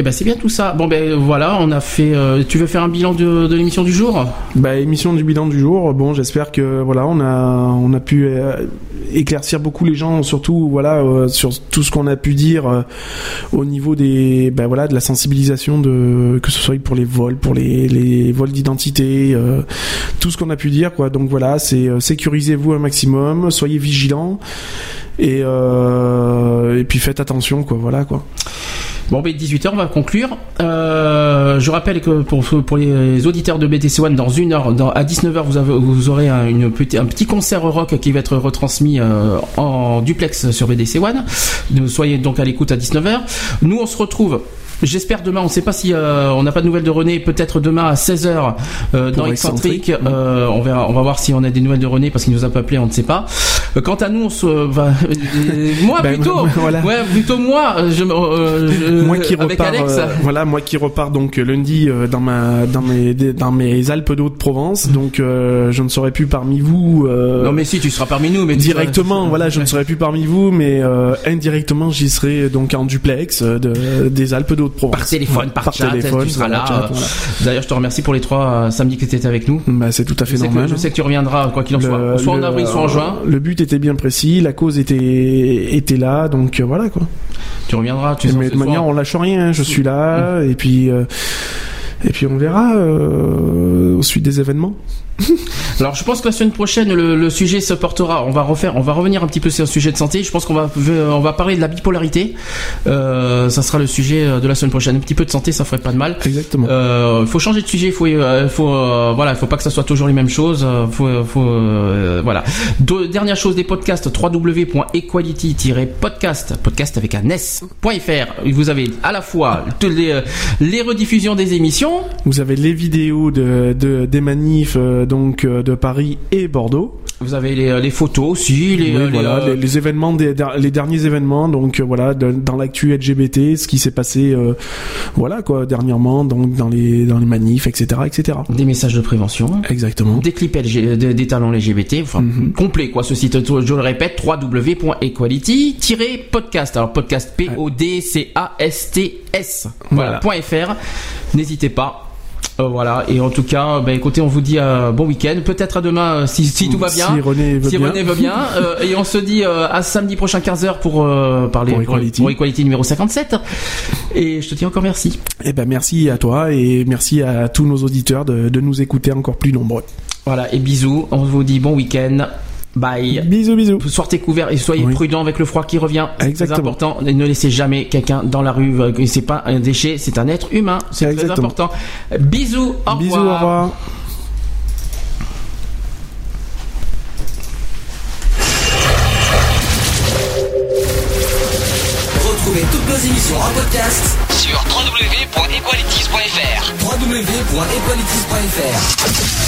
Eh ben c'est bien tout ça. Bon ben voilà, on a fait. euh, tu veux faire un bilan de, l'émission du jour? Bah, émission du bilan du jour. Bon, j'espère que voilà, on a pu euh, éclaircir beaucoup les gens, surtout voilà euh, sur tout ce qu'on a pu dire au niveau des bah, voilà de la sensibilisation de que ce soit pour les vols, pour les, vols d'identité, tout ce qu'on a pu dire quoi. Donc voilà, c'est sécurisez-vous un maximum, soyez vigilants et et puis faites attention quoi. Voilà quoi. Bon, ben 18h, on va conclure. Euh, je rappelle que pour, pour les auditeurs de BTC One, dans une heure, à 19h, vous, avez, vous aurez un, petit, concert rock qui va être retransmis euh, en duplex sur BDC One. Soyez donc à l'écoute à 19h. Nous, on se retrouve. J'espère demain, on ne sait pas si euh, on n'a pas de nouvelles de René, peut-être demain à 16h euh, dans Excentrique. Euh, on verra, on va voir si on a des nouvelles de René parce qu'il nous a pas appelé, on ne sait pas. Quant à nous, on se va moi Ben, plutôt. voilà. Ouais, plutôt moi, je, me- je- moi qui avec repars, Alex. voilà, moi qui repars donc lundi dans ma dans mes dans mes Alpes d'Haute-Provence, donc euh, je ne serai plus parmi vous. Non mais si tu seras parmi nous, mais directement, voilà, je ne serai plus parmi vous, mais indirectement, j'y serai donc en duplex de, des Alpes par téléphone, par, chat, téléphone, tu seras là. euh, voilà. D'ailleurs, je te remercie pour les trois euh, samedis que tu étais avec nous. Bah, c'est tout à fait Je que, normal. je sais que tu reviendras quoi qu'il en soit, soit en avril, soit en juin. Le but était bien précis, la cause était était là, donc euh, voilà quoi. Tu reviendras. Tu sais, Mais de manière, soir. on lâche rien. hein, Je suis là, et puis euh, et puis on verra euh, au suite des événements. Alors je pense que la semaine prochaine le, le sujet se portera. On va refaire, on va revenir un petit peu sur un sujet de santé. Je pense qu'on va euh, on va parler de la bipolarité. Euh, ça sera le sujet euh, de la semaine prochaine. Un petit peu de santé, ça ferait pas de mal. Exactement. Euh, faut changer de sujet. Il faut, faut, voilà, il faut pas que ça soit toujours les mêmes choses. Faut, faut, voilà. Dernière chose des podcasts www.equality-podcast podcast avec un s.fr. Vous avez à la fois les rediffusions des émissions. Vous avez les vidéos de, de des manifs euh, donc euh, de Paris et Bordeaux. Vous avez les, les photos aussi. Les, Oui, euh, les, voilà, euh, les, les événements des der- les derniers événements donc euh, voilà de- dans l'actu LGBT ce qui s'est passé euh, voilà quoi dernièrement donc dans les dans les manifs etc etc des messages de prévention. exactement des clips LG, des, des talents LGBT, enfin Mhm. complet quoi. Ce site, je le répète, www.equality-podcast. Alors podcast P O D C A S T S. Voilà. .fr. N'hésitez pas. Euh, voilà. Et en tout cas bah, écoutez on vous dit euh, bon week-end. Peut-être à demain si, si tout va bien. Si René veut si bien. René veut bien. Euh, et on se dit euh, à samedi prochain 15h pour parler Pour Equality. pour Equality numéro 57 et je te dis encore merci. Eh ben merci à toi et merci à tous nos auditeurs de, de nous écouter encore plus nombreux. voilà. Et bisous. On vous dit bon week-end bye Bisous bisous. sortez couverts et soyez Oui. prudents avec le froid qui revient. C'est important. Et ne laissez jamais quelqu'un dans la rue. euh, C'est pas un déchet, c'est un être humain. C'est très important. Bisous. Au Bisous revoir. au revoir. Retrouvez toutes nos émissions en podcast Sur www.equalities.fr www.equalities.fr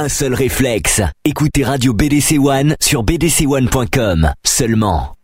Un seul réflexe. Écoutez Radio BDC One sur bdc1.com. Seulement.